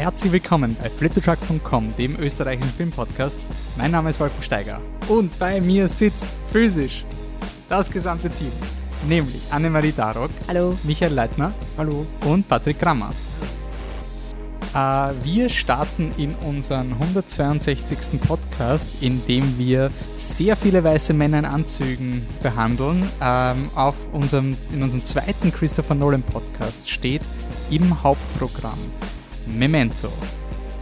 Herzlich willkommen bei flipthetruck.com, dem österreichischen Filmpodcast. Mein Name ist Wolfgang Steiger und bei mir sitzt physisch das gesamte Team, nämlich Annemarie Darock, Hallo. Michael Leitner Hallo. und Patrick Krammer. Äh, wir starten in unseren 162. Podcast, in dem wir sehr viele weiße Männer in Anzügen behandeln. Ähm, auf unserem, in unserem zweiten Christopher Nolan Podcast steht im Hauptprogramm Memento,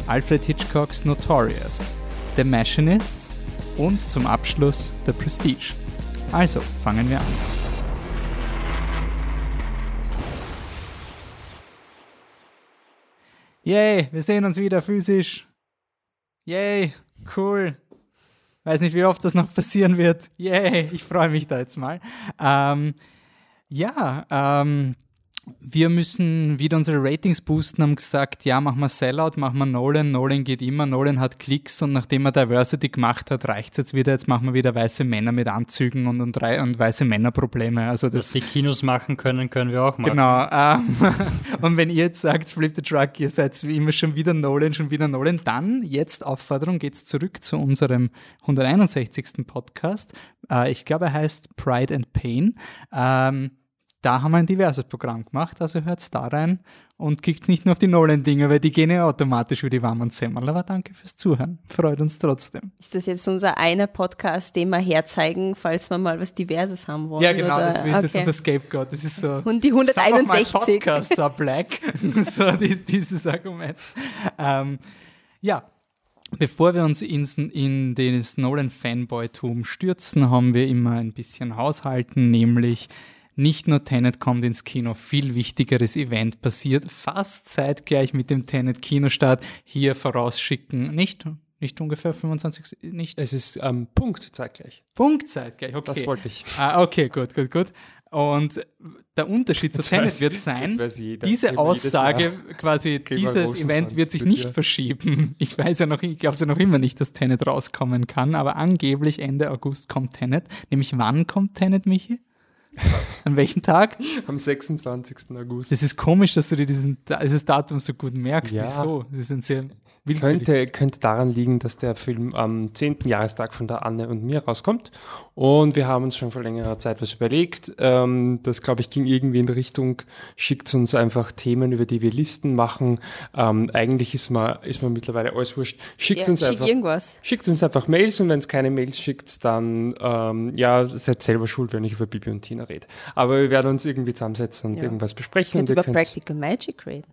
Alfred Hitchcocks Notorious, The Machinist und zum Abschluss The Prestige. Also, fangen wir an. Yay, wir sehen uns wieder physisch. Yay, cool. Weiß nicht, wie oft das noch passieren wird. Yay, ich freue mich da jetzt mal. Ähm, ja, ähm, wir müssen wieder unsere Ratings boosten, haben gesagt, ja, machen wir Sellout, machen wir Nolan, Nolan geht immer, Nolan hat Klicks und nachdem er Diversity gemacht hat, reicht es jetzt wieder, jetzt machen wir wieder weiße Männer mit Anzügen und, und, und weiße Männerprobleme. Also das, Dass sie Kinos machen können, können wir auch machen. Genau. Ähm, und wenn ihr jetzt sagt, Flip the Truck, ihr seid wie immer schon wieder Nolan, schon wieder Nolan, dann jetzt Aufforderung, geht's zurück zu unserem 161. Podcast. Äh, ich glaube, er heißt Pride and Pain. Ähm, da haben wir ein diverses Programm gemacht, also hört's da rein und klickt nicht nur auf die Nolan-Dinge, weil die gehen ja automatisch über die warmen Semmel. Aber danke fürs Zuhören. Freut uns trotzdem. Ist das jetzt unser einer Podcast, den wir herzeigen, falls wir mal was Diverses haben wollen? Ja, genau, oder? das ist jetzt Okay. unser Scapegoat. Das ist so. Und die Sag auch mal 161. Podcast, so Black. so dies, dieses Argument. Ähm, ja. Bevor wir uns ins, in das Nolan-Fanboy-Tum stürzen, haben wir immer ein bisschen Haushalten, nämlich nicht nur Tenet kommt ins Kino, viel wichtigeres Event passiert, fast zeitgleich mit dem Tenet-Kinostart hier vorausschicken. Nicht, nicht ungefähr 25, nicht Es ist ähm, Punkt zeitgleich. Punkt zeitgleich, okay. Das wollte ich. Ah, okay, gut, gut, gut. Und der Unterschied zu Tennis wird sein, jeder. diese Aussage, quasi dieses Event wird sich nicht verschieben. Ich weiß ja noch, ich glaube ja noch immer nicht, dass Tenet rauskommen kann, aber angeblich Ende August kommt Tenet. Nämlich wann kommt Tenet, Michi? An welchem Tag? Am 26. August. Das ist komisch, dass du dir diesen, dieses Datum so gut merkst. Ja. Wieso? Das ist ein sehr willkürlich. Könnte, könnte daran liegen, dass der Film am 10. Jahrestag von der Anne und mir rauskommt. Und wir haben uns schon vor längerer Zeit was überlegt. Ähm, das, glaube ich, ging irgendwie in die Richtung, schickt uns einfach Themen, über die wir Listen machen. Ähm, eigentlich ist man, ist man mittlerweile alles wurscht. Schickt Ja, uns schick einfach. irgendwas. Schickt uns einfach Mails und wenn es keine Mails schickt, dann ähm, ja, seid selber schuld, wenn ich über Bibi und Tina rede. Aber wir werden uns irgendwie zusammensetzen und Ja. irgendwas besprechen Könnt und, über könnt, Practical Magic reden.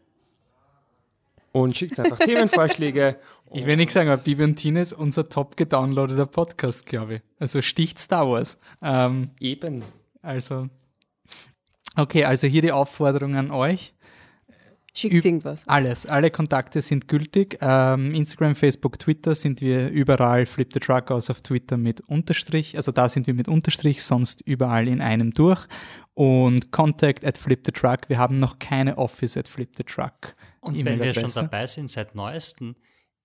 Und schickt einfach Themenvorschläge. Ich will nicht sagen, aber Bibi und Tina ist unser top gedownloadeter Podcast, glaube ich. Also sticht Star Wars. Ähm, Eben. Also, okay, also hier die Aufforderung an euch. Schickt irgendwas. Alles, alle Kontakte sind gültig. Ähm, Instagram, Facebook, Twitter sind wir überall Flip the Truck aus auf Twitter mit Unterstrich. Also da sind wir mit Unterstrich, sonst überall in einem durch. Und Contact at Flip the Truck. Wir haben noch keine Office at Flip the Truck. Und wenn wir schon dabei sind, seit neuestem,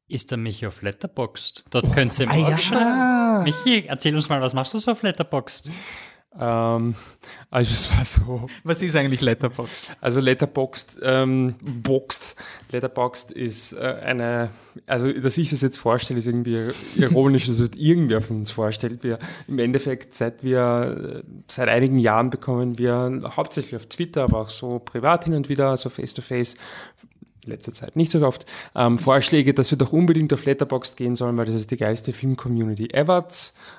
ist der Michi auf Letterboxd. Dort könnt ihr Ah, auch ja. schreiben. Michi, erzähl uns mal, was machst du so auf Letterboxd? Ähm, also es war so. Was ist eigentlich Letterboxd? Also Letterboxd, ähm, Boxed, Letterboxd ist äh, eine, also dass ich das jetzt vorstelle, ist irgendwie ironisch, dass das irgendwer von uns vorstellt. Wir im Endeffekt, seit wir, äh, seit einigen Jahren bekommen wir hauptsächlich auf Twitter, aber auch so privat hin und wieder, so face-to-face, letzter Zeit nicht so oft, ähm, Vorschläge, dass wir doch unbedingt auf Letterboxd gehen sollen, weil das ist die geilste Film-Community ever.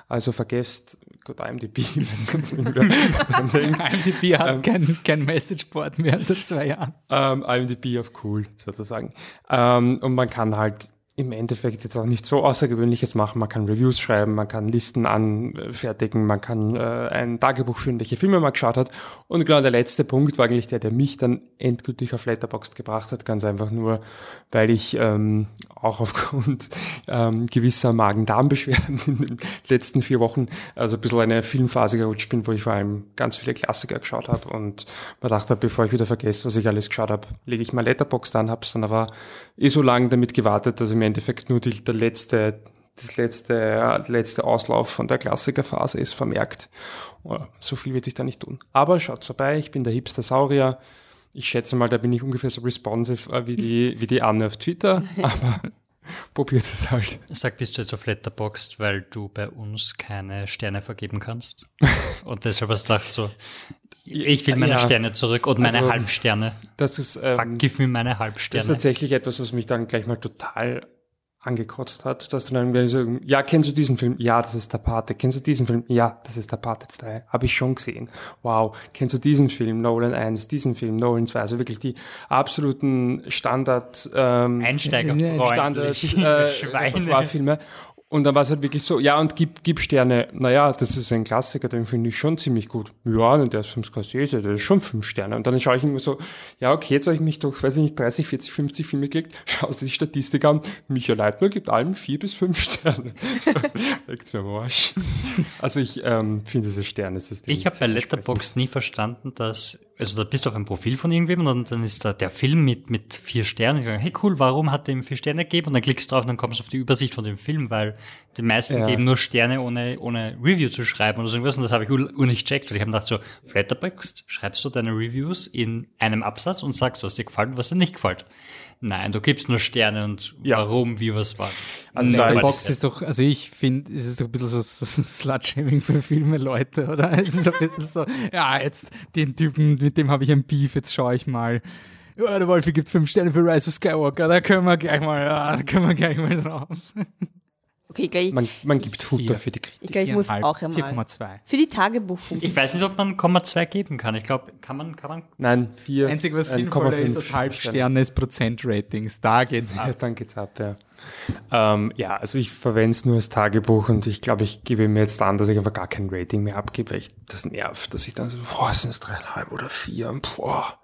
Also vergesst, gut, IMDb, dran denkt. IMDb hat kein, kein Messageboard mehr seit zwei Jahren. Ähm, IMDb auf cool, sozusagen. Ähm, und man kann halt im Endeffekt jetzt auch nicht so Außergewöhnliches machen. Man kann Reviews schreiben, man kann Listen anfertigen, man kann äh, ein Tagebuch führen, welche Filme man geschaut hat. Und genau der letzte Punkt war eigentlich der, der mich dann endgültig auf Letterboxd gebracht hat. Ganz einfach nur, weil ich ähm, auch aufgrund ähm, gewisser Magen-Darm-Beschwerden in den letzten vier Wochen also ein bisschen eine Filmphase gerutscht bin, wo ich vor allem ganz viele Klassiker geschaut habe und mir dachte, bevor ich wieder vergesse, was ich alles geschaut habe, lege ich mal Letterboxd an, habe es dann aber eh so lange damit gewartet, dass im Endeffekt nur die, der letzte das letzte, letzte Auslauf von der Klassikerphase ist vermerkt. So viel wird sich da nicht tun. Aber schaut vorbei, ich bin der Hipster Saurier. Ich schätze mal, da bin ich ungefähr so responsive äh, wie die, wie die Anne auf Twitter, aber probiert es halt. Sag, bist du jetzt auf Letterboxd, weil du bei uns keine Sterne vergeben kannst? Und deshalb hast du gedacht so, ich will meine Ja. Sterne zurück und meine Also, Halbsterne. Das ist, ähm, Fuck, gib mir meine Das ist Halbsterne. tatsächlich etwas, was mich dann gleich mal total angekotzt hat, dass du dann gleich so, ja, kennst du diesen Film? Ja, das ist der Pate. Kennst du diesen Film? Ja, das ist der Pate 2. Habe ich schon gesehen. Wow. Kennst du diesen Film? Nolan 1, diesen Film, Nolan 2. Also wirklich die absoluten Standard, ähm, Einsteiger, Standard, äh, Schweine. Repertoire-Filme. Und dann war es halt wirklich so, ja, und gib, gib Sterne. Naja, das ist ein Klassiker, den finde ich schon ziemlich gut. Ja, und der ist vom Scorsese, der ist schon fünf Sterne. Und dann schaue ich immer so, ja, okay, jetzt habe ich mich durch, weiß ich nicht, 30, 40, 50 Filme geklickt, schaust du die Statistik an, Michael Leitner gibt allem vier bis fünf Sterne. Leckt's mir am Arsch. Also ich ähm, finde dieses Sternesystem. Ich habe bei Letterboxd nie verstanden, dass, also da bist du auf ein Profil von irgendwem und dann ist da der Film mit, mit vier Sternen. Ich sage, hey cool, warum hat der ihm vier Sterne gegeben? Und dann klickst du drauf und dann kommst du auf die Übersicht von dem Film, weil die meisten Ja. geben nur Sterne, ohne, ohne Review zu schreiben oder so irgendwas. Und das habe ich ur, ur nicht checkt, weil ich habe gedacht so, auf Letterboxd schreibst du deine Reviews in einem Absatz und sagst, was dir gefällt und was dir nicht gefällt. Nein, du gibst nur Sterne und Ja. warum, wie, was war. Also da Letterboxd ist- doch, also ich finde, es ist doch ein bisschen so, so, so Slut-Shaming für Filme, Leute, oder? Es ist ein bisschen so, ja, jetzt den Typen, mit dem habe ich ein Beef, jetzt schaue ich mal. Ja, der Wolfi gibt fünf Sterne für Rise of Skywalker, da können wir gleich mal, ja, da können wir gleich mal drauf. Okay, gleich, Man, man gibt Futter Vier. für die Kritik. ich, glaub, ich muss auch einmal. 4,2. Für die Tagebuchfunktion. Ich weiß nicht, ob man Komma 2 geben kann. Ich glaube, kann man, kann man Nein, vier. Das Einzige, was sinnvoller ist 0,5 als Halbsterne, ist Prozent-Ratings. Da geht's ab. Ja, dann geht's ab, ja. Ähm, ja, also ich verwende es nur als Tagebuch und ich glaube, ich gebe mir jetzt an, dass ich einfach gar kein Rating mehr abgebe, weil ich das nervt, dass ich dann so, boah, sind es dreieinhalb oder vier, boah,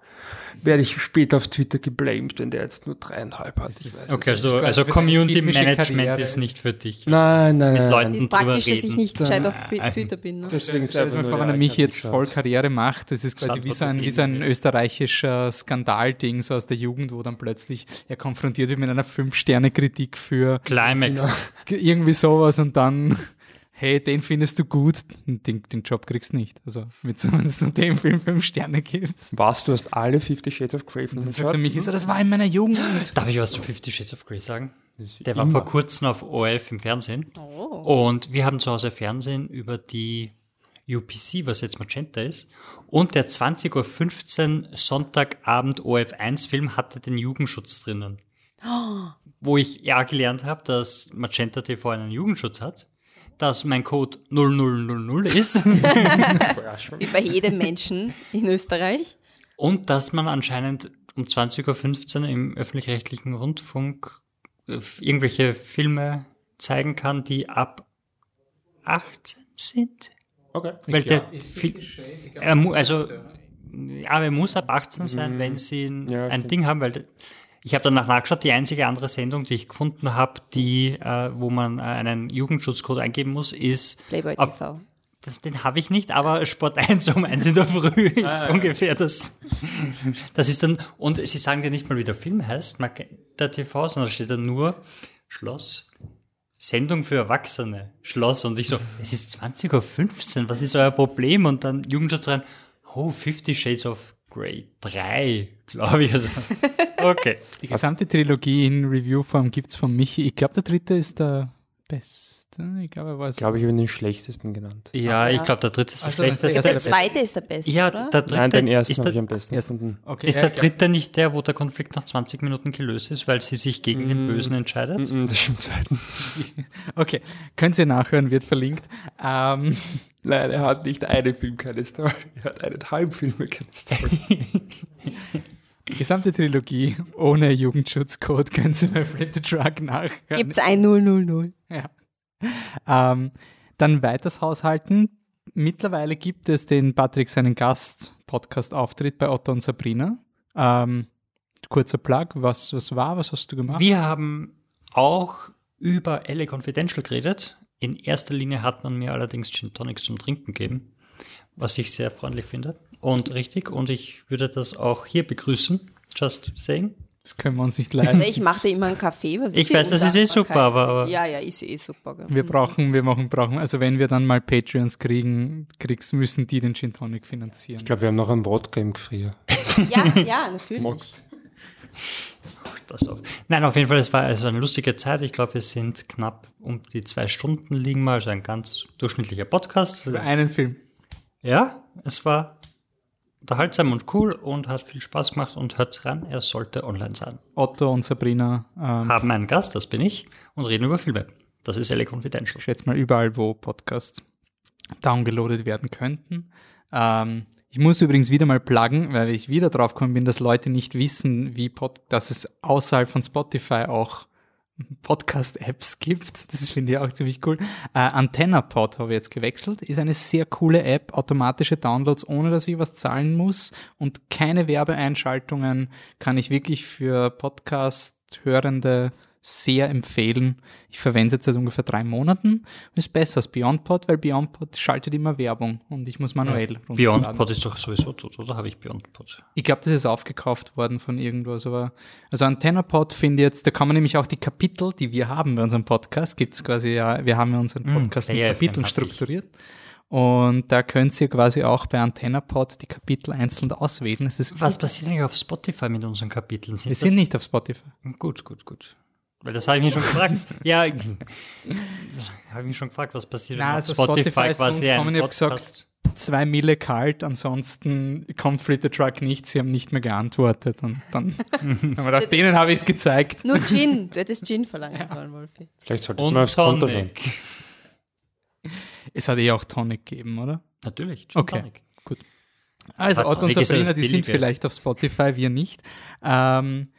werde ich später auf Twitter geblamed, wenn der jetzt nur dreieinhalb hat. Ich weiß Okay, es also, also Community Management Karriere ist nicht für dich. nicht. Nein, nein, Mit nein. Leuten Es ist praktisch, dass ich reden. nicht gescheit auf Twitter bin. Ne? Deswegen dir mal vor, wenn er mich jetzt voll Karriere macht, das ist quasi wie so ein, wie so ein österreichischer Skandalding so aus der Jugend, wo dann plötzlich er konfrontiert wird mit einer Fünf-Sterne-Kritik für Climax. irgendwie sowas und dann, hey, den findest du gut, den, den Job kriegst du nicht. Also, wenn du dem Film fünf Sterne gibst. Was, du hast alle Fifty Shades of Grey von er mich, so, das war in meiner Jugend. Darf ich was zu Fifty Shades of Grey sagen? ist Der war immer. vor kurzem auf ORF im Fernsehen. Und wir haben zu Hause Fernsehen über die UPC, was jetzt Magenta ist. Und der 20.15 Uhr Sonntagabend ORF1-Film hatte den Jugendschutz drinnen. Wo ich ja gelernt habe, dass Magenta TV einen Jugendschutz hat, dass mein Code 0000 ist Wie bei jedem Menschen in Österreich. und dass man anscheinend um 20.15 Uhr im öffentlich-rechtlichen Rundfunk äh, irgendwelche Filme zeigen kann, die ab 18 sind. Okay. Weil der Fi- er also ja, er muss ab 18 sein, wenn sie ein, Ja, ein. Ding haben, weil der- ich habe danach nachgeschaut, die einzige andere Sendung, die ich gefunden habe, die, äh, wo man äh, einen Jugendschutzcode eingeben muss, ist Playboy auf, TV. das, den habe ich nicht, aber Sport 1 um 1 in der Früh ist ungefähr das. Das ist dann, und sie sagen dir nicht mal, wie der Film heißt, der TV, sondern da steht dann nur Schloss, Sendung für Erwachsene, Schloss. Und ich so, es ist 20.15 Uhr, was ist euer Problem? Und dann Jugendschutz rein, oh, Fifty Shades of Grey, drei, glaube ich. Also, okay. Die gesamte Trilogie in Reviewform gibt's von Michi. Ich glaube, der dritte ist der beste. Ich glaube, er war es. glaube ich, habe den schlechtesten genannt. Ja, Ja. ich glaube, der dritte ist der Also, der schlechteste. Der zweite ist der beste, Ja, der dritte Nein, den ersten ist habe der, ich am besten Ersten. Okay, Ist ja, der dritte nicht der, wo der Konflikt nach 20 Minuten gelöst ist, weil sie sich gegen den Bösen entscheidet? Mm, Das stimmt zweitens. Okay, könnt ihr nachhören, wird verlinkt. Ähm, Nein, er hat nicht einen Film keine Story, er hat eineinhalb Filme keine Story. Die gesamte Trilogie ohne Jugendschutzcode könnt ihr bei Flip the Truck nachhören. Gibt's ein 000. Ja. Ähm, dann weiters haushalten. Mittlerweile gibt es den Patrick seinen Gast-Podcast-Auftritt bei Otto und Sabrina. Ähm, kurzer Plug, was, was war, was hast du gemacht? Wir haben auch über LA Confidential geredet. In erster Linie hat man mir allerdings Gin Tonics zum Trinken gegeben, was ich sehr freundlich finde und richtig. Und ich würde das auch hier begrüßen. Just saying. Das können wir uns nicht leisten. Ich mache dir immer einen Kaffee. Was Ich weiß, das ist eh super, aber, aber Ja, ja, ist eh super. Gell? Wir brauchen, wir machen, brauchen, also wenn wir dann mal Patreons kriegen, kriegst, müssen die den Gin Tonic finanzieren. Ich glaube, wir haben noch einen Wodka im Gefrier. Ja, ja, natürlich. Mockt. Das auf. Nein, auf jeden Fall, es war, es war eine lustige Zeit. Ich glaube, wir sind knapp um die zwei Stunden liegen mal, also ein ganz durchschnittlicher Podcast. Über einen Film. Ja, es war unterhaltsam und cool und hat viel Spaß gemacht und hört's ran, er sollte online sein. Otto und Sabrina, ähm, Haben einen Gast, das bin ich, und reden über Filme. Das ist LA Confidential. ich schätze mal überall, wo Podcasts downgeloadet werden könnten. Ähm, ich muss übrigens wieder mal pluggen, weil ich wieder drauf gekommen bin, dass Leute nicht wissen, wie Pod dass es außerhalb von Spotify auch Podcast-Apps gibt. Das finde ich auch ziemlich cool. Äh, AntennaPod habe ich jetzt gewechselt. Ist eine sehr coole App, automatische Downloads, ohne dass ich was zahlen muss und keine Werbeeinschaltungen. Kann ich wirklich für Podcast-Hörende sehr empfehlen. Ich verwende es jetzt seit ungefähr drei Monaten. Ist besser als BeyondPod, weil BeyondPod schaltet immer Werbung und ich muss manuell runterladen. BeyondPod ist doch sowieso tot, oder? Habe ich BeyondPod? Ich glaube, das ist aufgekauft worden von irgendwas, aber also AntennaPod finde ich jetzt, da kann man nämlich auch die Kapitel, die wir haben bei unserem Podcast, gibt's quasi ja, wir haben ja unseren Podcast mit KFM Kapiteln strukturiert. Und da könnt ihr quasi auch bei AntennaPod die Kapitel einzeln auswählen. Was passiert eigentlich auf Spotify mit unseren Kapiteln? wir das- sind nicht auf Spotify. Gut, gut, gut. Weil das habe ich mich schon gefragt. ja, habe ich mich schon gefragt, was passiert, Na, wenn also Spotify, Spotify ist zu uns quasi ein gekommen, ich hab Podcast... Zwei Mille kalt, ansonsten kommt Flip the Truck nicht, sie haben nicht mehr geantwortet. Und dann haben wir gedacht, denen habe ich es gezeigt. Nur Gin. Du hättest Gin verlangen sollen, Wolfi. Vielleicht solltest du Und mal aufs Konto schauen. Tonic. Es hat eh auch Tonic gegeben, oder? Natürlich, Gin Okay. Tonic. Also Aber Otto und ja Sabrina, die sind vielleicht auf Spotify, wir nicht. Ähm,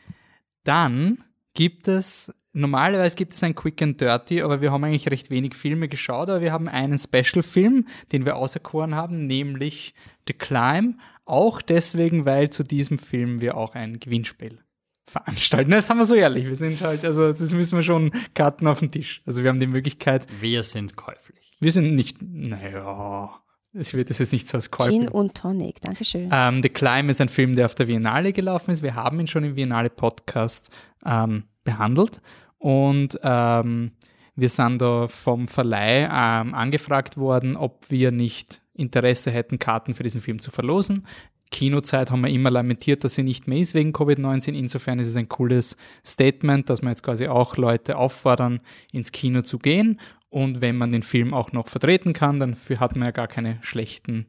dann gibt es, normalerweise gibt es ein Quick and Dirty, aber wir haben eigentlich recht wenig Filme geschaut, aber wir haben einen Special-Film, den wir auserkoren haben, nämlich The Climb. Auch deswegen, weil zu diesem Film wir auch ein Gewinnspiel veranstalten. Das haben wir so ehrlich. Wir sind halt, also das müssen wir schon Karten auf den Tisch. Also wir haben die Möglichkeit, Wir sind käuflich. wir sind nicht, naja, ich würde das jetzt nicht so als Käufer Gin und Tonic. Dankeschön. ähm, The Climb ist ein Film, der auf der Biennale gelaufen ist. Wir haben ihn schon im Biennale-Podcast ähm, behandelt und ähm, wir sind da vom Verleih ähm, angefragt worden, ob wir nicht Interesse hätten, Karten für diesen Film zu verlosen. Kinozeit haben wir immer lamentiert, dass sie nicht mehr ist wegen Covid-19. Insofern ist es ein cooles Statement, dass wir jetzt quasi auch Leute auffordern, ins Kino zu gehen. Und wenn man den Film auch noch vertreten kann, dann hat man ja gar keine schlechten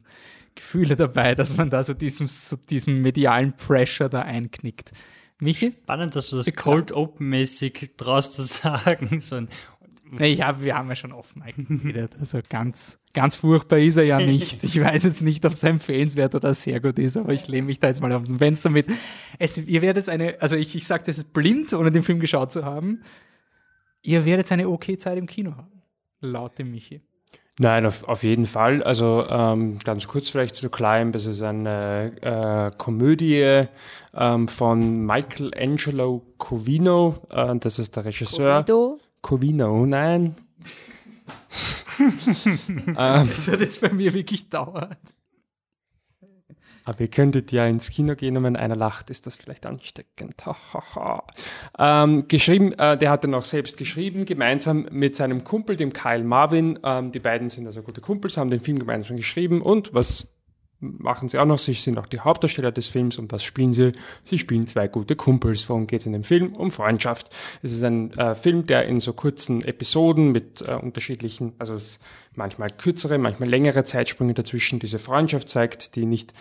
Gefühle dabei, dass man da so diesem, so diesem medialen Pressure da einknickt. Michi? Spannend, dass du das Cold Open-mäßig traust zu sagen. So ein, Nee, ja, wir haben ja schon offen eigentlich geredet. Also ganz, ganz furchtbar ist er ja nicht. Ich weiß jetzt nicht, ob es empfehlenswert oder sehr gut ist, aber ich lehne mich da jetzt mal aus dem Fenster mit. Es, ihr werdet eine, also ich, ich sage das ist blind, ohne den Film geschaut zu haben. Ihr werdet eine okay Zeit im Kino haben. Laut dem Michi. Nein, auf, auf jeden Fall. Also ähm, ganz kurz vielleicht zu Climb. Es ist eine äh, Komödie ähm, von Michelangelo Covino. Äh, das ist der Regisseur. Guido, Covino, nein. Das hat jetzt bei mir wirklich dauert. Aber ihr könntet ja ins Kino gehen und wenn einer lacht, ist das vielleicht ansteckend. Ha. Ähm, geschrieben, äh, der hat dann auch selbst geschrieben, gemeinsam mit seinem Kumpel, dem Kyle Marvin. Ähm, die beiden sind also gute Kumpels, haben den Film gemeinsam geschrieben und was machen sie auch noch? Sie sind auch die Hauptdarsteller des Films und was spielen sie? Sie spielen zwei gute Kumpels. Worum geht es in dem Film? Um Freundschaft. Es ist ein äh, Film, der in so kurzen Episoden mit äh, unterschiedlichen, also manchmal kürzere, manchmal längere Zeitsprünge dazwischen diese Freundschaft zeigt, die nicht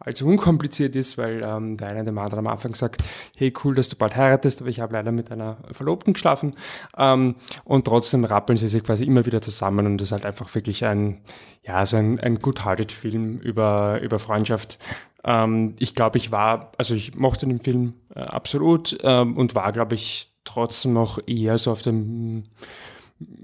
allzu unkompliziert ist, weil ähm, der eine dem anderen am Anfang sagt, hey, cool, dass du bald heiratest, aber ich habe leider mit einer Verlobten geschlafen. Ähm, und trotzdem rappeln sie sich quasi immer wieder zusammen und es ist halt einfach wirklich ein, ja, so ein, ein good-hearted Film über, über Freundschaft. Ähm, ich glaube, ich war, also ich mochte den Film äh, absolut ähm, und war, glaube ich, trotzdem noch eher so auf dem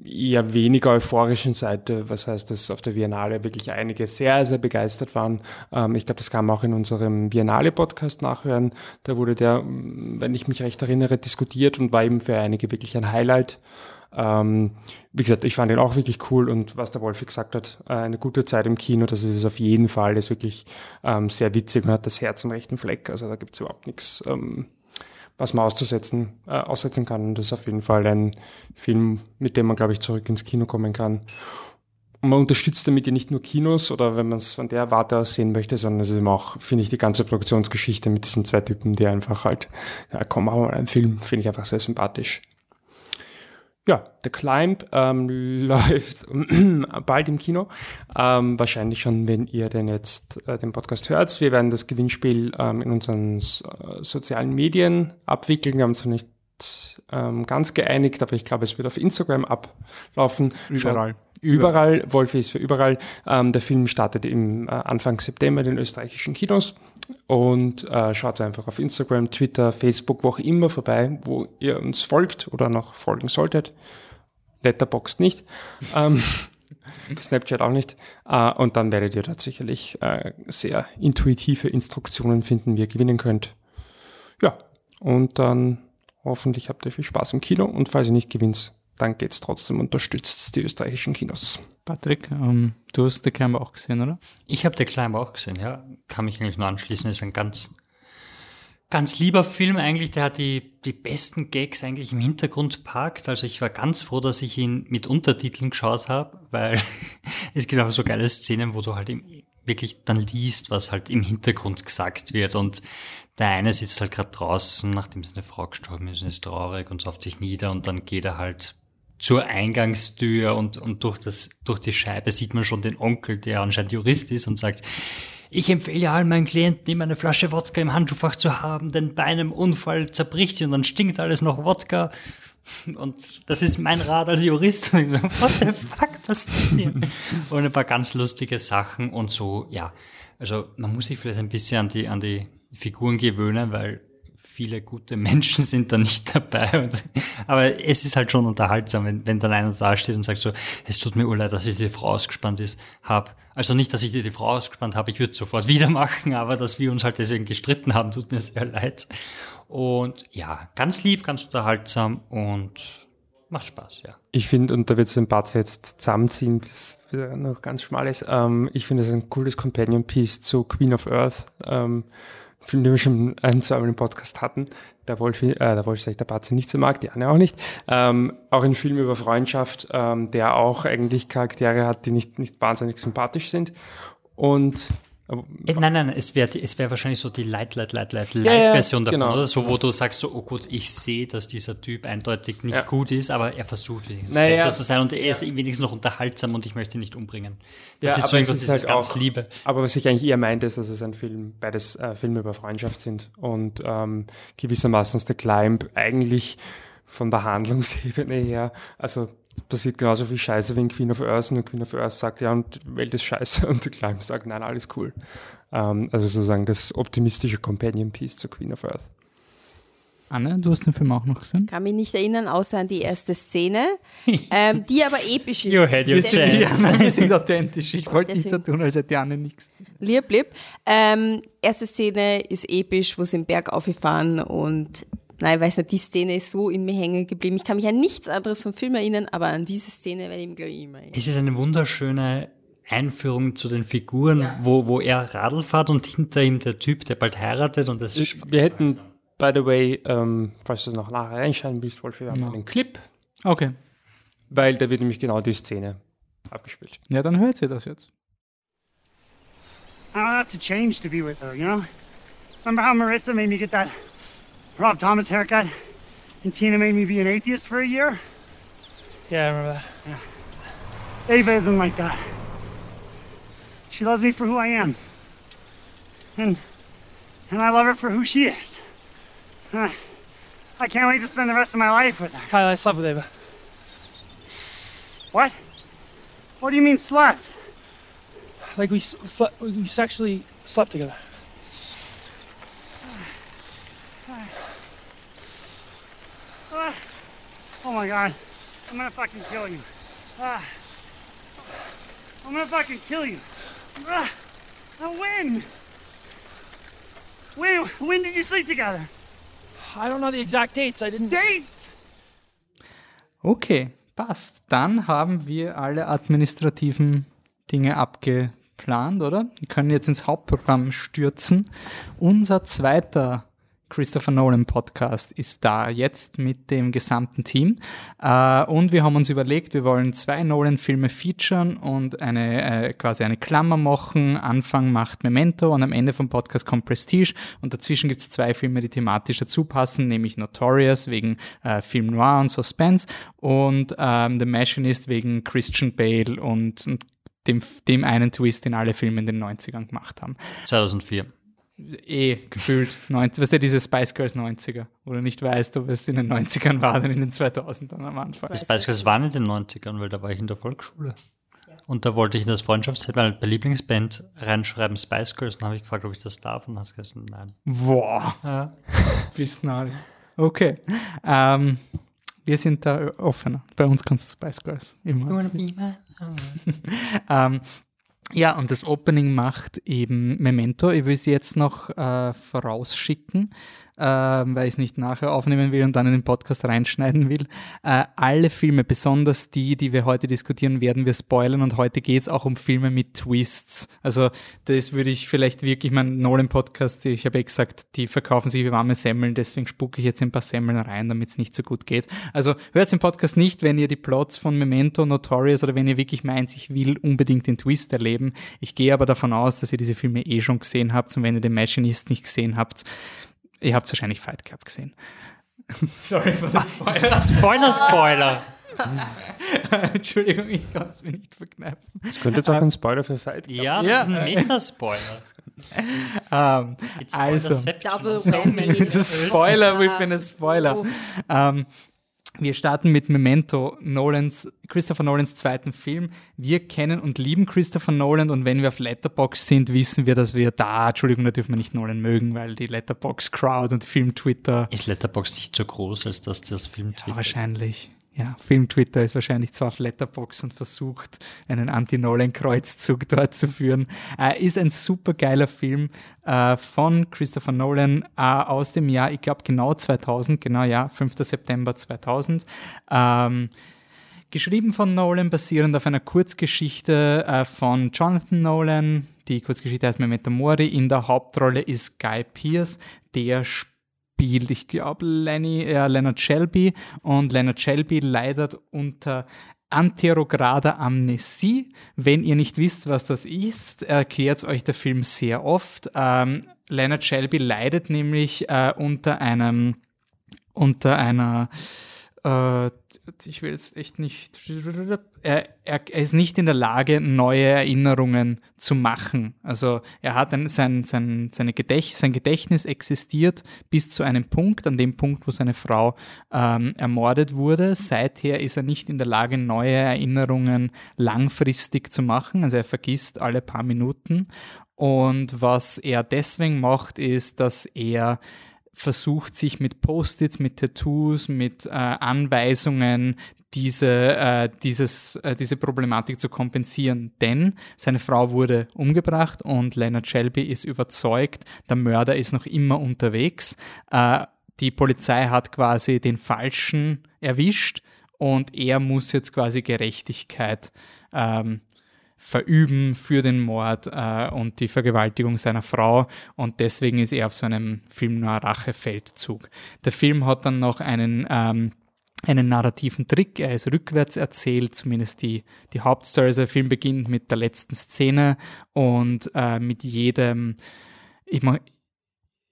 eher weniger euphorischen Seite, was heißt, dass auf der Biennale wirklich einige sehr, sehr begeistert waren. Ähm, ich glaube, das kann man auch in unserem Biennale-Podcast nachhören. Da wurde der, mm, wenn ich mich recht erinnere, diskutiert und war eben für einige wirklich ein Highlight. Ähm, wie gesagt, ich fand ihn auch wirklich cool und was der Wolfi gesagt hat, äh, eine gute Zeit im Kino, das ist es auf jeden Fall, ist wirklich ähm, sehr witzig und hat das Herz am rechten Fleck. Also da gibt es überhaupt nichts, ähm, was man auszusetzen, äh, aussetzen kann. Und das ist auf jeden Fall ein Film, mit dem man, glaube ich, zurück ins Kino kommen kann. man unterstützt damit ja nicht nur Kinos oder wenn man es von der Warte aus sehen möchte, sondern es ist eben auch, finde ich, die ganze Produktionsgeschichte mit diesen zwei Typen, die einfach halt, ja komm, machen wir einen Film, finde ich einfach sehr sympathisch. Ja, The Climb ähm, läuft bald im Kino. Ähm, wahrscheinlich schon, wenn ihr denn jetzt äh, den Podcast hört. Wir werden das Gewinnspiel ähm, in unseren äh, sozialen Medien abwickeln. Wir haben uns noch nicht ähm, ganz geeinigt, aber ich glaube, es wird auf Instagram ablaufen. Überall. Überall, Wolfi ist für überall. Ähm, der Film startet im äh, Anfang September in den österreichischen Kinos und äh, schaut einfach auf Instagram, Twitter, Facebook, wo auch immer vorbei, wo ihr uns folgt oder noch folgen solltet. Letterboxd nicht. Ähm, Snapchat auch nicht. Äh, und dann werdet ihr dort sicherlich äh, sehr intuitive Instruktionen finden, wie ihr gewinnen könnt. Ja, und dann hoffentlich habt ihr viel Spaß im Kino und falls ihr nicht gewinnt, dann geht's trotzdem, unterstützt die österreichischen Kinos. Patrick, ähm, du hast The Climber auch gesehen, oder? Ich habe The Climber auch gesehen, ja. Kann mich eigentlich nur anschließen. Ist ein ganz, ganz lieber Film eigentlich. Der hat die, die besten Gags eigentlich im Hintergrund parkt. Also ich war ganz froh, dass ich ihn mit Untertiteln geschaut habe, weil es gibt auch so geile Szenen, wo du halt im, wirklich dann liest, was halt im Hintergrund gesagt wird. Und der eine sitzt halt gerade draußen, nachdem seine Frau gestorben ist und ist traurig und sauft sich nieder und dann geht er halt zur Eingangstür und, und durch, das, durch die Scheibe sieht man schon den Onkel, der anscheinend Jurist ist und sagt, ich empfehle allen meinen Klienten immer eine Flasche Wodka im Handschuhfach zu haben, denn bei einem Unfall zerbricht sie und dann stinkt alles noch Wodka. Und das ist mein Rat als Jurist. What the fuck passiert Und ein paar ganz lustige Sachen und so, ja. Also man muss sich vielleicht ein bisschen an die, an die Figuren gewöhnen, weil viele gute Menschen sind da nicht dabei. Und, aber es ist halt schon unterhaltsam, wenn, wenn dann einer da steht und sagt so, es tut mir leid, dass ich die Frau ausgespannt ist, hab. Also nicht, dass ich die Frau ausgespannt habe, ich würde sofort wieder machen, aber dass wir uns halt deswegen gestritten haben, tut mir sehr leid. Und ja, ganz lieb, ganz unterhaltsam und macht Spaß, ja. Ich finde, und da wird es ein paar jetzt zusammenziehen, bis noch ganz schmal ist, ähm, ich finde es ein cooles Companion-Piece zu Queen of Earth. Ähm, Film, den wir schon ein, zwei im Podcast hatten. Der Wolf, äh, der Wolf sagt, der Batze nicht so mag, die Anne auch nicht. Ähm, auch ein Film über Freundschaft, ähm, der auch eigentlich Charaktere hat, die nicht, nicht wahnsinnig sympathisch sind. Und äh, Nein, nein, es wäre es wär wahrscheinlich so die Light, Light, Light, Light, Light-Version ja, ja, davon, genau. oder? So, wo du sagst so, oh gut, ich sehe, dass dieser Typ eindeutig nicht ja. gut ist, aber er versucht wenigstens naja, besser zu sein und er ist wenigstens noch unterhaltsam und ich möchte ihn nicht umbringen. Das ist so irgendwas, ist halt ganz auch, Liebe. Aber was ich eigentlich eher meinte, ist, dass es ein Film, beides äh, Filme über Freundschaft sind und ähm, gewissermaßen der Climb eigentlich von der Handlungsebene her, also passiert genauso viel Scheiße wie in Queen of Earth und Queen of Earth sagt, ja, und die Welt ist scheiße und Climb sagt, nein, alles cool. Ähm, also sozusagen das optimistische Companion Piece zu Queen of Earth. Anne, du hast den Film auch noch gesehen? Kann mich nicht erinnern, außer an die erste Szene, ähm, die aber episch ist. You had your chance. Ja, wir sind authentisch. Ich wollte nicht so tun, als hätte Anne nichts. Lieb, lieb. Ähm, erste Szene ist episch, wo sie im Berg aufgefahren und Nein, ich weiß nicht, die Szene ist so in mir hängen geblieben. Ich kann mich an nichts anderes vom Film erinnern, aber an diese Szene werde ich mich, glaube ich, immer erinnern. Es ist eine wunderschöne Einführung zu den Figuren, ja. wo, wo er Radl fährt und hinter ihm der Typ, der bald heiratet und das ist Wir hätten, by the way, ähm, falls du noch nachher reinschneiden willst, Wolf, wir haben ja. einen Clip. Okay. Weil da wird nämlich genau die Szene abgespielt. Ja, dann hört ihr das jetzt. I don't have to change to be with her, you know? Remember how Marissa made me get that Rob Thomas haircut, and Tina made me be an atheist for a year. Yeah, I remember that. Yeah. Ava isn't like that. She loves me for who I am. And and I love her for who she is. Uh, I can't wait to spend the rest of my life with her. Kyle, I slept with Ava. What? What do you mean slept? Like we slept, we sexually slept together. Oh my god. I'm gonna fucking kill you. Ah. I'm gonna fucking kill you. Ah. When? When? When did you sleep together? I don't know the exact dates. I didn't. Dates? Okay, passt. Dann haben wir alle administrativen Dinge abgeplant, oder? Wir können jetzt ins Hauptprogramm stürzen. Unser zweiter Christopher Nolan Podcast ist da jetzt mit dem gesamten Team. Äh, und wir haben uns überlegt, wir wollen zwei Nolan-Filme featuren und eine äh, quasi eine Klammer machen. Anfang macht Memento und am Ende vom Podcast kommt Prestige. Und dazwischen gibt es zwei Filme, die thematisch dazu passen, nämlich Notorious wegen äh, Film Noir und Suspense und ähm, The Machinist wegen Christian Bale und, und dem, dem einen Twist, den alle Filme in den 90ern gemacht haben. 2004 eh gefühlt 90, weißt du, diese Spice Girls 90er, wo du nicht weißt, ob es in den 90ern war oder in den 2000ern am Anfang. Die Spice Girls waren in den 90ern, weil da war ich in der Volksschule. Und da wollte ich in das Freundschaftsset bei Lieblingsband reinschreiben Spice Girls. Dann habe ich gefragt, ob ich das darf und hast gesagt, nein. Boah, Ja. wissen alle. Okay. Ähm, wir sind da offener. Bei uns kannst du Spice Girls immer. ähm, ja, und das Opening macht eben Memento. Ich will sie jetzt noch äh, vorausschicken, äh, weil ich es nicht nachher aufnehmen will und dann in den Podcast reinschneiden will. Äh, alle Filme, besonders die, die wir heute diskutieren, werden wir spoilern und heute geht es auch um Filme mit Twists. Also das würde ich vielleicht wirklich, mein Nolan-Podcast, ich habe ja gesagt, die verkaufen sich wie warme Semmeln, deswegen spucke ich jetzt ein paar Semmeln rein, damit es nicht so gut geht. Also hört den Podcast nicht, wenn ihr die Plots von Memento, Notorious oder wenn ihr wirklich meint, ich will unbedingt den Twist erleben. Ich gehe aber davon aus, dass ihr diese Filme eh schon gesehen habt und wenn ihr den Machinist nicht gesehen habt, ihr habt wahrscheinlich Fight Club gesehen. Sorry für das Spoiler. Spoiler, Spoiler. Entschuldigung, ich kann es mir nicht verkneifen. Das könnte jetzt auch ein Spoiler für Fight Club Ja, Ja. das ist ein Meta-Spoiler. Ähm, It's Also. So many It's a. Spoiler within a Spoiler. Oh. Wir starten mit Memento, Nolans, Christopher Nolans zweiten Film. Wir kennen und lieben Christopher Nolan und wenn wir auf Letterbox sind, wissen wir, dass wir da, Entschuldigung, da dürfen wir nicht Nolan mögen, weil die Letterbox Crowd und Film Twitter Ist Letterboxd nicht so groß, als dass das Film Ja, twittert? wahrscheinlich. Ja, Film Twitter ist wahrscheinlich zwar auf Letterbox und versucht, einen Anti-Nolan-Kreuzzug dort zu führen. Äh, ist ein super geiler Film äh, von Christopher Nolan äh, aus dem Jahr, ich glaube genau 2000, genau ja, 5. September 2000. Ähm, Geschrieben von Nolan, basierend auf einer Kurzgeschichte äh, von Jonathan Nolan. Die Kurzgeschichte heißt Memento Mori. In der Hauptrolle ist Guy Pearce, der spielt, ich glaube, Lenny, äh, Leonard Shelby. Und Leonard Shelby leidet unter anterograder Amnesie. Wenn ihr nicht wisst, was das ist, erklärt euch der Film sehr oft. Ähm, Leonard Shelby leidet nämlich äh, unter einem unter einer äh, ich will jetzt echt nicht. Er, er, er ist nicht in der Lage, neue Erinnerungen zu machen. Also er hat ein, sein, sein, seine Gedächt, sein Gedächtnis existiert bis zu einem Punkt, an dem Punkt, wo seine Frau ähm, ermordet wurde. Seither ist er nicht in der Lage, neue Erinnerungen langfristig zu machen. Also er vergisst alle paar Minuten. Und was er deswegen macht, ist, dass er versucht sich mit Post-its, mit Tattoos, mit äh, Anweisungen diese, äh, dieses, äh, diese Problematik zu kompensieren. Denn seine Frau wurde umgebracht und Leonard Shelby ist überzeugt, der Mörder ist noch immer unterwegs. Äh, die Polizei hat quasi den Falschen erwischt und er muss jetzt quasi Gerechtigkeit ähm, verüben für den Mord äh, und die Vergewaltigung seiner Frau und deswegen ist er auf so einem Film nur Rachefeldzug. Der Film hat dann noch einen ähm, einen narrativen Trick, er ist rückwärts erzählt, zumindest die, die Hauptstory. Also der Film beginnt mit der letzten Szene und äh, mit jedem, ich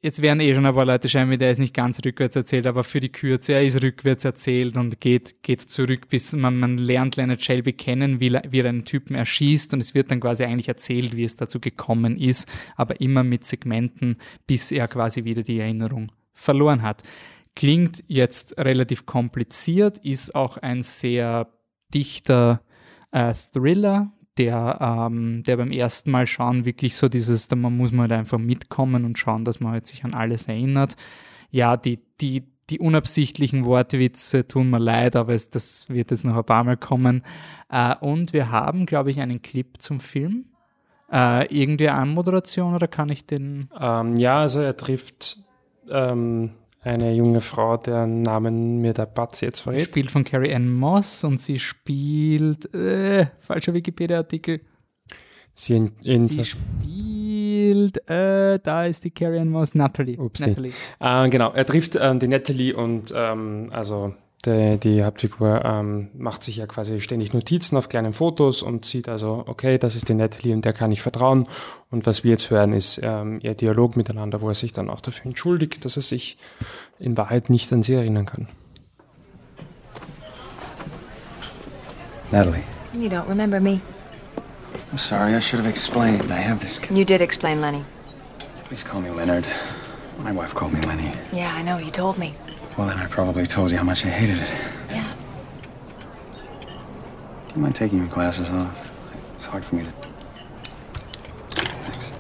jetzt werden eh schon ein paar Leute schreiben, der ist nicht ganz rückwärts erzählt, aber für die Kürze, er ist rückwärts erzählt und geht, geht zurück, bis man, man lernt Leonard Shelby kennen, wie, wie er einen Typen erschießt und es wird dann quasi eigentlich erzählt, wie es dazu gekommen ist, aber immer mit Segmenten, bis er quasi wieder die Erinnerung verloren hat. Klingt jetzt relativ kompliziert, ist auch ein sehr dichter äh, Thriller, der, ähm, der beim ersten Mal schauen wirklich so dieses, da muss man halt einfach mitkommen und schauen, dass man halt sich an alles erinnert. Ja, die, die, die unabsichtlichen Wortwitze tun mir leid, aber es, das wird jetzt noch ein paar Mal kommen. Äh, und wir haben, glaube ich, einen Clip zum Film. Äh, irgendwie Anmoderation oder kann ich den Ähm, ja, also er trifft ähm, eine junge Frau, deren Namen mir der Batz jetzt verrät. Gespielt von Carrie Ann Moss und sie spielt, äh, falscher Wikipedia-Artikel, Sie in, in sie gespielt? Äh, da ist die Carrie Ann Moss, Natalie. Upsi. Natalie. Äh, genau, er trifft ähm, die Natalie und ähm, also die, die Hauptfigur ähm, macht sich ja quasi ständig Notizen auf kleinen Fotos und sieht also, okay, das ist die Natalie und der kann ich vertrauen. Und was wir jetzt hören, ist ähm, ihr Dialog miteinander, wo er sich dann auch dafür entschuldigt, dass er sich in Wahrheit nicht an sie erinnern kann. Natalie, You don't remember me. I'm sorry. I should have explained. I have this. You did explain, Lenny. Please call me Leonard. My wife called me Lenny. Yeah, I know. You told me. Well, then I probably told you how much I hated it. Yeah. Do you mind taking your glasses off? It's hard for me to. Thanks.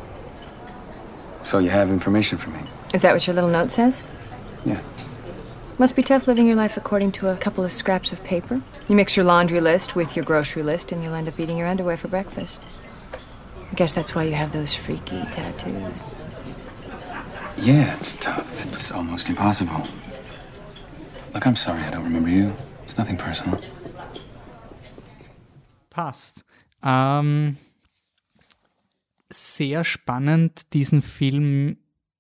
So you have information for me? Is that what your little note says? Yeah. Must be tough living your life according to a couple of scraps of paper. You mix your laundry list with your grocery list, and you'll end up eating your underwear for breakfast. I guess that's why you have those freaky tattoos. Yeah, it's tough. It's almost impossible. Look, I'm sorry I don't remember you. It's nothing personal. Passt. Ähm, sehr spannend, diesen Film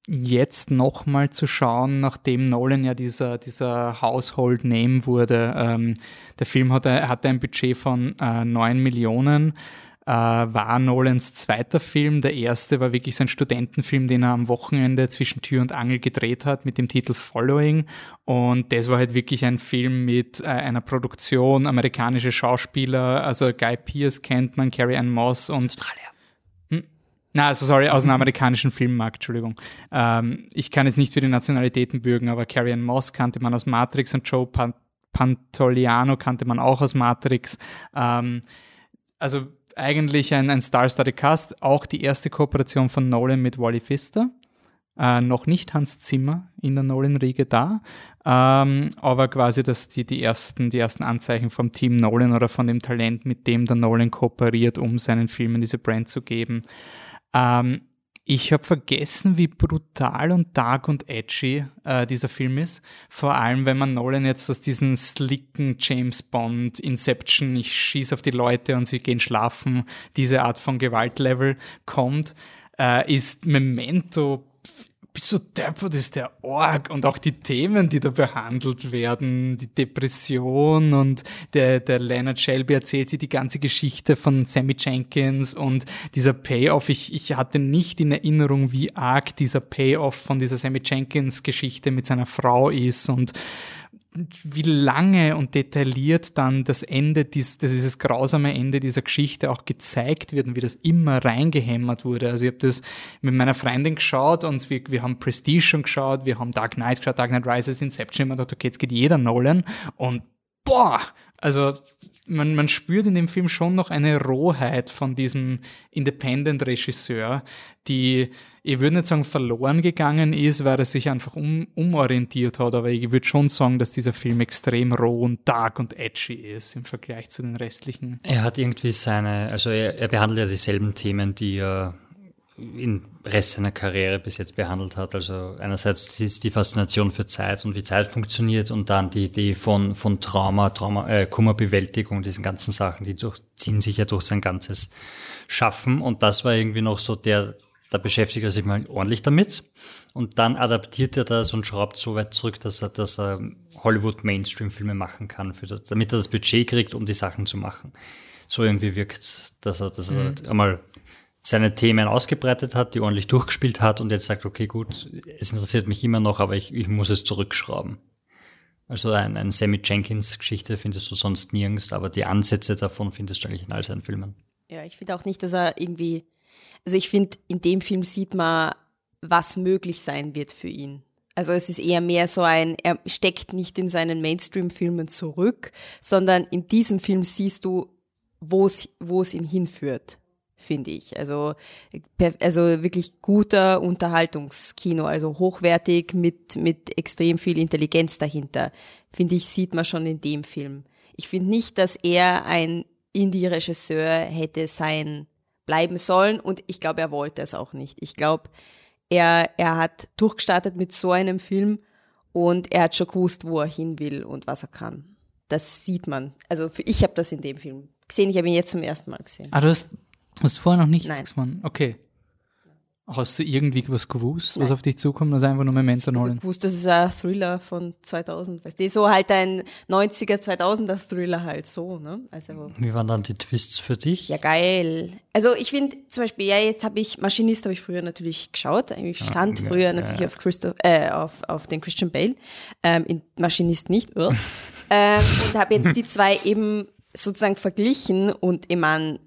jetzt nochmal zu schauen, nachdem Nolan ja dieser, dieser Household Name wurde. Ähm, der Film hatte, hatte ein Budget von äh, 9 Millionen, war Nolans zweiter Film. Der erste war wirklich so ein Studentenfilm, den er am Wochenende zwischen Tür und Angel gedreht hat mit dem Titel Following. Und das war halt wirklich ein Film mit äh, einer Produktion, amerikanische Schauspieler, also Guy Pearce kennt man, Carrie Ann Moss und Hm? na, also sorry, aus dem amerikanischen Filmmarkt, Entschuldigung. Ähm, ich kann jetzt nicht für die Nationalitäten bürgen, aber Carrie Ann Moss kannte man aus Matrix und Joe Pan Pantoliano kannte man auch aus Matrix. Ähm, also eigentlich ein, ein Star-Studded Cast, auch die erste Kooperation von Nolan mit Wally Pfister. Äh, noch nicht Hans Zimmer in der Nolan-Riege da, ähm, aber quasi das, die, die, ersten, die ersten Anzeichen vom Team Nolan oder von dem Talent, mit dem der Nolan kooperiert, um seinen Filmen diese Brand zu geben. Ähm, ich habe vergessen, wie brutal und dark und edgy äh, dieser Film ist. Vor allem, wenn man Nolan jetzt aus diesen slicken James Bond, Inception, ich schieße auf die Leute und sie gehen schlafen, diese Art von Gewaltlevel kommt, äh, ist Memento so deppert ist der Org und auch die Themen, die da behandelt werden, die Depression und der, der Leonard Shelby erzählt sie die ganze Geschichte von Sammy Jenkins und dieser Payoff. Ich, ich hatte nicht in Erinnerung, wie arg dieser Payoff von dieser Sammy Jenkins Geschichte mit seiner Frau ist und wie lange und detailliert dann das Ende, dies, dieses grausame Ende dieser Geschichte auch gezeigt wird und wie das immer reingehämmert wurde. Also ich habe das mit meiner Freundin geschaut und wir, wir haben Prestige schon geschaut, wir haben Dark Knight geschaut, Dark Knight Rises, Inception, und gedacht, okay, jetzt geht jeder Nolan und boah, also man, man spürt in dem Film schon noch eine Rohheit von diesem Independent-Regisseur, die, ich würde nicht sagen verloren gegangen ist, weil er sich einfach um, umorientiert hat, aber ich würde schon sagen, dass dieser Film extrem roh und dark und edgy ist im Vergleich zu den restlichen. Er hat irgendwie seine, also er, er behandelt ja dieselben Themen, die er im Rest seiner Karriere bis jetzt behandelt hat. Also einerseits ist die Faszination für Zeit und wie Zeit funktioniert und dann die Idee von, von Trauma, Trauma, äh, Kummerbewältigung, diesen ganzen Sachen, die durchziehen sich ja durch sein ganzes Schaffen. Und das war irgendwie noch so der, da beschäftigt er sich mal ordentlich damit. Und dann adaptiert er das und schraubt so weit zurück, dass er, dass er Hollywood Mainstream-Filme machen kann, für das, damit er das Budget kriegt, um die Sachen zu machen. So irgendwie wirkt dass er, dass er einmal seine Themen ausgebreitet hat, die ordentlich durchgespielt hat und jetzt sagt, okay, gut, es interessiert mich immer noch, aber ich, ich muss es zurückschrauben. Also ein, ein Sammy Jenkins Geschichte findest du sonst nirgends, aber die Ansätze davon findest du eigentlich in all seinen Filmen. Ja, ich finde auch nicht, dass er irgendwie, also ich finde, in dem Film sieht man, was möglich sein wird für ihn. Also es ist eher mehr so ein, er steckt nicht in seinen Mainstream-Filmen zurück, sondern in diesem Film siehst du, wo es ihn hinführt finde ich. Also, also wirklich guter Unterhaltungskino, also hochwertig mit, mit extrem viel Intelligenz dahinter, finde ich, sieht man schon in dem Film. Ich finde nicht, dass er ein Indie-Regisseur hätte sein bleiben sollen und ich glaube, er wollte es auch nicht. Ich glaube, er, er hat durchgestartet mit so einem Film und er hat schon gewusst, wo er hin will und was er kann. Das sieht man. Also für, ich habe das in dem Film gesehen. Ich habe ihn jetzt zum ersten Mal gesehen. Ah, du hast, du hast vorher noch nichts Nein. gesehen. Okay. Hast du irgendwie was gewusst, was auf dich zukommt, also einfach nur Memento Ich Nolan? wusste, das ist ein Thriller von 2000, weißt du, so halt ein 90er, 2000er Thriller halt so, ne? Also, Wie waren dann die Twists für dich? ja geil. Also ich finde zum Beispiel, ja, jetzt habe ich, Maschinist habe ich früher natürlich geschaut, ich stand ja, früher ja, natürlich ja. auf, Christoph, äh, auf, auf den Christian Bale, ähm, in Maschinist nicht, äh. ähm, und habe jetzt die zwei eben sozusagen verglichen und ich meine,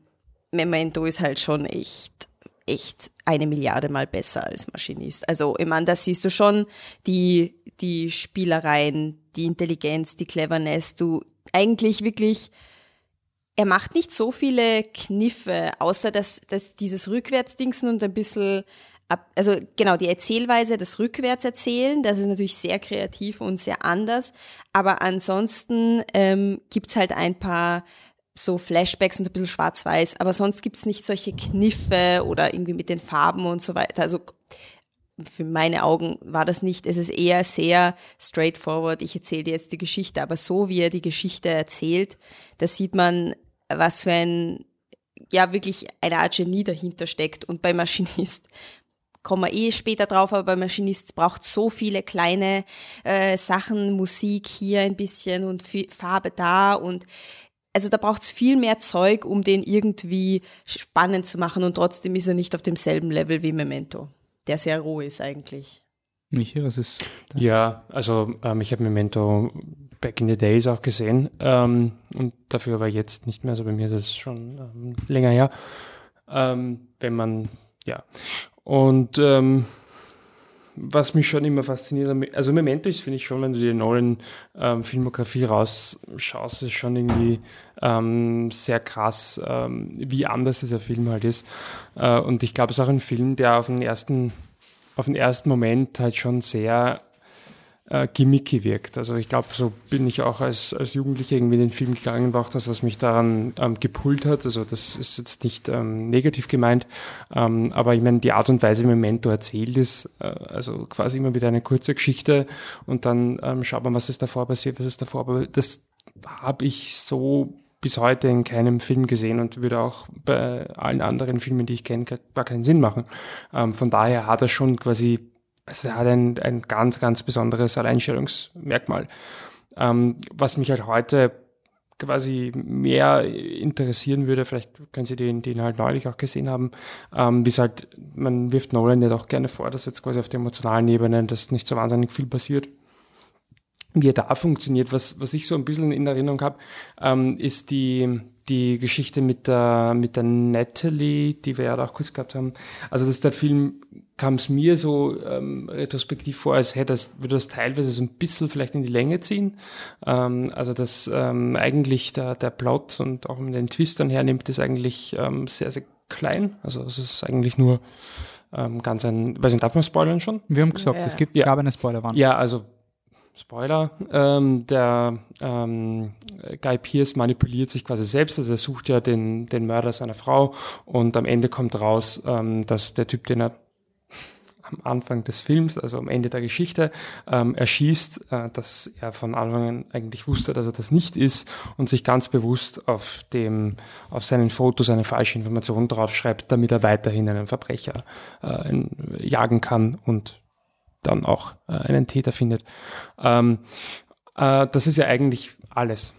Memento ist halt schon echt, echt eine Milliarde mal besser als Maschinist. Also, ich meine, da siehst du schon die, die Spielereien, die Intelligenz, die Cleverness, du eigentlich wirklich, er macht nicht so viele Kniffe, außer dass, dass dieses Rückwärtsdingsen und ein bisschen ab, also genau, die Erzählweise, das Rückwärtserzählen, das ist natürlich sehr kreativ und sehr anders, aber ansonsten ähm, gibt's halt ein paar so Flashbacks und ein bisschen schwarz-weiß, aber sonst gibt's nicht solche Kniffe oder irgendwie mit den Farben und so weiter. Also für meine Augen war das nicht. Es ist eher sehr straightforward. Ich erzähle dir jetzt die Geschichte, aber so wie er die Geschichte erzählt, da sieht man, was für ein, ja, wirklich eine Art Genie dahinter steckt. Und bei Maschinist kommen wir eh später drauf, aber bei Maschinist braucht so viele kleine äh, Sachen, Musik hier ein bisschen und Farbe da und also da braucht es viel mehr Zeug, um den irgendwie spannend zu machen und trotzdem ist er nicht auf demselben Level wie Memento, der sehr roh ist eigentlich. Michi, was ist da? Ja, also ähm, ich habe Memento back in the days auch gesehen ähm, und dafür aber jetzt nicht mehr. Also bei mir ist das schon ähm, länger her. Ähm, wenn man, ja. Und ähm, was mich schon immer fasziniert, also Memento ist, finde ich schon, wenn du die neuen ähm, Filmografie rausschaust, ist schon irgendwie ähm, sehr krass, ähm, wie anders dieser Film halt ist. Äh, und ich glaube, es ist auch ein Film, der auf den ersten, auf den ersten Moment halt schon sehr äh, gimmicky wirkt. Also ich glaube, so bin ich auch als, als Jugendlicher irgendwie in den Film gegangen, war auch das, was mich daran ähm, gepult hat. Also das ist jetzt nicht ähm, negativ gemeint, ähm, aber ich meine, die Art und Weise, wie Memento erzählt ist, äh, also quasi immer wieder eine kurze Geschichte und dann ähm, schaut man, was ist davor passiert, was ist davor, aber das habe ich so bis heute in keinem Film gesehen und würde auch bei allen anderen Filmen, die ich kenne, gar keinen Sinn machen. Ähm, von daher hat er schon quasi also er hat ein, ein ganz, ganz besonderes Alleinstellungsmerkmal. Ähm, was mich halt heute quasi mehr interessieren würde, vielleicht können Sie den, den halt neulich auch gesehen haben, ähm, wie es halt, man wirft Nolan ja doch gerne vor, dass jetzt quasi auf der emotionalen Ebene das nicht so wahnsinnig viel passiert. Wie er da funktioniert, was, was ich so ein bisschen in Erinnerung habe, ähm, ist die, die Geschichte mit der, mit der Natalie, die wir ja auch kurz gehabt haben. Also, dass der Film kam es mir so ähm, retrospektiv vor, als hätte das, würde das teilweise so ein bisschen vielleicht in die Länge ziehen. Ähm, also, dass ähm, eigentlich der, der Plot und auch mit den Twistern hernimmt, ist eigentlich ähm, sehr, sehr klein. Also, es ist eigentlich nur ähm, ganz ein, weiß nicht, darf man spoilern schon? Wir haben gesagt, Ja. es gibt, Ja. gab eine Spoilerwarnung. Ja, also Spoiler, ähm, der ähm, Guy Pierce manipuliert sich quasi selbst, also er sucht ja den, den Mörder seiner Frau. Und am Ende kommt raus, ähm, dass der Typ, den er am Anfang des Films, also am Ende der Geschichte, ähm, erschießt, äh, dass er von Anfang an eigentlich wusste, dass er das nicht ist und sich ganz bewusst auf dem, auf seinen Fotos eine falsche Information draufschreibt, damit er weiterhin einen Verbrecher äh, jagen kann und dann auch äh, einen Täter findet. Ähm, äh, das ist ja eigentlich alles.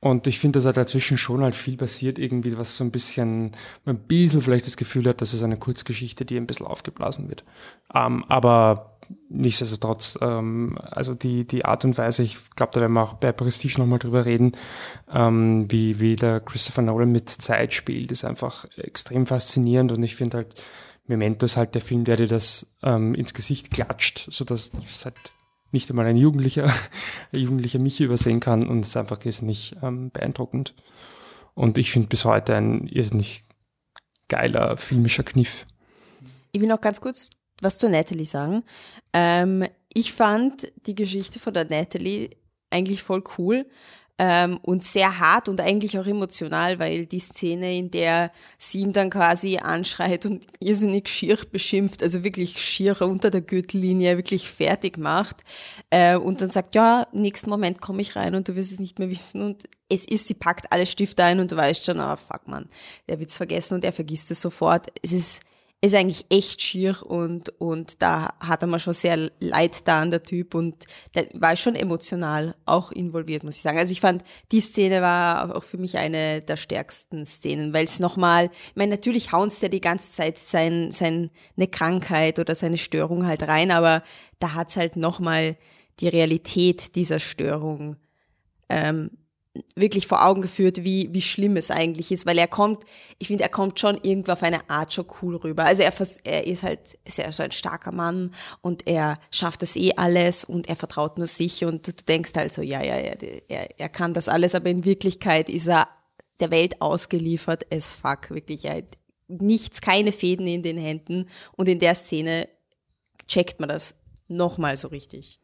Und ich finde, dass halt dazwischen schon halt viel passiert, irgendwie, was so ein bisschen, ein bisschen vielleicht das Gefühl hat, dass es eine Kurzgeschichte, die ein bisschen aufgeblasen wird. Ähm, aber nichtsdestotrotz, ähm, also die, die Art und Weise, ich glaube, da werden wir auch bei Prestige nochmal drüber reden, ähm, wie, wie der Christopher Nolan mit Zeit spielt, ist einfach extrem faszinierend und ich finde halt, Memento ist halt der Film, der dir das ähm, ins Gesicht klatscht, sodass das halt nicht einmal ein Jugendlicher, ein jugendlicher Michi übersehen kann und es einfach ist nicht ähm, beeindruckend. Und ich finde bis heute ein irrsinnig geiler filmischer Kniff. Ich will noch ganz kurz was zu Natalie sagen. Ähm, ich fand die Geschichte von der Natalie eigentlich voll cool ähm, und sehr hart und eigentlich auch emotional, weil die Szene, in der sie ihm dann quasi anschreit und irrsinnig schier beschimpft, also wirklich schier unter der Gürtellinie wirklich fertig macht äh, und dann sagt, ja, nächsten Moment komme ich rein und du wirst es nicht mehr wissen und es ist, sie packt alle Stifte ein und du weißt schon, ah, fuck man, der wird's vergessen und er vergisst es sofort. Es ist ist eigentlich echt schier und, und da hat er mir schon sehr leid da an der Typ und der war schon emotional auch involviert, muss ich sagen. Also ich fand, die Szene war auch für mich eine der stärksten Szenen, weil es nochmal, ich meine, natürlich hauen ja die ganze Zeit sein, seine Krankheit oder seine Störung halt rein, aber da hat's halt nochmal die Realität dieser Störung ähm, wirklich vor Augen geführt, wie, wie schlimm es eigentlich ist, weil er kommt, ich finde, er kommt schon irgendwo auf eine Art schon cool rüber. Also er, er ist halt sehr so ein starker Mann und er schafft das eh alles und er vertraut nur sich und du denkst halt so, ja, ja, ja, er, er kann das alles, aber in Wirklichkeit ist er der Welt ausgeliefert as fuck, wirklich. Er hat nichts, keine Fäden in den Händen und in der Szene checkt man das nochmal so richtig.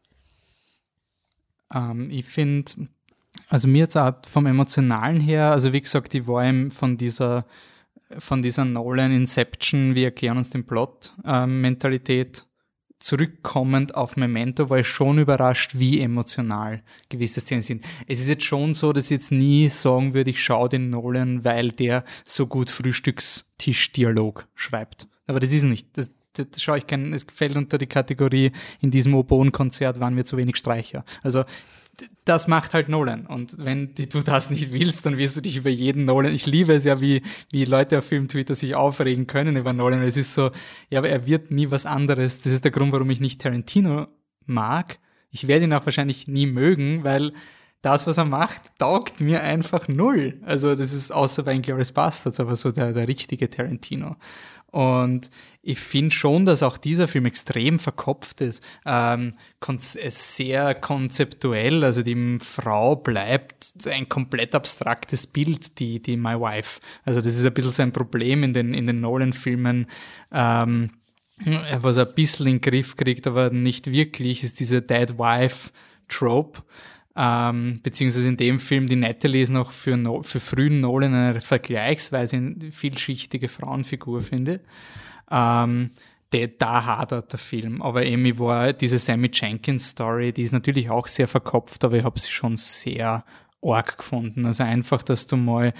Ähm, ich finde, also mir jetzt auch vom Emotionalen her, also wie gesagt, ich war eben von dieser, von dieser Nolan Inception, wir erklären uns den Plot, ähm, Mentalität zurückkommend auf Memento war ich schon überrascht, wie emotional gewisse Szenen sind. Es ist jetzt schon so, dass ich jetzt nie sagen würde, ich schaue den Nolan, weil der so gut Frühstückstischdialog schreibt. Aber das ist nicht. Das, das, schaue ich kein, es fällt unter die Kategorie, in diesem Oboen-Konzert waren wir zu wenig Streicher. Also das macht halt Nolan. Und wenn du das nicht willst, dann wirst du dich über jeden Nolan. Ich liebe es ja, wie, wie Leute auf Film-Twitter sich aufregen können über Nolan. Es ist so, ja, aber er wird nie was anderes. Das ist der Grund, warum ich nicht Tarantino mag. Ich werde ihn auch wahrscheinlich nie mögen, weil das, was er macht, taugt mir einfach null. Also das ist außer bei Inglourious Bastards, aber so der, der richtige Tarantino. Und ich finde schon, dass auch dieser Film extrem verkopft ist. Ähm, sehr konzeptuell, also die Frau bleibt ein komplett abstraktes Bild, die, die My Wife. Also das ist ein bisschen sein Problem in den, in den Nolan-Filmen. Ähm, was er ein bisschen in den Griff kriegt, aber nicht wirklich, ist diese Dead Wife Trope. Ähm, beziehungsweise in dem Film, die Natalie ist noch für, no für frühen Nolan eine vergleichsweise vielschichtige Frauenfigur, finde. Ähm, der, da hadert der Film. Aber Amy war diese Sammy Jenkins Story, die ist natürlich auch sehr verkopft, aber ich habe sie schon sehr arg gefunden. Also einfach, dass du mal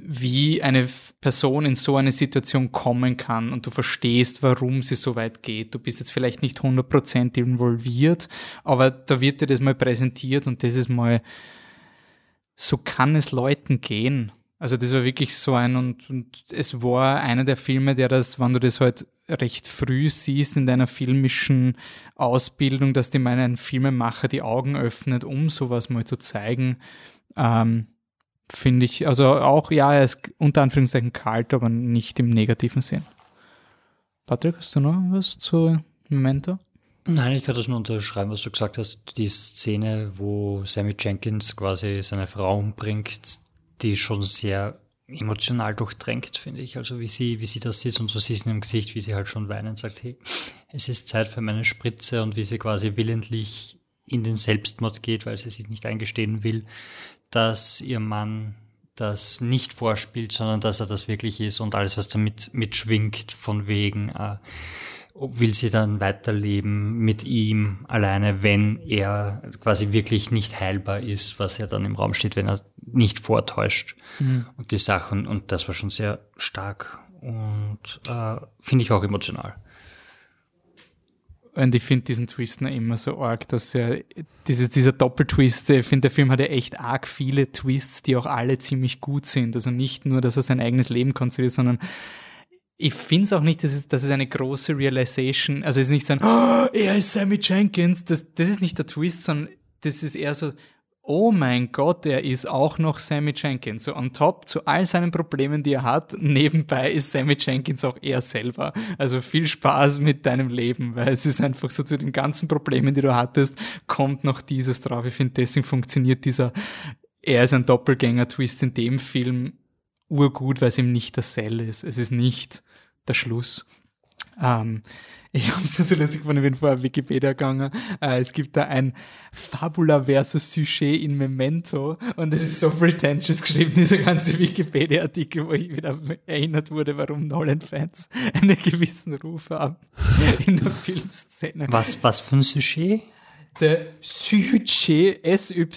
wie eine Person in so eine Situation kommen kann und du verstehst, warum sie so weit geht. Du bist jetzt vielleicht nicht 100% involviert, aber da wird dir das mal präsentiert und das ist mal, so kann es Leuten gehen. Also das war wirklich so ein und, und es war einer der Filme, der das, wenn du das halt recht früh siehst in deiner filmischen Ausbildung, dass dir ein Filmemacher die Augen öffnet, um sowas mal zu zeigen. Ähm, finde ich, also auch, ja, er ist unter Anführungszeichen kalt, aber nicht im negativen Sinn. Patrick, hast du noch was zu Memento? Nein, ich kann das nur unterschreiben, was du gesagt hast. Die Szene, wo Sammy Jenkins quasi seine Frau umbringt, die schon sehr emotional durchdrängt, finde ich. Also wie sie, wie sie das sieht und so siehst in ihrem Gesicht, wie sie halt schon weinend sagt, hey, es ist Zeit für meine Spritze und wie sie quasi willentlich in den Selbstmord geht, weil sie sich nicht eingestehen will, dass ihr Mann das nicht vorspielt, sondern dass er das wirklich ist und alles, was damit mitschwingt, von wegen, äh, will sie dann weiterleben mit ihm alleine, wenn er quasi wirklich nicht heilbar ist, was ja dann im Raum steht, wenn er nicht vortäuscht mhm. und die Sachen. Und das war schon sehr stark und äh, finde ich auch emotional. Und ich finde diesen Twist noch immer so arg, dass er, dieses, dieser Doppeltwist, ich finde, der Film hat ja echt arg viele Twists, die auch alle ziemlich gut sind. Also nicht nur, dass er sein eigenes Leben konstruiert, sondern ich finde es auch nicht, dass es, dass es eine große Realization, also es ist nicht so ein, oh, er ist Sammy Jenkins, das, das ist nicht der Twist, sondern das ist eher so, oh mein Gott, er ist auch noch Sammy Jenkins. So on top zu all seinen Problemen, die er hat, nebenbei ist Sammy Jenkins auch er selber. Also viel Spaß mit deinem Leben, weil es ist einfach so zu den ganzen Problemen, die du hattest, kommt noch dieses drauf. Ich finde, deswegen funktioniert dieser, er ist ein Doppelgänger-Twist in dem Film urgut, weil es eben nicht das Cell ist. Es ist nicht der Schluss. Ähm, ich habe es so gefunden, ich bin vorher Wikipedia gegangen. Äh, es gibt da ein Fabula versus Sujet in Memento und es ist so pretentious geschrieben, dieser ganze Wikipedia-Artikel, wo ich wieder erinnert wurde, warum Nolan-Fans einen gewissen Ruf haben in der Filmszene. Was, was für ein Sujet? The sujet, S-Y-U-Z-H-E-T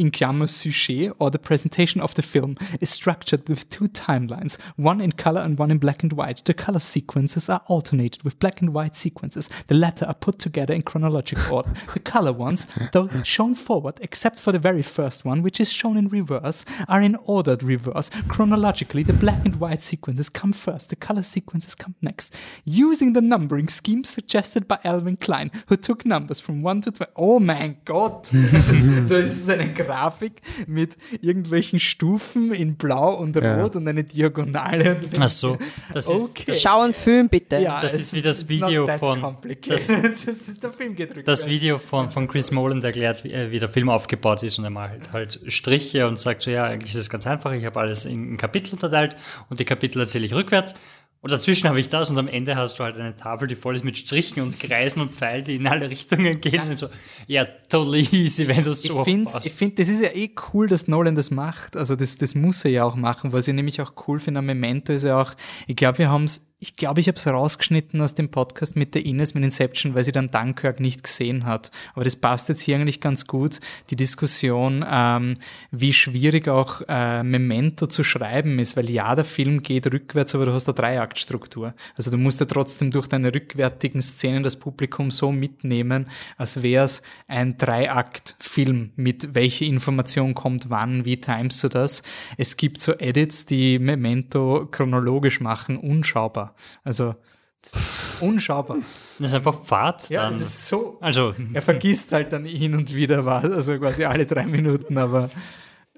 in Klammer sujet, or the presentation of the film, is structured with two timelines, one in color and one in black and white. The color sequences are alternated with black and white sequences. The latter are put together in chronological order. The color ones, though shown forward, except for the very first one, which is shown in reverse, are in ordered reverse. Chronologically, the black and white sequences come first, the color sequences come next. Using the numbering scheme suggested by Alvin Klein, who took numbers from 1 to 12. Oh mein Gott! das ist eine Grafik mit irgendwelchen Stufen in Blau und Rot und eine Diagonale. Und Ach so, das ist, okay. Schau einen Film bitte. Ja, das ist wie das Video von- das- Das, ist der Film gedrückt. das Video von, von Chris Moland erklärt, wie, äh, wie der Film aufgebaut ist und er macht halt Striche und sagt so, ja, eigentlich ist es ganz einfach, ich habe alles in, in Kapitel unterteilt und die Kapitel erzähle ich rückwärts und dazwischen habe ich das und am Ende hast du halt eine Tafel, die voll ist mit Strichen und Kreisen und Pfeilen, die in alle Richtungen gehen und so, ja, totally easy, wenn du es so ich finde, aufbaust. ich find, das ist ja eh cool, dass Nolan das macht. Also das, das muss er ja auch machen. Was ich nämlich auch cool finde am Memento ist ja auch, ich glaube, wir haben es, ich glaube, ich habe es rausgeschnitten aus dem Podcast mit der Ines mit Inception, weil sie dann Dunkirk nicht gesehen hat. Aber das passt jetzt hier eigentlich ganz gut, die Diskussion, ähm, wie schwierig auch äh, Memento zu schreiben ist, weil ja, der Film geht rückwärts, aber du hast eine Dreiaktstruktur. Also du musst ja trotzdem durch deine rückwärtigen Szenen das Publikum so mitnehmen, als wäre es ein Dreiakt-Film mit welche Information kommt wann, wie timest du das. Es gibt so Edits, die Memento chronologisch machen, unschaubar. Also das ist unschaubar. Das ist einfach Fahrt Ja, es ist so. also, Er vergisst halt dann hin und wieder was, also quasi alle drei Minuten, aber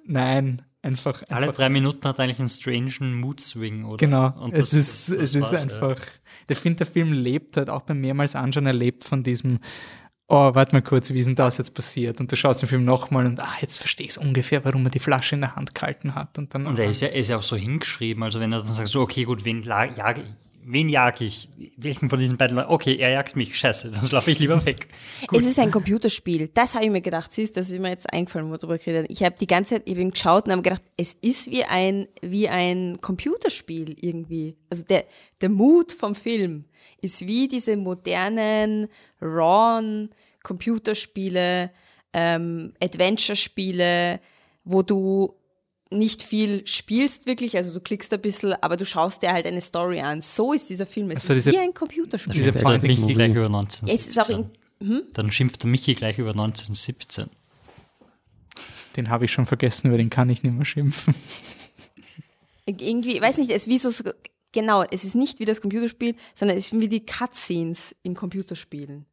nein, einfach. alle einfach drei Minuten hat eigentlich einen strangen Mood-Swing, oder? Genau, Und es das- ist, das es ist war's, ja. einfach, ich finde, der Film lebt halt auch beim mehrmals anschauen, er lebt von diesem, oh, warte mal kurz, wie ist denn das jetzt passiert? Und du schaust den Film nochmal und, ah, jetzt verstehe ich ungefähr, warum er die Flasche in der Hand gehalten hat. Und dann, Und er ist, ja, ist ja auch so hingeschrieben, also wenn er dann sagt, so, okay, gut, wen jage ich? Wen jag ich? Welchen von diesen beiden? Okay, er jagt mich. Scheiße, dann laufe ich lieber weg. Es ist ein Computerspiel. Das habe ich mir gedacht. Siehst, das ist mir jetzt eingefallen, wo wir drüber geredet haben. Ich habe die ganze Zeit eben geschaut und habe gedacht, es ist wie ein, wie ein Computerspiel irgendwie. Also der, der Mut vom Film ist wie diese modernen, rawen Computerspiele, ähm, Adventure-Spiele, wo du nicht viel spielst wirklich, also du klickst ein bisschen, aber du schaust dir halt eine Story an. So ist dieser Film. Es Also ist diese- wie ein Computerspiel. diese Michi Movie. gleich über Es 1917. ist auch in, Dann schimpft der Michi gleich über 1917. den habe ich schon vergessen, über den kann ich nicht mehr schimpfen. irgendwie, ich weiß nicht, es ist wie so, genau, es ist nicht wie das Computerspiel, sondern es sind wie die Cutscenes in Computerspielen.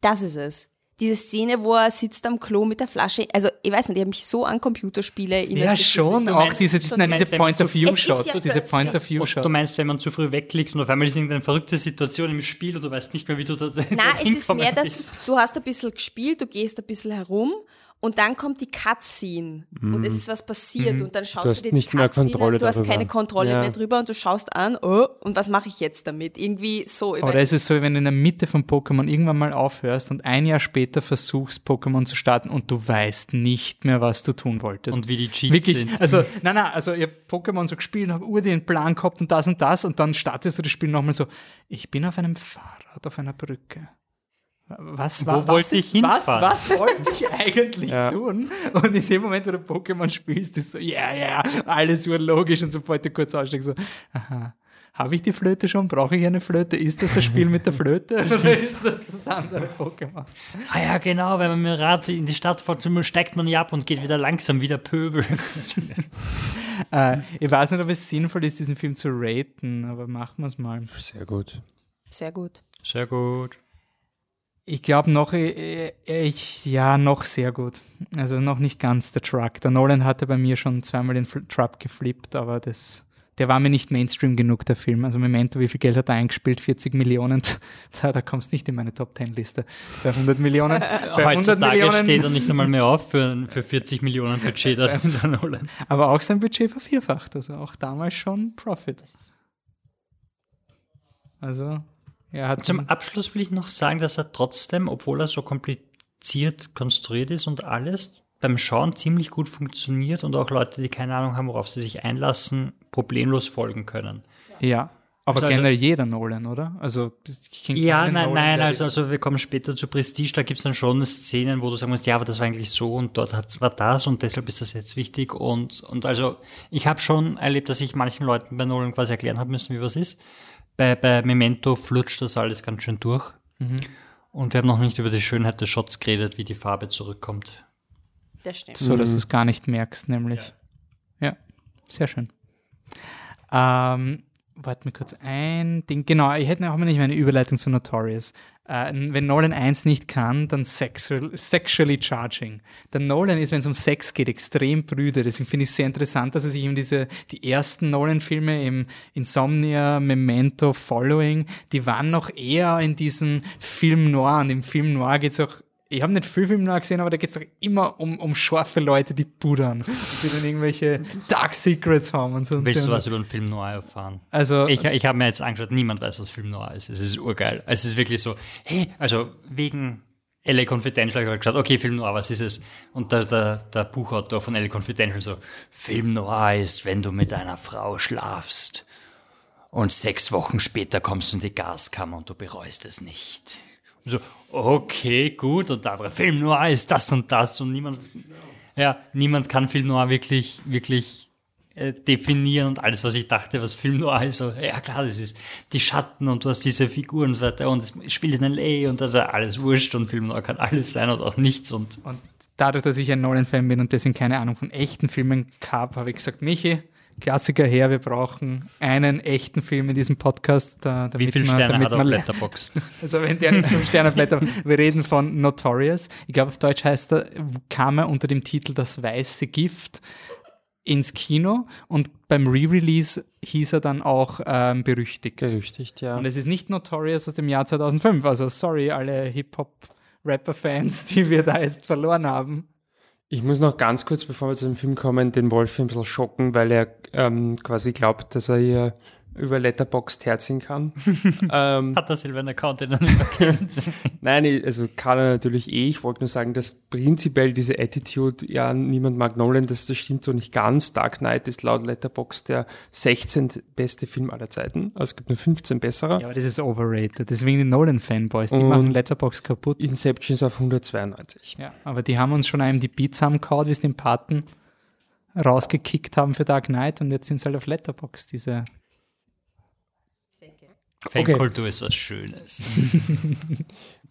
Das ist es. Diese Szene, wo er sitzt am Klo mit der Flasche, also ich weiß nicht, ich habe mich so an Computerspiele erinnert. Ja, schon, auch meinst, diese, schon- nein, diese Point-of-View-Shots, ja diese Point-of-View-Shots. Du meinst, wenn man zu früh wegklickt und auf einmal ist irgendeine verrückte Situation im Spiel und du weißt nicht mehr, wie du da Na, es ist mehr, dass du hast ein bisschen gespielt, du gehst ein bisschen herum und dann kommt die Cutscene und es ist was passiert und dann schaust. Du du, hast dir die nicht mehr Cutscene Kontrolle an, du hast darüber. keine Kontrolle Ja. mehr drüber und du schaust an, oh, und was mache ich jetzt damit? Irgendwie so. Oder weiß ist es so, wenn du in der Mitte von Pokémon irgendwann mal aufhörst und ein Jahr später versuchst, Pokémon zu starten und du weißt nicht mehr, was du tun wolltest? Und wie die Cheats Wirklich, sind. also, nein, nein, also ich habe Pokémon so gespielt und habe ur den Plan gehabt und das und das und dann startest du das Spiel nochmal so, ich bin auf einem Fahrrad auf einer Brücke. Was war, Wo was wollte ich ist- was, was wollte ich eigentlich Ja. tun? Und in dem Moment, wo du Pokémon spielst, ist so, ja, ja, alles urlogisch und sobald du kurz aussteigst, so, aha, habe ich die Flöte schon? Brauche ich eine Flöte? Ist das das Spiel mit der Flöte oder ist das das andere Pokémon? Ah ja, genau, wenn man mit dem Rad in die Stadt fährt, steigt man ja ab und geht wieder langsam wieder Pöbel. Äh, ich weiß nicht, ob es sinnvoll ist, diesen Film zu raten, aber machen wir es mal. Sehr gut. Sehr gut. Sehr gut. Ich glaube noch, äh, äh, ich, ja, noch sehr gut. Also noch nicht ganz der Truck. Der Nolan hatte bei mir schon zweimal den Truck geflippt, aber das, der war mir nicht Mainstream genug, der Film. Also Memento, wie viel Geld hat er eingespielt? 40 Millionen. Da, da kommst du nicht in meine Top 10 Liste. Bei 100 Millionen. Bei 100 Heutzutage Millionen. steht er nicht einmal mehr auf für, für 40 Millionen Budget aber auch sein Budget vervierfacht. Also auch damals schon Profit. Also. Zum Abschluss will ich noch sagen, dass er trotzdem, obwohl er so kompliziert konstruiert ist und alles, beim Schauen ziemlich gut funktioniert und auch Leute, die keine Ahnung haben, worauf sie sich einlassen, problemlos folgen können. ja. Aber Also- generell jeder Nolan, oder? Also ich Ja, nein, Nolan, nein, also, also wir kommen später zu Prestige, da gibt's dann schon Szenen, wo du sagen musst, ja, aber das war eigentlich so und dort hat, war das und deshalb ist das jetzt wichtig und, und also ich habe schon erlebt, dass ich manchen Leuten bei Nolan quasi erklären habe müssen, wie was ist. Bei, bei Memento flutscht das alles ganz schön durch und wir haben noch nicht über die Schönheit des Shots geredet, wie die Farbe zurückkommt. Das stimmt. so, dass du es gar nicht merkst, nämlich. Ja, sehr schön. Ähm, warte mir kurz ein Ding. Genau, ich hätte auch mal nicht meine Überleitung zu Notorious. Äh, wenn Nolan eins nicht kann, dann sexual, sexually charging. Der Nolan ist, wenn es um Sex geht, extrem brüde. Deswegen finde ich es sehr interessant, dass er sich eben diese, die ersten Nolan-Filme im Insomnia, Memento, Following, die waren noch eher in diesem Film Noir. Und im Film Noir geht es auch ich habe nicht viel Film Noir gesehen, aber da geht es doch immer um, um scharfe Leute, die pudern. Die dann irgendwelche Dark Secrets haben und so. Willst du was über den Film Noir erfahren? Also, Ich, ich habe mir jetzt angeschaut, niemand weiß, was Film Noir ist. Es ist urgeil. Es ist wirklich so, hey, also wegen LA Confidential habe ich gesagt, okay, Film Noir, was ist es? Und der, der, der Buchautor von LA Confidential so, Film Noir ist, wenn du mit einer Frau schlafst und sechs Wochen später kommst du in die Gaskammer und du bereust es nicht. So, okay, gut. Und der andere Film Noir ist das und das und niemand, ja, niemand kann Film Noir wirklich, wirklich äh, definieren und alles, was ich dachte, was Film Noir ist. So, ja klar, das ist die Schatten und du hast diese Figuren und so weiter und es spielt in L.A. und ist alles wurscht und Film Noir kann alles sein und auch nichts und und dadurch, dass ich ein Nolan-Fan bin und deswegen keine Ahnung von echten Filmen habe, habe ich gesagt, Michi, Klassiker her, wir brauchen einen echten Film in diesem Podcast. Da, damit wie viele man, Sterne damit hat er auf man Letterboxd? Also wenn der nicht fünf Sterne blättert, wir reden von Notorious. Ich glaube, auf Deutsch heißt er, kam er unter dem Titel Das weiße Gift ins Kino und beim Re-Release hieß er dann auch ähm, berüchtigt. Berüchtigt, ja. Und es ist nicht Notorious aus dem Jahr 2005. Also sorry, alle Hip-Hop-Rapper-Fans, die wir da jetzt verloren haben. Ich muss noch ganz kurz, bevor wir zu dem Film kommen, den Wolf ein bisschen schocken, weil er ähm, quasi glaubt, dass er hier über Letterboxd herziehen kann. ähm, Hat er selber einen Account, den er nicht mehr kennt? nein, ich- also kann er natürlich eh. Ich wollte nur sagen, dass prinzipiell diese Attitude, ja, niemand mag Nolan, das, das stimmt so nicht ganz. Dark Knight ist laut Letterboxd der 16. beste Film aller Zeiten. Also es gibt nur 15 bessere. Ja, aber das ist overrated. Deswegen die Nolan-Fanboys, die Und- machen Letterbox kaputt. Inception ist auf 192. Ja, aber die haben uns schon einem die Beats zusammengehauen, wie es den Paten rausgekickt haben für Dark Knight und jetzt sind sie halt auf Letterbox, diese Fankultur ist was Schönes.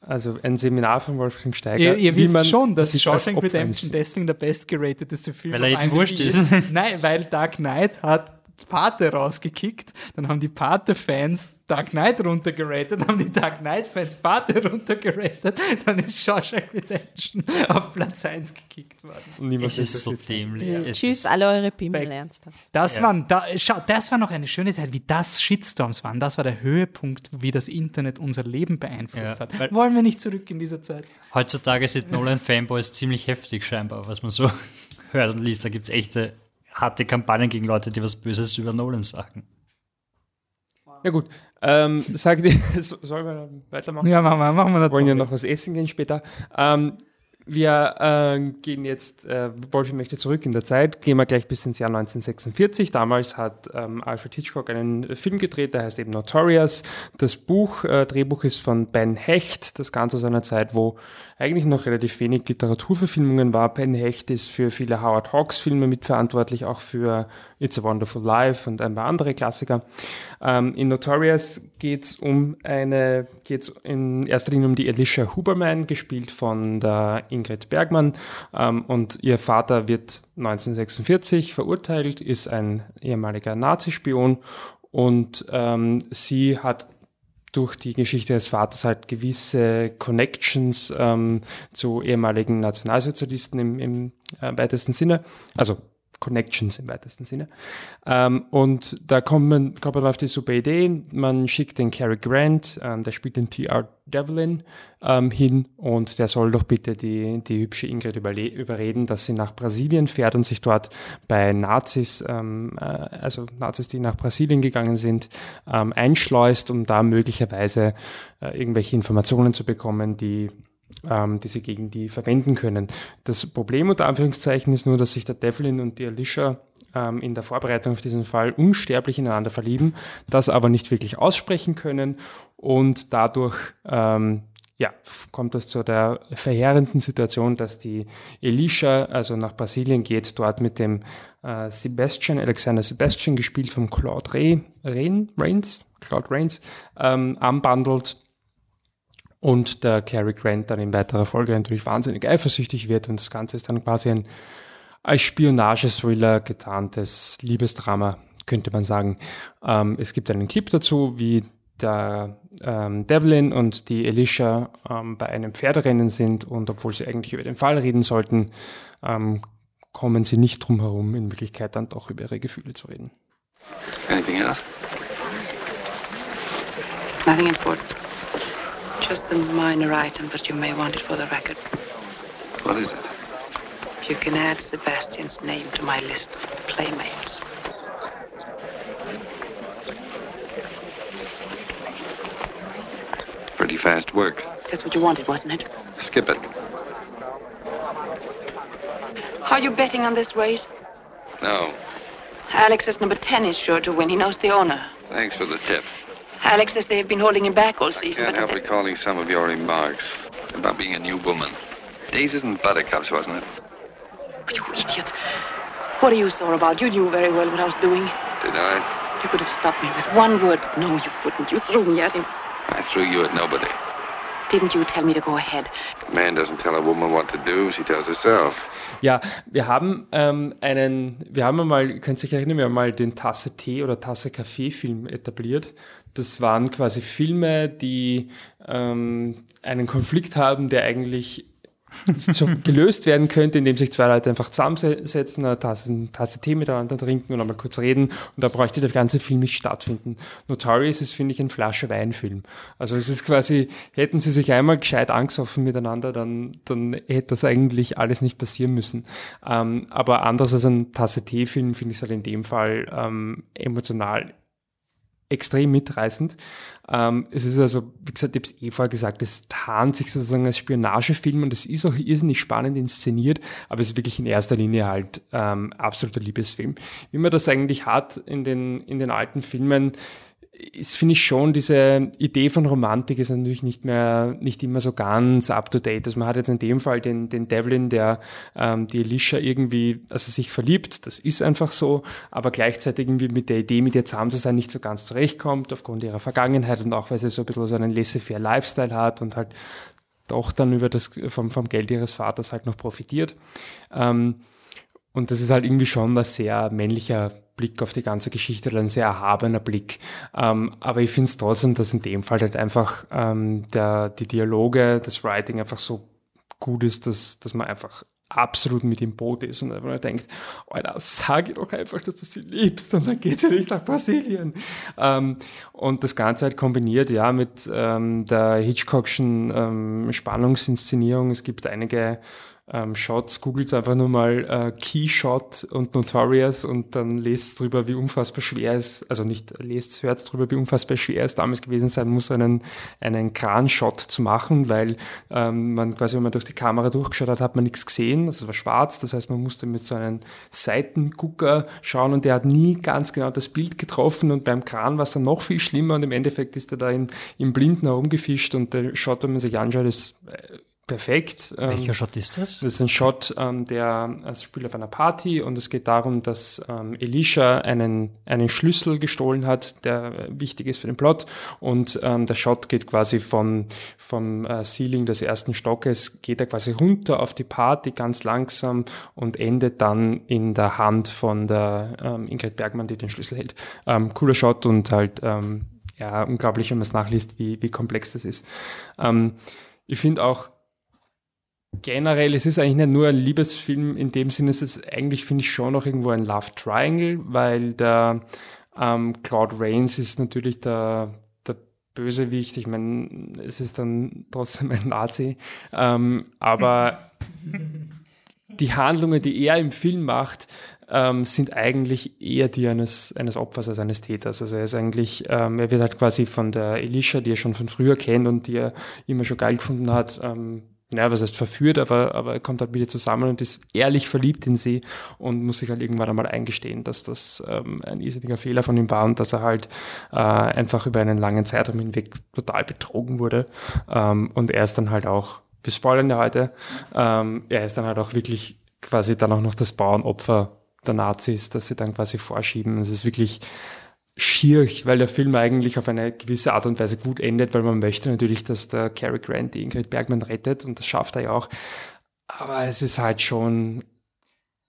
Also ein Seminar von Wolfgang Steiger. Ihr, ihr wie wisst man schon, dass Shawshank Redemption deswegen der bestgeratedeste Film Weil er IMDb wurscht ist. Nein, weil Dark Knight hat Pate rausgekickt, dann haben die Pate-Fans Dark Knight runtergeratet, haben die Dark Knight-Fans Pate runtergeratet, dann ist Shawshank Redemption auf Platz 1 gekickt worden. Und niemand Es ist so dämlich. Es Tschüss, alle eure Pimmel, ernsthaft. Das, Ja. waren, da, schau, das war noch eine schöne Zeit, wie das Shitstorms waren. Das war der Höhepunkt, wie das Internet unser Leben beeinflusst Ja, hat. weil- Wollen wir nicht zurück in dieser Zeit? Heutzutage sind Nolan-Fanboys ziemlich heftig scheinbar, was man so hört und liest. Da gibt es echte harte Kampagnen gegen Leute, die was Böses über Nolan sagen. Ja gut, ähm, sagt ihr, so- sollen wir weitermachen? Ja, machen wir, machen wir Wir wollen ja noch was essen gehen später. Ähm, wir äh, gehen jetzt, äh, Wolfi möchte zurück in der Zeit, gehen wir gleich bis ins Jahr 1946. Damals hat ähm, Alfred Hitchcock einen Film gedreht, der heißt eben Notorious. Das Buch, äh, Drehbuch ist von Ben Hecht, das Ganze aus einer Zeit, wo eigentlich noch relativ wenig Literaturverfilmungen war. Ben Hecht ist für viele Howard Hawks Filme mitverantwortlich, auch für It's a Wonderful Life und ein paar andere Klassiker. Ähm, in Notorious geht's um eine, geht's in erster Linie um die Alicia Huberman, gespielt von der Ingrid Bergmann. Ähm, und ihr Vater wird 1946 verurteilt, ist ein ehemaliger Nazispion und ähm, sie hat durch die Geschichte des Vaters halt gewisse Connections ähm, zu ehemaligen Nationalsozialisten im, im äh, weitesten Sinne, also Connections im weitesten Sinne. Ähm, und da kommt man, kommt man auf die super Idee, man schickt den Cary Grant, ähm, der spielt den T.R. Devlin, ähm, hin und der soll doch bitte die, die hübsche Ingrid überreden, dass sie nach Brasilien fährt und sich dort bei Nazis, ähm, äh, also Nazis, die nach Brasilien gegangen sind, ähm, einschleust, um da möglicherweise äh, irgendwelche Informationen zu bekommen, die ähm, die sie gegen die verwenden können. Das Problem unter Anführungszeichen ist nur, dass sich der Devlin und die Alicia ähm, in der Vorbereitung auf diesen Fall unsterblich ineinander verlieben, das aber nicht wirklich aussprechen können und dadurch ähm, ja, kommt es zu der verheerenden Situation, dass die Elisha also nach Brasilien geht, dort mit dem äh, Sebastian, Alexander Sebastian, gespielt von Claude Ray, Rain, Rains, Claude Rains, ähm, anbandelt und der Cary Grant dann in weiterer Folge natürlich wahnsinnig eifersüchtig wird und das Ganze ist dann quasi ein als Spionagethriller getarntes Liebesdrama, könnte man sagen. Ähm, es gibt einen Clip dazu, wie der ähm, Devlin und die Alicia ähm, bei einem Pferderennen sind und obwohl sie eigentlich über den Fall reden sollten, ähm, kommen sie nicht drum herum, in Wirklichkeit dann doch über ihre Gefühle zu reden. Anything else? Nothing important. Just a minor item, but you may want it for the record. What is it? You can add Sebastian's name to my list of playmates. Pretty fast work. That's what you wanted, wasn't it? Skip it. Are you betting on this race? No. Alex says number 10 is sure to win. He knows the owner. Thanks for the tip. Alex says they have been holding him back all season. Can't but help recalling some of your remarks about being a new woman. Daisies and buttercups, wasn't it? You idiot. What are you sore about? You knew very well what I was doing. Did I? You could have stopped me with one word, but no, you wouldn't. You threw me at him. I threw you at nobody. Didn't you tell me to go ahead? A man doesn't tell a woman what to do, she tells herself. Ja, wir haben ähm, einen, wir haben einmal, ihr könnt sich erinnern, wir haben mal den Tasse Tee oder Tasse Kaffee Film etabliert. Das waren quasi Filme, die ähm, einen Konflikt haben, der eigentlich gelöst werden könnte, indem sich zwei Leute einfach zusammensetzen, eine Tasse, Tasse Tee miteinander trinken und einmal kurz reden und da bräuchte der ganze Film nicht stattfinden. Notorious ist, finde ich, ein Flasche Weinfilm. Also es ist quasi, hätten sie sich einmal gescheit angesoffen miteinander, dann, dann hätte das eigentlich alles nicht passieren müssen. Ähm, aber anders als ein Tasse Tee-Film finde ich es halt in dem Fall ähm, emotional extrem mitreißend. Ähm, es ist also, wie gesagt, ich habe es eh vorher gesagt, es tarnt sich sozusagen als Spionagefilm und es ist auch irrsinnig spannend inszeniert, aber es ist wirklich in erster Linie halt ähm, absoluter Liebesfilm. Wie man das eigentlich hat in den, in den alten Filmen, ist, finde ich schon, diese Idee von Romantik ist natürlich nicht mehr, nicht immer so ganz up to date. Also man hat jetzt in dem Fall den, den Devlin, der ähm, die Alicia irgendwie, also sich verliebt, das ist einfach so, aber gleichzeitig irgendwie mit der Idee, mit ihr zusammen zu sein, nicht so ganz zurechtkommt, aufgrund ihrer Vergangenheit und auch, weil sie so ein bisschen so einen laissez-faire Lifestyle hat und halt doch dann über das, vom, vom Geld ihres Vaters halt noch profitiert. Ähm, und das ist halt irgendwie schon was sehr männlicher Blick auf die ganze Geschichte oder ein sehr erhabener Blick. Ähm, aber ich finde es trotzdem, dass in dem Fall halt einfach ähm, der, die Dialoge, das Writing einfach so gut ist, dass, dass man einfach absolut mit im Boot ist und einfach denkt, Alter, sag ihr doch einfach, dass du sie liebst und dann geht sie nicht nach Brasilien. Ähm, und das Ganze halt kombiniert, ja, mit ähm, der Hitchcockschen ähm, Spannungsinszenierung. Es gibt einige ähm, Shots, googelt einfach nur mal äh, Keyshot und Notorious und dann lest drüber, wie unfassbar schwer es, also nicht lest, hört drüber, wie unfassbar schwer es damals gewesen sein muss, einen, einen Kran-Shot zu machen, weil ähm, man quasi, wenn man durch die Kamera durchgeschaut hat, hat man nichts gesehen, also es war schwarz, das heißt, man musste mit so einem Seitengucker schauen und der hat nie ganz genau das Bild getroffen und beim Kran war es dann noch viel schlimmer und im Endeffekt ist er da in, im Blinden herumgefischt und der Shot, wenn man sich anschaut, ist äh, perfekt. Welcher ähm, Shot ist das? Das ist ein Shot, ähm, der es spielt auf einer Party und es geht darum, dass ähm, Elisha einen, einen Schlüssel gestohlen hat, der wichtig ist für den Plot und ähm, der Shot geht quasi von, vom äh, Ceiling des ersten Stockes, geht er quasi runter auf die Party ganz langsam und endet dann in der Hand von der ähm, Ingrid Bergmann, die den Schlüssel hält. Ähm, cooler Shot und halt ähm, ja, unglaublich, wenn man es nachliest, wie, wie komplex das ist. Ähm, ich finde auch generell, es ist eigentlich nicht nur ein Liebesfilm, in dem Sinne es ist eigentlich, finde ich, schon noch irgendwo ein Love Triangle, weil der ähm, Claude Rains ist natürlich der, der Bösewicht. Ich meine, es ist dann trotzdem ein Nazi. Ähm, aber die Handlungen, die er im Film macht, ähm, sind eigentlich eher die eines, eines Opfers als eines Täters. Also er ist eigentlich, ähm, er wird halt quasi von der Elisha, die er schon von früher kennt und die er immer schon geil gefunden hat, ähm, naja, was heißt verführt, aber, aber er kommt halt wieder zusammen und ist ehrlich verliebt in sie und muss sich halt irgendwann einmal eingestehen, dass das ähm, ein irrsinniger Fehler von ihm war und dass er halt äh, einfach über einen langen Zeitraum hinweg total betrogen wurde. Ähm, und er ist dann halt auch, wir spoilern ja heute, ähm, er ist dann halt auch wirklich quasi dann auch noch das Bauernopfer der Nazis, dass sie dann quasi vorschieben. Es ist wirklich schier, weil der Film eigentlich auf eine gewisse Art und Weise gut endet, weil man möchte natürlich, dass der Cary Grant die Ingrid Bergman rettet und das schafft er ja auch. Aber es ist halt schon.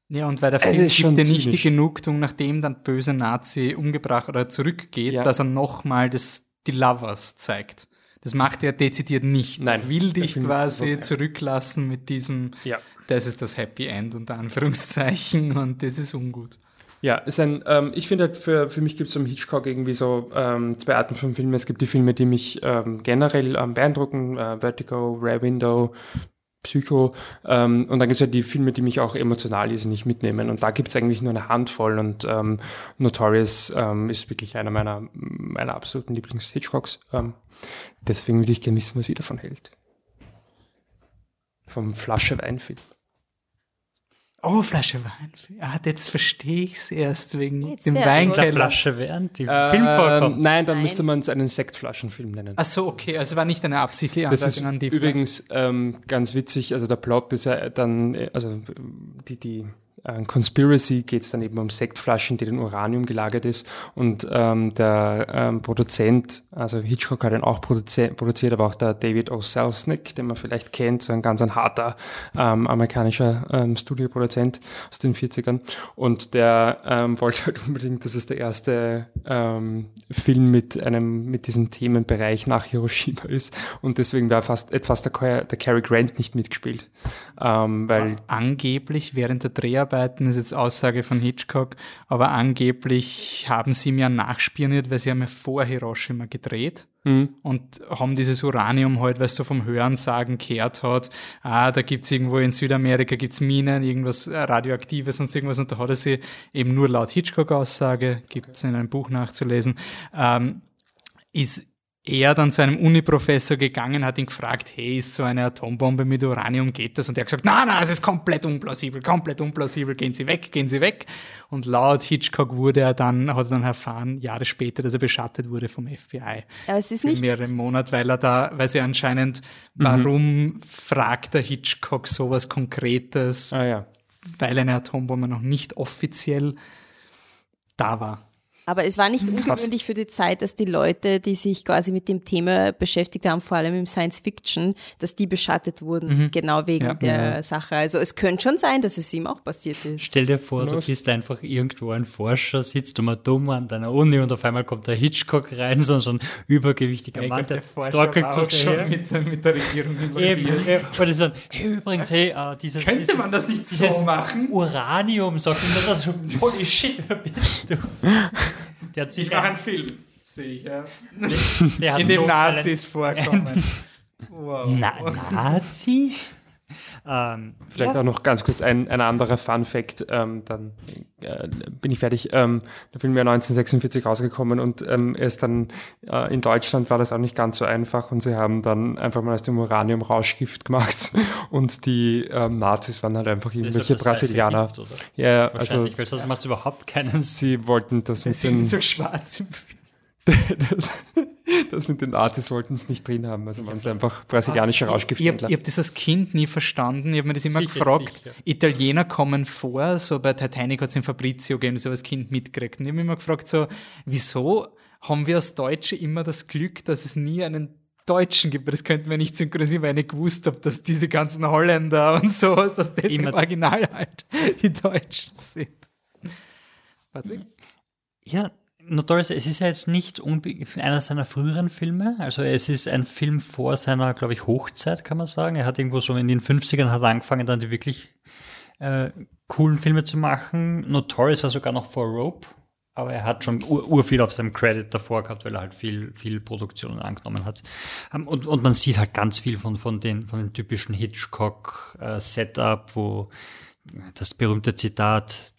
Ja, und weil der Film gibt dir nicht die Genugtuung, nachdem dann böse Nazi umgebracht oder zurückgeht, ja. dass er nochmal die Lovers zeigt. Das macht er dezidiert nicht. Nein. Er will dich quasi zurücklassen mit diesem, ja. das ist das Happy End unter Anführungszeichen und das ist ungut. Ja, ist ein, ähm, ich finde halt, für, für mich gibt es am Hitchcock irgendwie so ähm, zwei Arten von Filmen. Es gibt die Filme, die mich ähm, generell ähm, beeindrucken, äh, Vertigo, Rare Window, Psycho. Ähm, und dann gibt es ja die Filme, die mich auch emotional nicht mitnehmen. Und da gibt es eigentlich nur eine Handvoll. Und ähm, Notorious ähm, ist wirklich einer meiner, meiner absoluten Lieblings-Hitchcocks. Ähm, deswegen würde ich gerne wissen, was ihr davon hält. Vom Flasche Weinfilm. Oh, Flasche Wein. Ah, jetzt verstehe ich es erst wegen Jetzt dem der Weinkeller. Flasche während die Ähm, Film vorkommt. Nein, dann Nein. müsste man es einen Sektflaschenfilm nennen. Ach so, okay. Also war nicht eine absichtliche Das ist Anleitung an die übrigens ähm, ganz witzig. Also der Plot ist ja dann, äh, also die, die äh, Conspiracy geht es dann eben um Sektflaschen, die in Uranium gelagert ist. Und ähm, der ähm, Produzent, also Hitchcock hat ihn auch produzi produziert, aber auch der David O. Selznick, den man vielleicht kennt, so ein ganz ein harter ähm, amerikanischer ähm, Studioproduzent aus den 40ern. Und der ähm, wollte halt unbedingt, dass es der erste ähm, Film mit einem, mit diesem Themenbereich nach Hiroshima ist. Und deswegen wäre fast etwas der, der Cary Grant nicht mitgespielt. Ähm, weil Angeblich während der Dreharbeiten, das ist jetzt Aussage von Hitchcock, aber angeblich haben sie ihm ja nachspioniert, weil sie haben ja vor Hiroshima gedreht und haben dieses Uranium halt, weil es so vom Hörensagen gehört hat, ah, da gibt's irgendwo in Südamerika gibt's Minen, irgendwas äh, Radioaktives und irgendwas und da hat er sie eben nur laut Hitchcock-Aussage, gibt's in einem Buch nachzulesen, ähm, ist er dann zu einem Uni-Professor gegangen, hat ihn gefragt, hey, ist so eine Atombombe mit Uranium, geht das? Und er hat gesagt, nein, nein, es ist komplett unplausibel, komplett unplausibel, gehen Sie weg, gehen Sie weg. Und laut Hitchcock wurde er dann, hat er dann erfahren, Jahre später, dass er beschattet wurde vom FBI. Aber es ist Für nicht, mehrere Monate, weil er da, weil sie anscheinend, warum fragt der Hitchcock sowas Konkretes, ah ja. weil eine Atombombe noch nicht offiziell da war. Aber es war nicht ungewöhnlich für die Zeit, dass die Leute, die sich quasi mit dem Thema beschäftigt haben, vor allem im Science Fiction, dass die beschattet wurden, genau wegen Ja. der Sache. Also es könnte schon sein, dass es ihm auch passiert ist. Stell dir vor, du bist einfach irgendwo ein Forscher, sitzt du mal dumm an deiner Uni und auf einmal kommt der Hitchcock rein, so, so ein übergewichtiger Mann, der torkelt so daher. mit der, mit der Regierung Eben, ja. und die sagen, hey, übrigens, hey, äh, dieses, Könnte dieses, man das nicht so machen? Uranium, sagt ihm das so, holy shit, wer bist du? Der hat sich Ich mache einen Film, sehe ich, ja. der hat In dem so Nazis vorkommen. Wow. Na, Nazis? Ähm, Vielleicht auch noch ganz kurz ein, ein anderer Fun Fact, ähm, dann äh, bin ich fertig. Ähm, der Film ist ja 1946 rausgekommen und ähm, erst dann äh, in Deutschland war das auch nicht ganz so einfach und sie haben dann einfach mal aus dem Uranium Rauschgift gemacht und die ähm, Nazis waren halt einfach irgendwelche das Brasilianer. Gift, oder? Ja, also Wahrscheinlich, weil sonst macht es überhaupt keinen Sinn. sie wollten das mit den so schwarz im Film. Das, das mit den Nazis wollten es nicht drin haben, also waren es einfach brasilianische Ich habe Rauschgifthändler. hab das als Kind nie verstanden. Ich habe mir das immer Sicher, gefragt. sicher. Italiener kommen vor, so bei Titanic hat es in Fabrizio gegeben, so als Kind mitgekriegt. Und ich habe mich immer gefragt, so, wieso haben wir als Deutsche immer das Glück, dass es nie einen Deutschen gibt? Das könnten wir nicht synchronisieren, weil ich nicht gewusst habe, dass diese ganzen Holländer und sowas, dass das Immer- im Original halt die Deutschen sind. Patrick? Ja, Notorious, es ist ja jetzt nicht einer seiner früheren Filme. Also es ist ein Film vor seiner, glaube ich, Hochzeit, kann man sagen. Er hat irgendwo so in den 50ern hat angefangen, dann die wirklich äh, coolen Filme zu machen. Notorious war sogar noch vor Rope. Aber er hat schon ur, ur viel auf seinem Credit davor gehabt, weil er halt viel, viel Produktionen angenommen hat. Ähm, Und, und man sieht halt ganz viel von, von, den, von den typischen Hitchcock-Setup, wo das berühmte Zitat,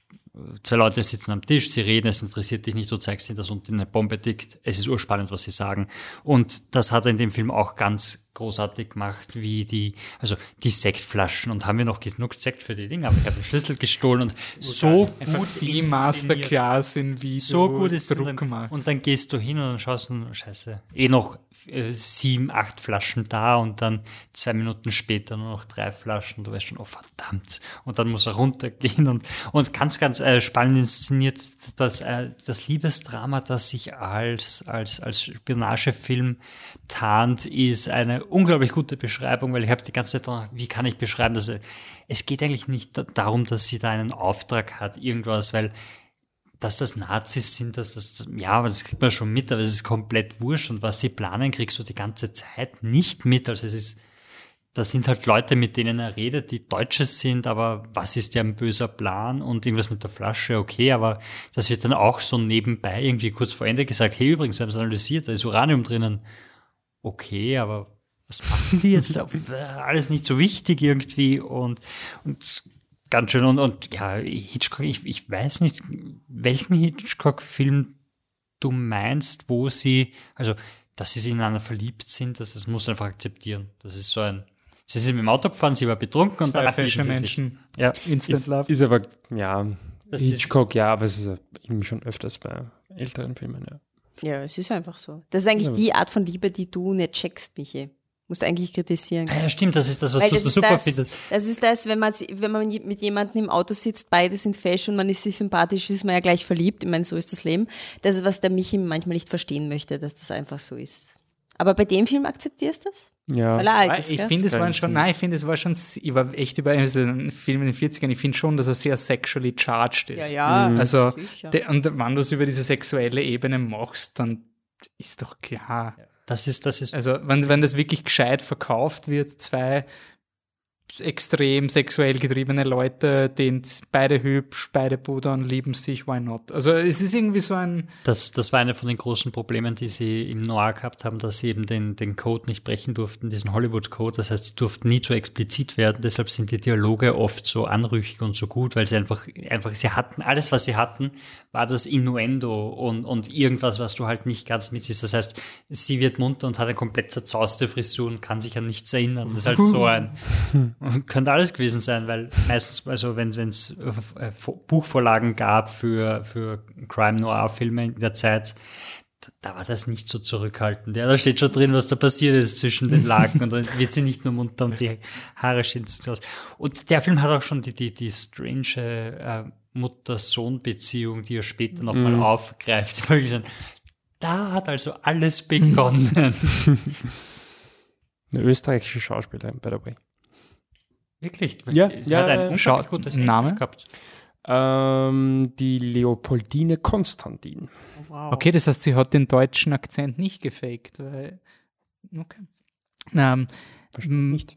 zwei Leute sitzen am Tisch, sie reden, es interessiert dich nicht, du zeigst ihnen, dass unten eine Bombe tickt. Es ist urspannend, was sie sagen. Und das hat er in dem Film auch ganz großartig gemacht, wie die, also die Sektflaschen und haben wir noch genug Sekt für die Dinge, aber ich habe den Schlüssel gestohlen und so gut die. Masterclass in wie so gut ist und Druck dann, machst. und dann gehst du hin und dann schaust du, scheiße, eh noch sieben, acht Flaschen da und dann zwei Minuten später nur noch drei Flaschen. Du weißt schon, oh verdammt. Und dann muss er runtergehen und, und ganz, ganz äh, spannend inszeniert das, äh, das Liebesdrama, das sich als, als, als Spionagefilm tarnt, ist eine unglaublich gute Beschreibung, weil ich habe die ganze Zeit, wie kann ich beschreiben, dass er, es geht eigentlich nicht da- darum, dass sie da einen Auftrag hat, irgendwas, weil dass das Nazis sind, dass das, das, ja, aber das kriegt man schon mit, aber es ist komplett wurscht und was sie planen, kriegst du die ganze Zeit nicht mit. Also es ist, das sind halt Leute, mit denen er redet, die Deutsche sind, aber was ist ja ein böser Plan und irgendwas mit der Flasche, okay, aber das wird dann auch so nebenbei irgendwie kurz vor Ende gesagt, hey, übrigens, wir haben es analysiert, da ist Uranium drinnen. Okay, aber was machen die jetzt da? Alles nicht so wichtig irgendwie und, und ganz schön und, und ja, Hitchcock, ich, ich weiß nicht, welchen Hitchcock-Film du meinst, wo sie, also, dass sie sich ineinander verliebt sind, das, das musst du einfach akzeptieren. Das ist so ein, sie sind mit dem Auto gefahren, sie war betrunken und Zwei danach lieben sie sich. Fashion-Menschen. Ja, Instant Ist, Love. ist aber, ja, Das ist- Hitchcock, ja, aber es ist irgendwie schon öfters bei älteren Filmen, ja. Ja, es ist einfach so. Das ist eigentlich Ja. die Art von Liebe, die du nicht checkst, Michi. Musst eigentlich kritisieren. Ah ja, stimmt, das ist das, was Weil du das so super das, findest. Das ist das, wenn man, wenn man mit jemandem im Auto sitzt, beide sind Fashion, man ist sich sympathisch, ist man ja gleich verliebt. Ich meine, so ist das Leben. Das ist, was der Michi manchmal nicht verstehen möchte, dass das einfach so ist. Aber bei dem Film akzeptierst du das? Ja, Weil er alt Weil ist, ich finde, es Keinen schon, nein, ich finde, es war schon, ich war echt über also ein Film in den 40ern, ich finde schon, dass er sehr sexually charged ist. Ja, ja, Also, sicher. de, und wenn du es über diese sexuelle Ebene machst, dann ist doch klar. Das ist, das ist, Also, wenn, wenn das wirklich gescheit verkauft wird, zwei extrem sexuell getriebene Leute, denen beide hübsch, beide pudern, lieben sich, why not? Also, es ist irgendwie so ein, Das, das war eine von den großen Problemen, die sie im Noir gehabt haben, dass sie eben den, den Code nicht brechen durften, diesen Hollywood-Code. Das heißt, sie durften nie zu explizit werden. Deshalb sind die Dialoge oft so anrüchig und so gut, weil sie einfach, einfach, sie hatten, alles, was sie hatten, war das Innuendo und, und irgendwas, was du halt nicht ganz mitsiehst. Das heißt, sie wird munter und hat eine komplett zerzauste Frisur und kann sich an nichts erinnern. Das ist halt so ein, könnte alles gewesen sein, weil meistens, also wenn es äh, Buchvorlagen gab für, für Crime-Noir-Filme in der Zeit, da, war das nicht so zurückhaltend. Ja, da steht schon drin, was da passiert ist zwischen den Laken und dann wird sie nicht nur munter und die Haare stehen so aus. Und der Film hat auch schon die, die, die strange äh, Mutter-Sohn-Beziehung, die er später nochmal aufgreift. Wirklich so, Da hat also alles begonnen. eine österreichische Schauspielerin, by the way. Wirklich? Ja, sie ja, hat ein ja, unglaublich gutes Name? Englisch gehabt. Ähm, die Leopoldine Konstantin. okay, das heißt, sie hat den deutschen Akzent nicht gefaked, weil, okay. Ähm, nicht.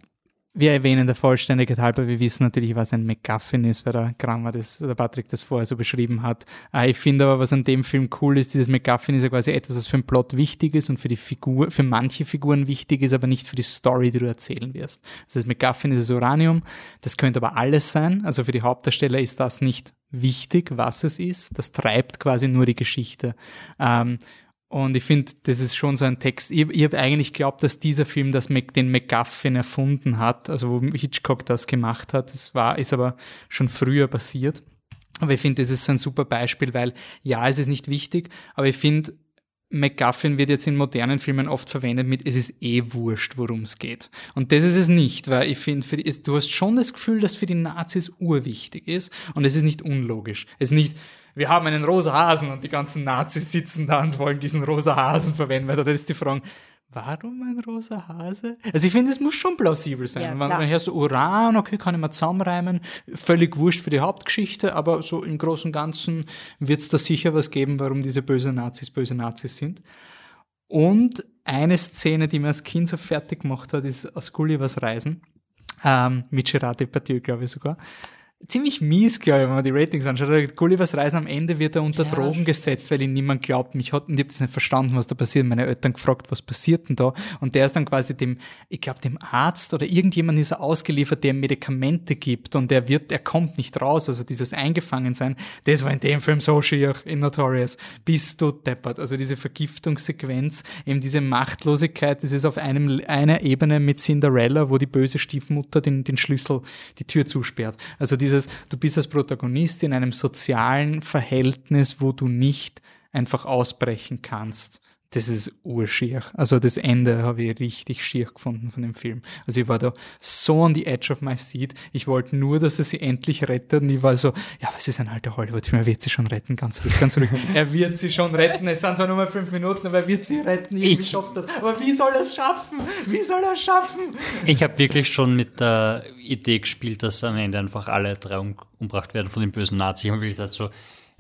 Wir erwähnen der Vollständigkeit halber, wir wissen natürlich, was ein MacGuffin ist, weil der Grammer das, der Patrick das vorher so beschrieben hat. Äh, Ich finde aber, was an dem Film cool ist, dieses MacGuffin ist ja quasi etwas, das für den Plot wichtig ist und für die Figur, für manche Figuren wichtig ist, aber nicht für die Story, die du erzählen wirst. Das heißt, MacGuffin ist das Uranium, das könnte aber alles sein. Also für die Hauptdarsteller ist das nicht wichtig, was es ist. Das treibt quasi nur die Geschichte. Ähm, und ich finde, das ist schon so ein Text. Ich, ich habe eigentlich geglaubt, dass dieser Film das den MacGuffin erfunden hat, also wo Hitchcock das gemacht hat. Das war, ist aber schon früher passiert. Aber ich finde, das ist so ein super Beispiel, weil ja, es ist nicht wichtig, aber ich finde, MacGuffin wird jetzt in modernen Filmen oft verwendet mit, es ist eh wurscht, worum es geht. Und das ist es nicht, weil ich finde, du hast schon das Gefühl, dass für die Nazis urwichtig ist und es ist nicht unlogisch. Es ist nicht, wir haben einen rosa Hasen und die ganzen Nazis sitzen da und wollen diesen rosa Hasen verwenden, weil da ist die Frage, warum ein rosa Hase? Also ich finde, es muss schon plausibel sein. Ja, Wenn man hört so Uran, okay, kann ich mal zusammenreimen, völlig wurscht für die Hauptgeschichte, aber so im Großen und Ganzen wird es da sicher was geben, warum diese böse Nazis böse Nazis sind. Und eine Szene, die mir als Kind so fertig gemacht hat, ist aus Gullivers Reisen, ähm, mit Gerard Depardieu, glaube ich sogar. Ziemlich mies, glaube ich, wenn man die Ratings anschaut. Gullivers Reisen am Ende wird er unter Drogen gesetzt, weil ihn niemand glaubt. Mich hat, und ich habe das nicht verstanden, was da passiert. Meine Eltern gefragt, was passiert denn da? Und der ist dann quasi dem, ich glaube, dem Arzt oder irgendjemand ist er ausgeliefert, der Medikamente gibt und er wird, er kommt nicht raus. Also dieses Eingefangensein, das war in dem Film so schier in Notorious. Bist du deppert. Also diese Vergiftungssequenz, eben diese Machtlosigkeit, das ist auf einem, einer Ebene mit Cinderella, wo die böse Stiefmutter den, den Schlüssel, die Tür zusperrt. Also dieses, du bist als Protagonist in einem sozialen Verhältnis, wo du nicht einfach ausbrechen kannst. Das ist urschier. Also das Ende habe ich richtig schier gefunden von dem Film. Also ich war da so on the edge of my seat. Ich wollte nur, dass er sie endlich rettet. Und ich war so, ja, was ist ein alter Hollywood-Film? Er wird sie schon retten, ganz ruhig, ganz ruhig. er wird sie schon retten. Es sind zwar nur mal fünf Minuten, aber er wird sie retten. Irgendwie Ich- schafft das. Aber wie soll er es schaffen? Wie soll er es schaffen? Ich habe wirklich schon mit der Idee gespielt, dass am Ende einfach alle drei um, umgebracht werden von den bösen Nazis. Ich habe wirklich gedacht so,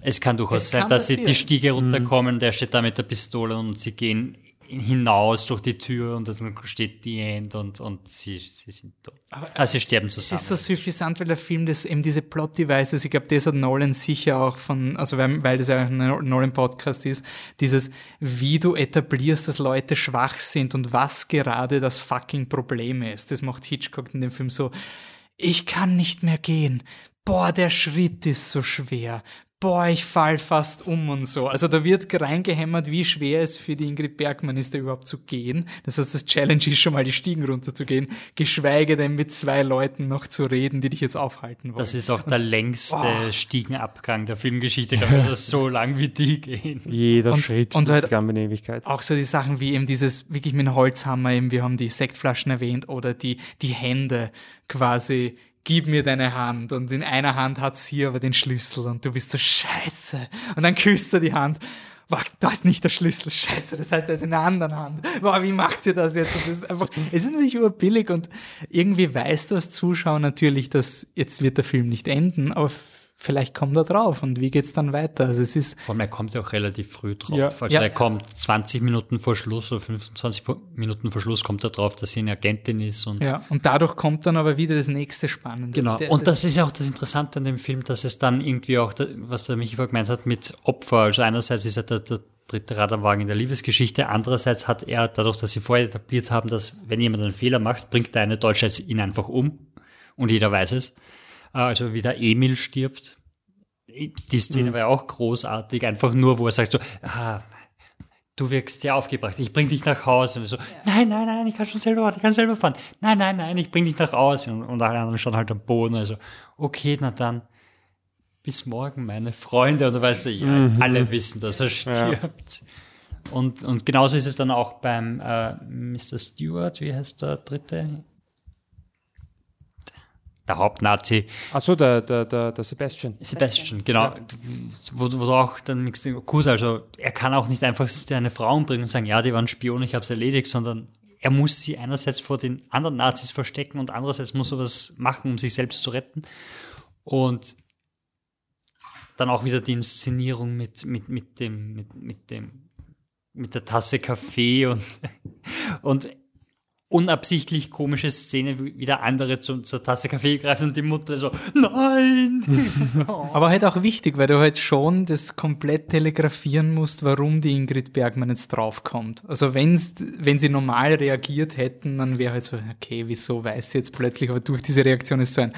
es kann durchaus Es sein, kann dass sie die Stiege runterkommen, der steht da mit der Pistole und sie gehen hinaus durch die Tür und dann steht die End und, und sie, sie sind tot. also sie sterben Es zusammen. ist so suffisant, weil der Film das eben diese Plot-Devices, ich glaube, das hat Nolan sicher auch von, also weil, weil das ja ein Nolan-Podcast ist, dieses, wie du etablierst, dass Leute schwach sind und was gerade das fucking Problem ist. Das macht Hitchcock in dem Film so, ich kann nicht mehr gehen. Boah, der Schritt ist so schwer. Boah, ich fall fast um und so. Also da wird reingehämmert, wie schwer es für die Ingrid Bergmann ist, da überhaupt zu gehen. Das heißt, das Challenge ist schon mal die Stiegen runterzugehen, geschweige denn mit zwei Leuten noch zu reden, die dich jetzt aufhalten wollen. Das ist auch der längste Stiegenabgang der Filmgeschichte, glaube ich, also so lang wie die gehen. Jeder Und- Schritt und halt- eine Ewigkeit. auch so die Sachen wie eben dieses, wirklich mit dem Holzhammer, eben, wir haben die Sektflaschen erwähnt, oder die, die Hände quasi, gib mir deine Hand. Und in einer Hand hat sie aber den Schlüssel und du bist so, scheiße. Und dann küsst er die Hand. Boah, da ist nicht der Schlüssel, scheiße, das heißt, er ist in der anderen Hand. Boah, wie macht sie das jetzt? Und das ist einfach, es ist nicht urbillig und irgendwie weißt du als Zuschauer natürlich, dass jetzt wird der Film nicht enden, aber vielleicht kommt er drauf und wie geht's dann weiter? Also es ist, Vor allem, er kommt ja auch relativ früh drauf. Ja. Also Ja. er kommt 20 Minuten vor Schluss oder 25 vor- Minuten vor Schluss kommt er drauf, dass sie eine Agentin ist und ja, und dadurch kommt dann aber wieder das nächste Spannende. Genau. Der- Und das ist ja auch das Interessante an dem Film, dass es dann irgendwie auch, was der Michi vorher gemeint hat, mit Opfer. Also einerseits ist er der, der dritte Radarwagen in der Liebesgeschichte. Andererseits hat er, dadurch, dass sie vorher etabliert haben, dass wenn jemand einen Fehler macht, bringt der eine Deutsche ihn einfach um. Und jeder weiß es. Äh, Also wie der Emil stirbt. Die Szene war ja auch großartig. Einfach nur, wo er sagt so, ah, du wirkst sehr aufgebracht, ich bring dich nach Hause. Und so, nein, nein, nein, ich kann schon selber fahren, ich kann selber fahren. Nein, nein, nein, ich bring dich nach Hause. Und, und alle anderen schon halt am Boden. Also, okay, na dann, bis morgen, meine Freunde. Und du weißt, ja, alle wissen, dass er stirbt. Und, und genauso ist es dann auch beim äh, Mr. Stewart, wie heißt der dritte? Der Hauptnazi. Achso, der, der, der, der Sebastian. Sebastian, genau. Wo, wo du auch dann nichts gut, also er kann auch nicht einfach eine Frau umbringen und sagen, ja, die waren Spion, ich habe es erledigt, sondern er muss sie einerseits vor den anderen Nazis verstecken und andererseits muss er was machen, um sich selbst zu retten. Und dann auch wieder die Inszenierung mit, mit, mit dem, mit, mit dem, mit der Tasse Kaffee und, und unabsichtlich komische Szene, wie der andere zum, zur Tasse Kaffee greift und die Mutter so, nein! Aber halt auch wichtig, weil du halt schon das komplett telegrafieren musst, warum die Ingrid Bergmann jetzt draufkommt. Also wenn's, wenn sie normal reagiert hätten, dann wäre halt so, okay, wieso weiß sie jetzt plötzlich, aber durch diese Reaktion ist so ein,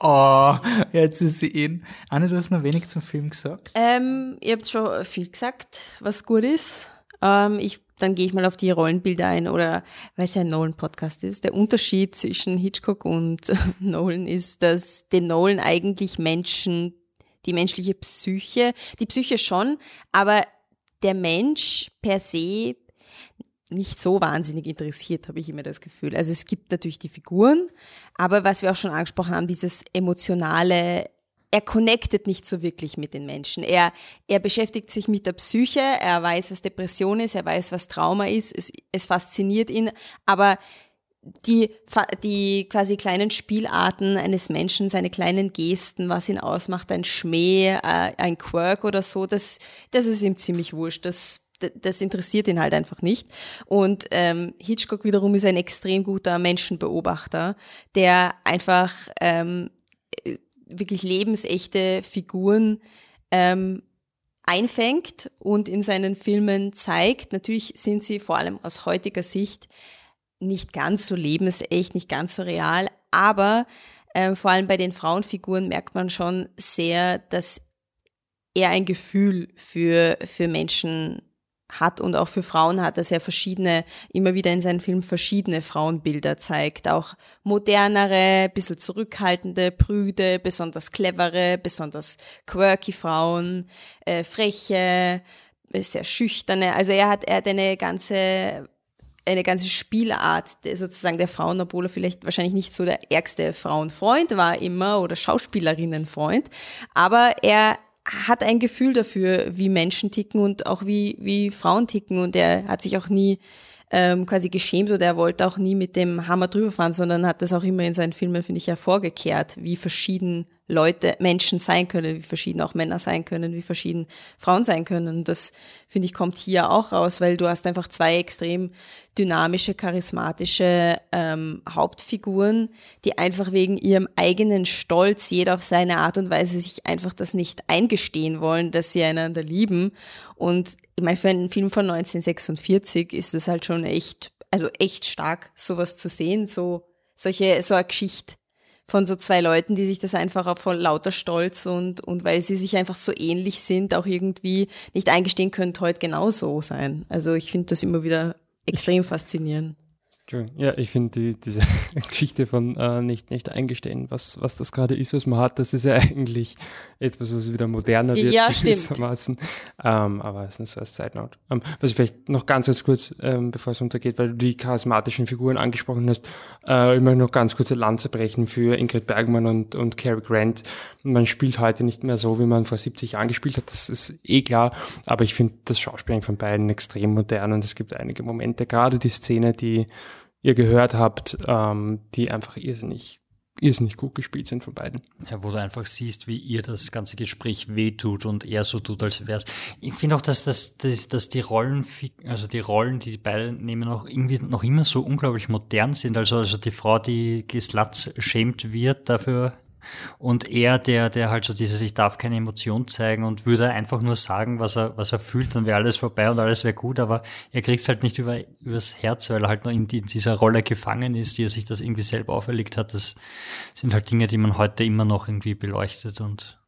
oh jetzt ist sie in. Anne, du hast noch wenig zum Film gesagt. Ähm, ihr habt schon viel gesagt, was gut ist. Ähm, ich, dann gehe ich mal auf die Rollenbilder ein oder weil es ja ein Nolan-Podcast ist. Der Unterschied zwischen Hitchcock und Nolan ist, dass den Nolan eigentlich Menschen, die menschliche Psyche, die Psyche schon, aber der Mensch per se nicht so wahnsinnig interessiert, habe ich immer das Gefühl. Also es gibt natürlich die Figuren, aber was wir auch schon angesprochen haben, dieses emotionale, er connectet nicht so wirklich mit den Menschen. Er, er beschäftigt sich mit der Psyche, er weiß, was Depression ist, er weiß, was Trauma ist, es, es fasziniert ihn, aber die, die quasi kleinen Spielarten eines Menschen, seine kleinen Gesten, was ihn ausmacht, ein Schmäh, äh, ein Quirk oder so, das, das ist ihm ziemlich wurscht. Das, das interessiert ihn halt einfach nicht. Und ähm, Hitchcock wiederum ist ein extrem guter Menschenbeobachter, der einfach ähm, wirklich lebensechte Figuren ähm, einfängt und in seinen Filmen zeigt. Natürlich sind sie vor allem aus heutiger Sicht nicht ganz so lebensecht, nicht ganz so real, aber äh, vor allem bei den Frauenfiguren merkt man schon sehr, dass er ein Gefühl für, für Menschen hat und auch für Frauen hat, dass er verschiedene, immer wieder in seinen Filmen verschiedene Frauenbilder zeigt. Auch modernere, bisschen zurückhaltende, prüde, besonders clevere, besonders quirky Frauen, äh, freche, sehr schüchterne. Also er hat, er hat eine ganze eine ganze Spielart sozusagen der Frauen, obwohl er vielleicht wahrscheinlich nicht so der ärgste Frauenfreund war immer oder Schauspielerinnenfreund, aber er hat ein Gefühl dafür, wie Menschen ticken und auch wie, wie Frauen ticken. Und er hat sich auch nie ähm, quasi geschämt oder er wollte auch nie mit dem Hammer drüber fahren, sondern hat das auch immer in seinen Filmen, finde ich, hervorgekehrt, wie verschieden Leute, Menschen sein können, wie verschieden auch Männer sein können, wie verschieden Frauen sein können. Und das, finde ich, kommt hier auch raus, weil du hast einfach zwei extrem dynamische, charismatische ähm, Hauptfiguren, die einfach wegen ihrem eigenen Stolz, jeder auf seine Art und Weise, sich einfach das nicht eingestehen wollen, dass sie einander lieben. Und ich meine, für einen Film von 1946 ist es halt schon echt, also echt stark, sowas zu sehen, so solche, so eine Geschichte von so zwei Leuten, die sich das einfach auch von lauter Stolz und, und weil sie sich einfach so ähnlich sind, auch irgendwie nicht eingestehen können, heute genauso sein. Also ich finde das immer wieder extrem faszinierend. Ja, ich finde die, diese Geschichte von äh, nicht, nicht eingestehen, was, was das gerade ist, was man hat, das ist ja eigentlich etwas, was wieder moderner wird, ja, gewissermaßen. Ähm, aber es ist nur so als Side Note. Ähm, was ich vielleicht noch ganz, ganz kurz, ähm, bevor es untergeht, weil du die charismatischen Figuren angesprochen hast, äh, ich möchte noch ganz kurze Lanze brechen für Ingrid Bergmann und, und Cary Grant. Man spielt heute nicht mehr so, wie man vor 70 Jahren gespielt hat, das ist eh klar, aber ich finde das Schauspielen von beiden extrem modern und es gibt einige Momente, gerade die Szene, die ihr gehört habt, ähm, die einfach irrsinnig, irrsinnig gut gespielt sind von beiden. Ja, wo du einfach siehst, wie ihr das ganze Gespräch wehtut und er so tut, als wär's. Ich finde auch, dass, dass, dass, dass die Rollen, also die Rollen, die die beiden nehmen, auch irgendwie noch immer so unglaublich modern sind. Also, also die Frau, die geslatz schämt wird dafür, und er, der, der halt so dieses, ich darf keine Emotion zeigen und würde einfach nur sagen, was er, was er fühlt, dann wäre alles vorbei und alles wäre gut, aber er kriegt es halt nicht über, übers Herz, weil er halt noch in, in dieser Rolle gefangen ist, die er sich das irgendwie selber auferlegt hat. Das sind halt Dinge, die man heute immer noch irgendwie beleuchtet und.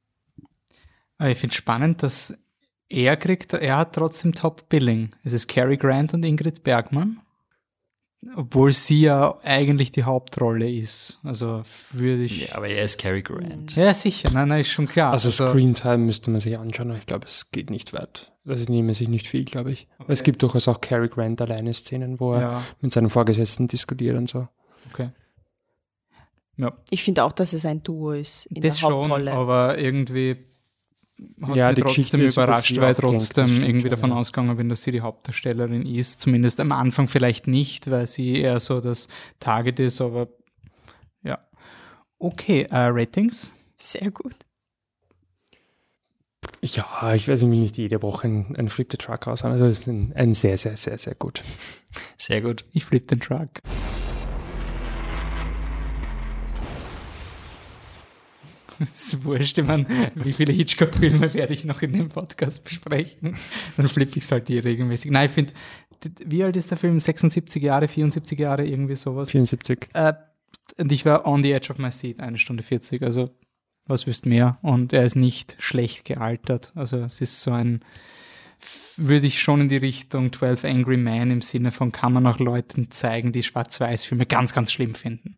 Ich finde spannend, dass er kriegt, er hat trotzdem Top Billing. Es ist Cary Grant und Ingrid Bergmann. Obwohl sie ja eigentlich die Hauptrolle ist. Also würde ich. Ja, aber er ist Cary Grant. Ja, sicher. Nein, nein, ist schon klar. Also, also Screentime müsste man sich anschauen, aber ich glaube, es geht nicht weit. Also nehmen sich nicht viel, glaube ich. Okay. Es gibt durchaus auch Cary Grant alleine Szenen, wo er ja. mit seinem Vorgesetzten diskutiert und so. Okay. Ja. Ich finde auch, dass es ein Duo ist in das der Hauptrolle. Schon, aber irgendwie hat ja, mich die trotzdem Geschichte überrascht, weil ich trotzdem stimmt irgendwie schon, davon ja. ausgegangen bin, dass sie die Hauptdarstellerin ist. Zumindest am Anfang vielleicht nicht, weil sie eher so das Target ist, aber ja. Okay, äh, Ratings? Sehr gut. Ja, ich weiß nicht, nicht jede Woche ein, ein Flip the Truck raus. Also es ist ein, ein sehr, sehr, sehr, sehr gut. Sehr gut. Ich flip den Truck. Ist wurscht, ich meine, wie viele Hitchcock-Filme werde ich noch in dem Podcast besprechen? Dann flippe ich es halt hier regelmäßig. Nein, ich finde, wie alt ist der Film? 76 Jahre, 74 Jahre, irgendwie sowas? 74. Äh, und ich war on the edge of my seat, eine Stunde 40, also was wüsst mehr? Und er ist nicht schlecht gealtert. Also es ist so ein, würde ich schon in die Richtung 12 Angry Men im Sinne von, kann man auch Leuten zeigen, die Schwarz-Weiß-Filme ganz, ganz schlimm finden.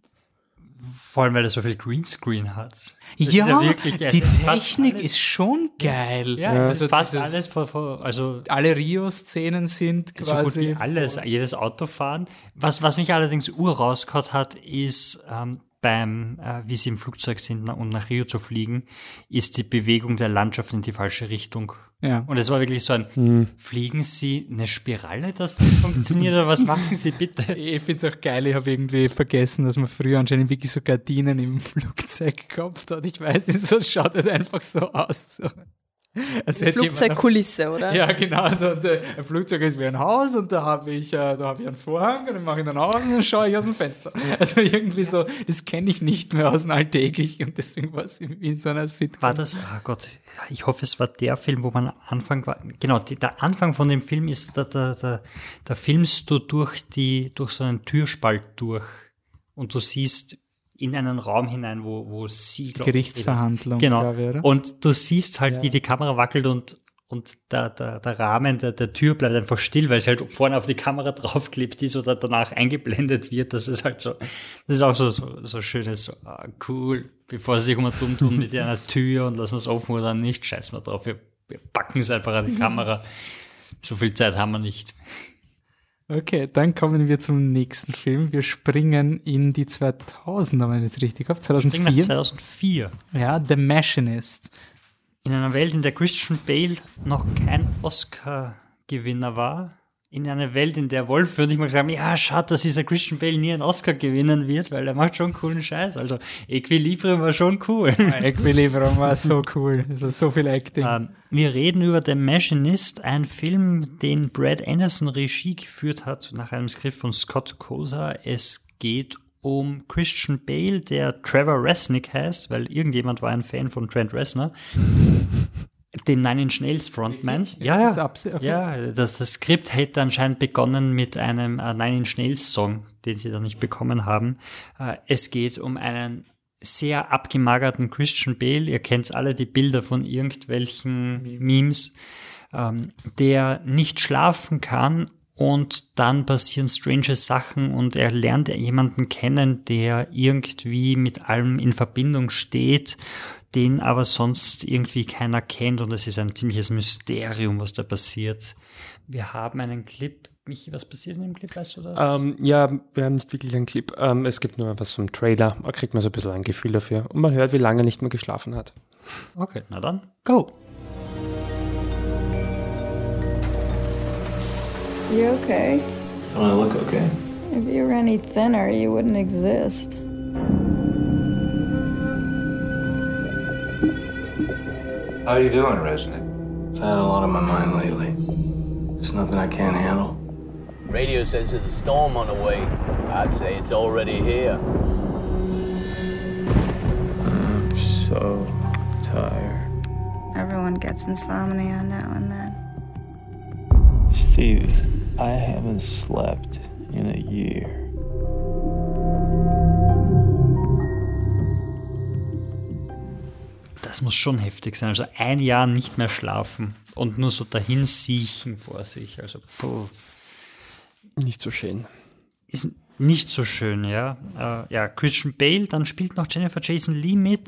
Vor allem, weil er so viel Greenscreen hat. Das ja, ist wirklich, die Technik alles- ist schon geil. Ja, also also fast alles vor, vor, also Alle Rio-Szenen sind so gut quasi wie alles, jedes Autofahren. Was, was mich allerdings ur rausgehauen hat, ist ähm, beim, äh, wie sie im Flugzeug sind um nach Rio zu fliegen, ist die Bewegung der Landschaft in die falsche Richtung. Ja. Und es war wirklich so ein, fliegen Sie eine Spirale, dass das funktioniert, oder was machen Sie bitte? Ich finde es auch geil, ich habe irgendwie vergessen, dass man früher anscheinend wirklich so Gardinen im Flugzeug gehabt hat. Ich weiß nicht, so es schaut halt einfach so aus. So. Flugzeugkulisse, oder? Ja, genau. Also äh, ein Flugzeug ist wie ein Haus und da habe ich, äh, da habe ich einen Vorhang und dann mache ich dann aus und dann schaue ich aus dem Fenster. Also irgendwie so, das kenne ich nicht mehr aus dem Alltäglichen und deswegen war es in so einer Sitcom. War das, ah Gott, ich hoffe, es war der Film, wo man am Anfang war. Genau, die, der Anfang von dem Film ist, da, da, da, da filmst du durch die, durch so einen Türspalt durch und du siehst in einen Raum hinein, wo, wo sie, glaub ich, Gerichtsverhandlung, Genau. glaube oder? Und du siehst halt, Ja. wie die Kamera wackelt und, und der, der, der Rahmen der, der Tür bleibt einfach still, weil es halt vorne auf die Kamera draufklebt ist oder danach eingeblendet wird. Das ist halt so, das ist auch so, so, so schönes, so, ah, cool, bevor sie sich immer dumm tun mit einer Tür und lassen es offen oder nicht, scheiß mal drauf, wir, wir packen es einfach an die Kamera. So viel Zeit haben wir nicht. Okay, dann kommen wir zum nächsten Film. Wir springen in die 2000er, wenn ich das richtig habe. Springen nach 2004. 2004. Ja, The Machinist. In einer Welt, in der Christian Bale noch kein Oscar-Gewinner war, in einer Welt, in der Wolf würde ich mal sagen, ja, schade, dass dieser Christian Bale nie einen Oscar gewinnen wird, weil er macht schon coolen Scheiß. Also Equilibrium war schon cool. Equilibrium war so cool. Es war so viel Acting. Ähm, wir reden über The Machinist, ein Film, den Brad Anderson Regie geführt hat, nach einem Skript von Scott Kosa. Es geht um Christian Bale, der Trevor Resnick heißt, weil irgendjemand war ein Fan von Trent Reznor. Den Nine Inch Nails Frontman. Ja, das ja. okay. ja das, das Skript hätte anscheinend begonnen mit einem äh, Nine Inch Nails Song, den sie dann nicht bekommen haben. Äh, es geht um einen sehr abgemagerten Christian Bale. Ihr kennt alle die Bilder von irgendwelchen Memes, ähm, der nicht schlafen kann und dann passieren strange Sachen und er lernt jemanden kennen, der irgendwie mit allem in Verbindung steht, den aber sonst irgendwie keiner kennt und es ist ein ziemliches Mysterium, was da passiert. Wir haben einen Clip. Michi, was passiert in dem Clip, weißt du das? Ähm, ja, wir haben nicht wirklich einen Clip. Ähm, es gibt nur was vom Trailer. Da kriegt man so ein bisschen ein Gefühl dafür. Und man hört, wie lange er nicht mehr geschlafen hat. Okay, na dann, go! You okay? Don't I look okay? If you were any thinner, you wouldn't exist. How are you doing, Resnick? I've had a lot on my mind lately. There's nothing I can't handle. Radio says there's a storm on the way. I'd say it's already here. I'm so tired. Everyone gets insomnia now and then. Stevie, I haven't slept in a year. Das muss schon heftig sein. Also ein Jahr nicht mehr schlafen und nur so dahin siechen vor sich. Also puh. Nicht so schön. Ist nicht so schön, ja. Äh, ja, Christian Bale, dann spielt noch Jennifer Jason Lee mit.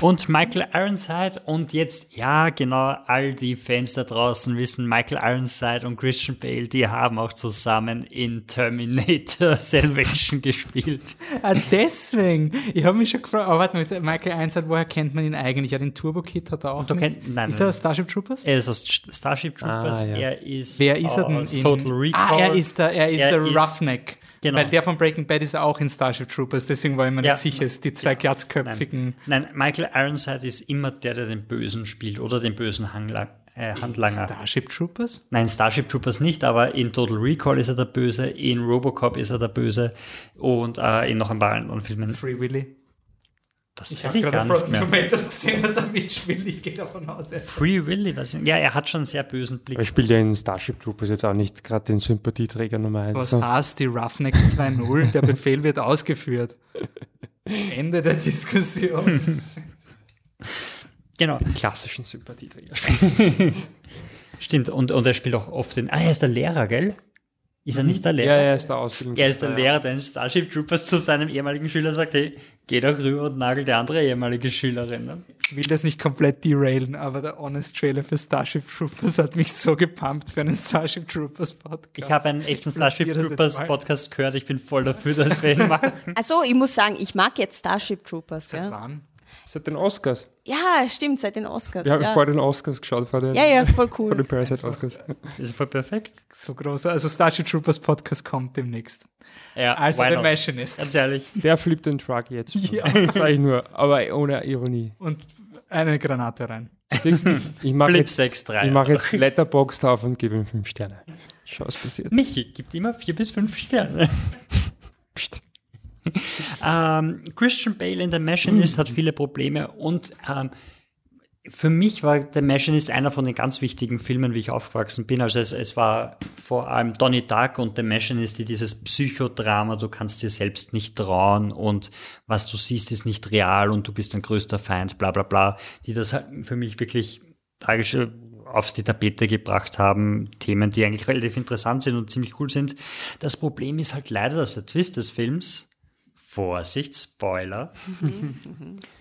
Und Michael Ironside und jetzt, ja, genau, all die Fans da draußen wissen, Michael Ironside und Christian Bale, die haben auch zusammen in Terminator Salvation gespielt. Ah, deswegen. Ich habe mich schon gefragt, aber warte mal, Michael Einsat, woher kennt man ihn eigentlich? Ja, den Turbo Kid hat er auch. Kennt- nein, ist nein. er aus Starship Troopers? Er ist aus Starship Troopers, Ah, ja. er ist Wer ist er denn? aus in- Total Recall. Ah, er ist der, er ist Er der ist- Roughneck. Genau. Weil der von Breaking Bad ist auch in Starship Troopers, deswegen war ich mir Ja. nicht sicher, ist die zwei glatzköpfigen. Nein, Michael Ironside ist immer der, der den Bösen spielt oder den bösen Hangla äh, Handlanger. Starship Troopers? Nein, Starship Troopers nicht, aber in Total Recall ist er der Böse, in Robocop ist er der Böse und äh, in noch ein paar anderen Filmen. Free Willy. Das Ich weiß habe ich gerade Rotten mehr. Tomatoes gesehen, dass er mitspielt. Ich gehe davon aus. er- Free Willy, weiß ich nicht. Ja, er hat schon einen sehr bösen Blick. Er spielt ja in Starship Troopers jetzt auch nicht gerade den Sympathieträger Nummer 1. Was heißt die Roughnecks 2.0? Der Befehl wird ausgeführt. Ende der Diskussion. Genau. Klassischen Sympathieträger. Stimmt, und, und er spielt auch oft den. Ah, er ist der Lehrer, gell? Ist er nicht der Lehrer? Ja, er ist der Ausbildung. Er ist der Lehrer, der in Starship Troopers zu seinem ehemaligen Schüler sagt, hey, geh doch rüber und nagel die andere ehemalige Schülerin. Ne? Ich will das nicht komplett derailen, aber der Honest Trailer für Starship Troopers hat mich so gepumpt für einen Starship Troopers Podcast. Ich habe einen echten Starship Troopers. Podcast gehört, ich bin voll dafür, dass wir ihn machen. Also, ich muss sagen, ich mag jetzt Starship Troopers. Seit Ja, wann? Seit den Oscars. ja stimmt, seit den Oscars. Wir haben ja. vor den Oscars geschaut, vor den, Ja, ja, ist voll vor cool. den Parasite Oscars. Das ist voll perfekt. So groß. Also Starship Troopers Podcast kommt demnächst. Ja, Also The? Machinist. Ganz ehrlich. Der flippt den Truck jetzt schon. Ja. Das sage ich nur, aber ohne Ironie. Und eine Granate rein. Siehst? Ich mache Flip jetzt, 6-3, ich mach jetzt Letterboxd auf und gebe ihm fünf Sterne. Schau, was passiert. Michi gibt immer vier bis fünf Sterne. Ähm, Christian Bale in The Machinist hat viele Probleme und ähm, für mich war The Machinist einer von den ganz wichtigen Filmen, wie ich aufgewachsen bin. Also es, es war vor allem Donnie Dark und The Machinist, die dieses Psychodrama, du kannst dir selbst nicht trauen und was du siehst, ist nicht real und du bist ein größter Feind, bla bla bla, die das halt für mich wirklich tragisch äh, aufs die Tapete gebracht haben, Themen, die eigentlich relativ interessant sind und ziemlich cool sind. Das Problem ist halt leider, dass der Twist des Films, Vorsicht, Spoiler,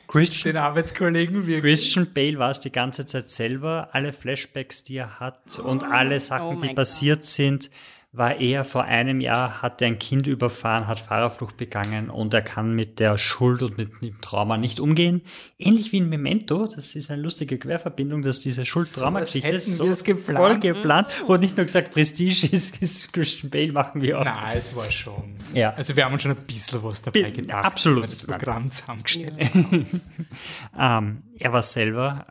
Christian, Den Arbeitskollegen wirklich. Christian Bale war es die ganze Zeit selber. Alle Flashbacks, die er hat und alle Sachen, Oh die passiert sind, war er vor einem Jahr, hat er ein Kind überfahren, hat Fahrerflucht begangen und er kann mit der Schuld und mit dem Trauma nicht umgehen. Ähnlich wie in Memento, das ist eine lustige Querverbindung, dass diese Schuld-Trauma-Geschichte hätten ist so geplant. voll geplant und nicht nur gesagt, Prestige ist, ist Christian Bale, machen wir auch. Nein, es war schon. Ja. Also wir haben uns schon ein bisschen was dabei Bi- gedacht. absolut. das Programm zusammengestellt Ähm, er war selber,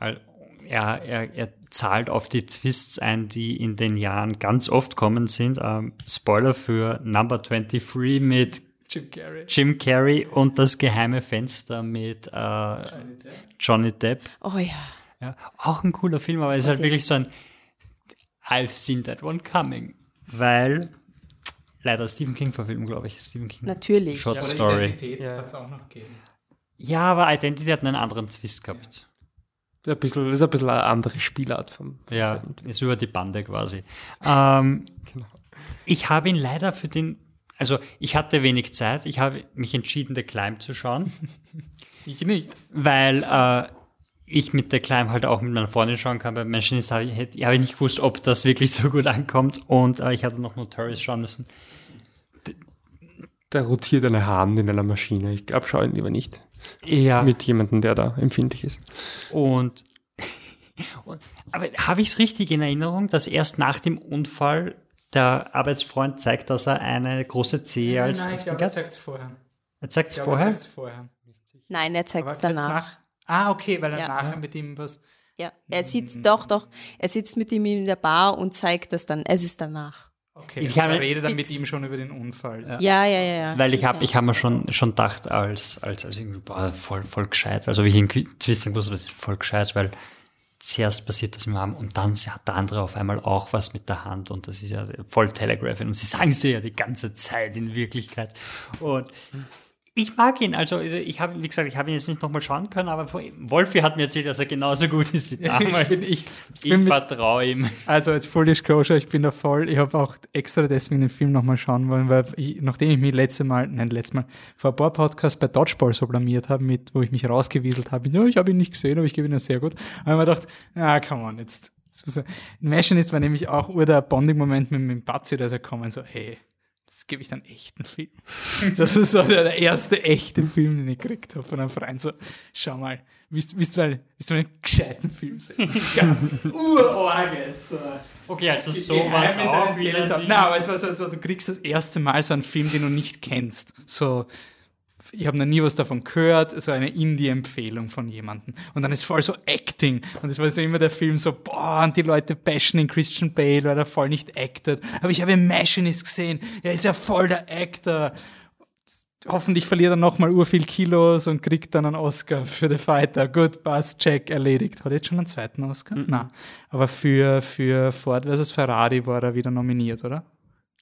er, er, er zahlt auf die Twists ein, die in den Jahren ganz oft kommen sind. Ähm, Spoiler für Number 23 mit Jim Carrey. Jim Carrey und das geheime Fenster mit äh, Johnny Depp. Oh ja. Ja, auch ein cooler Film, aber es ist halt wirklich so ein I've seen that one coming. Weil leider Stephen King verfilmt, glaube ich. Stephen King. Natürlich. Short Ja, aber Story. Identität kann es auch noch geben. Ja, aber Identity hat einen anderen Twist gehabt. Das ist ein bisschen, ist ein bisschen eine andere Spielart vom, vom Ja, selben. ist über die Bande quasi. Ähm, Genau. Ich habe ihn leider für den, also ich hatte wenig Zeit, ich habe mich entschieden, The Climb zu schauen, Ich nicht. weil äh, ich mit The Climb halt auch mit meiner Freundin schauen kann. Bei Menschen ist, habe ich, habe ich nicht gewusst, ob das wirklich so gut ankommt und äh, ich hatte noch Notorious schauen müssen. Da rotiert eine Hand in einer Maschine. Ich glaube, schau ihn lieber nicht. Ja. Mit jemandem, der da empfindlich ist. Und, und aber habe ich es richtig in Erinnerung, dass erst nach dem Unfall der Arbeitsfreund zeigt, dass er eine große Zehe als Nein, ich glaube, er zeigt es vorher. Er zeigt es Ich er vorher? vorher. Nein, er zeigt es danach. Ah, okay, weil er Ja. nachher mit ihm was. Ja, er sitzt doch, doch. Er sitzt mit ihm in der Bar und zeigt das dann. Es ist danach. Okay, Ich habe- redet dann mit ihm schon über den Unfall. Ja, ja, ja, ja. Weil ich habe ich hab mir schon, schon gedacht, als, als, als irgendwie, boah, voll, voll gescheit. Also wie ich in Twisting wusste, das ist voll gescheit, weil zuerst passiert das mit ihm und dann hat der andere auf einmal auch was mit der Hand und das ist ja voll Telegraphing und sie sagen es ja die ganze Zeit in Wirklichkeit. Und ich mag ihn, also also ich habe, wie gesagt, ich habe ihn jetzt nicht nochmal schauen können, aber vor- Wolfi hat mir erzählt, dass er genauso gut ist wie Ja, ich damals. bin- ich- ich vertraue ihm. Also als Full Disclosure, ich bin da voll. Ich habe auch extra deswegen den Film nochmal schauen wollen, weil ich, nachdem ich mich letzte Mal, nein, letztes Mal vor ein paar Podcasts bei Dodgeball so blamiert habe, mit, wo ich mich rausgewieselt habe, ja, ich habe ihn nicht gesehen, aber ich gebe ihn ja sehr gut. Aber ich mir gedacht, ah, come on, jetzt. jetzt muss er- Machinist war nämlich auch ur der Bonding-Moment mit, mit dem Batzi, da ist er gekommen, so, hey, das gebe ich dann echten Film. Das ist so der, der erste echte Film, den ich gekriegt habe von einem Freund. So, schau mal, willst, willst, du, mal, willst du mal einen gescheiten Film sehen? Ganz urorges. Okay, also sowas auch wieder. Nein, aber es war so, so, du kriegst das erste Mal so einen Film, den du nicht kennst. So, ich habe noch nie was davon gehört, so eine Indie-Empfehlung von jemandem. Und dann ist voll so Acting. Und es war so immer der Film so, boah, und die Leute bashen den Christian Bale, weil er voll nicht acted. Aber ich habe Machinist gesehen, er ist ja voll der Actor. Hoffentlich verliert er nochmal ur viel Kilos und kriegt dann einen Oscar für The Fighter. Gut, passt, check, erledigt. Hat er jetzt schon einen zweiten Oscar? Nein. Aber für, für Ford vs. Ferrari war er wieder nominiert, oder?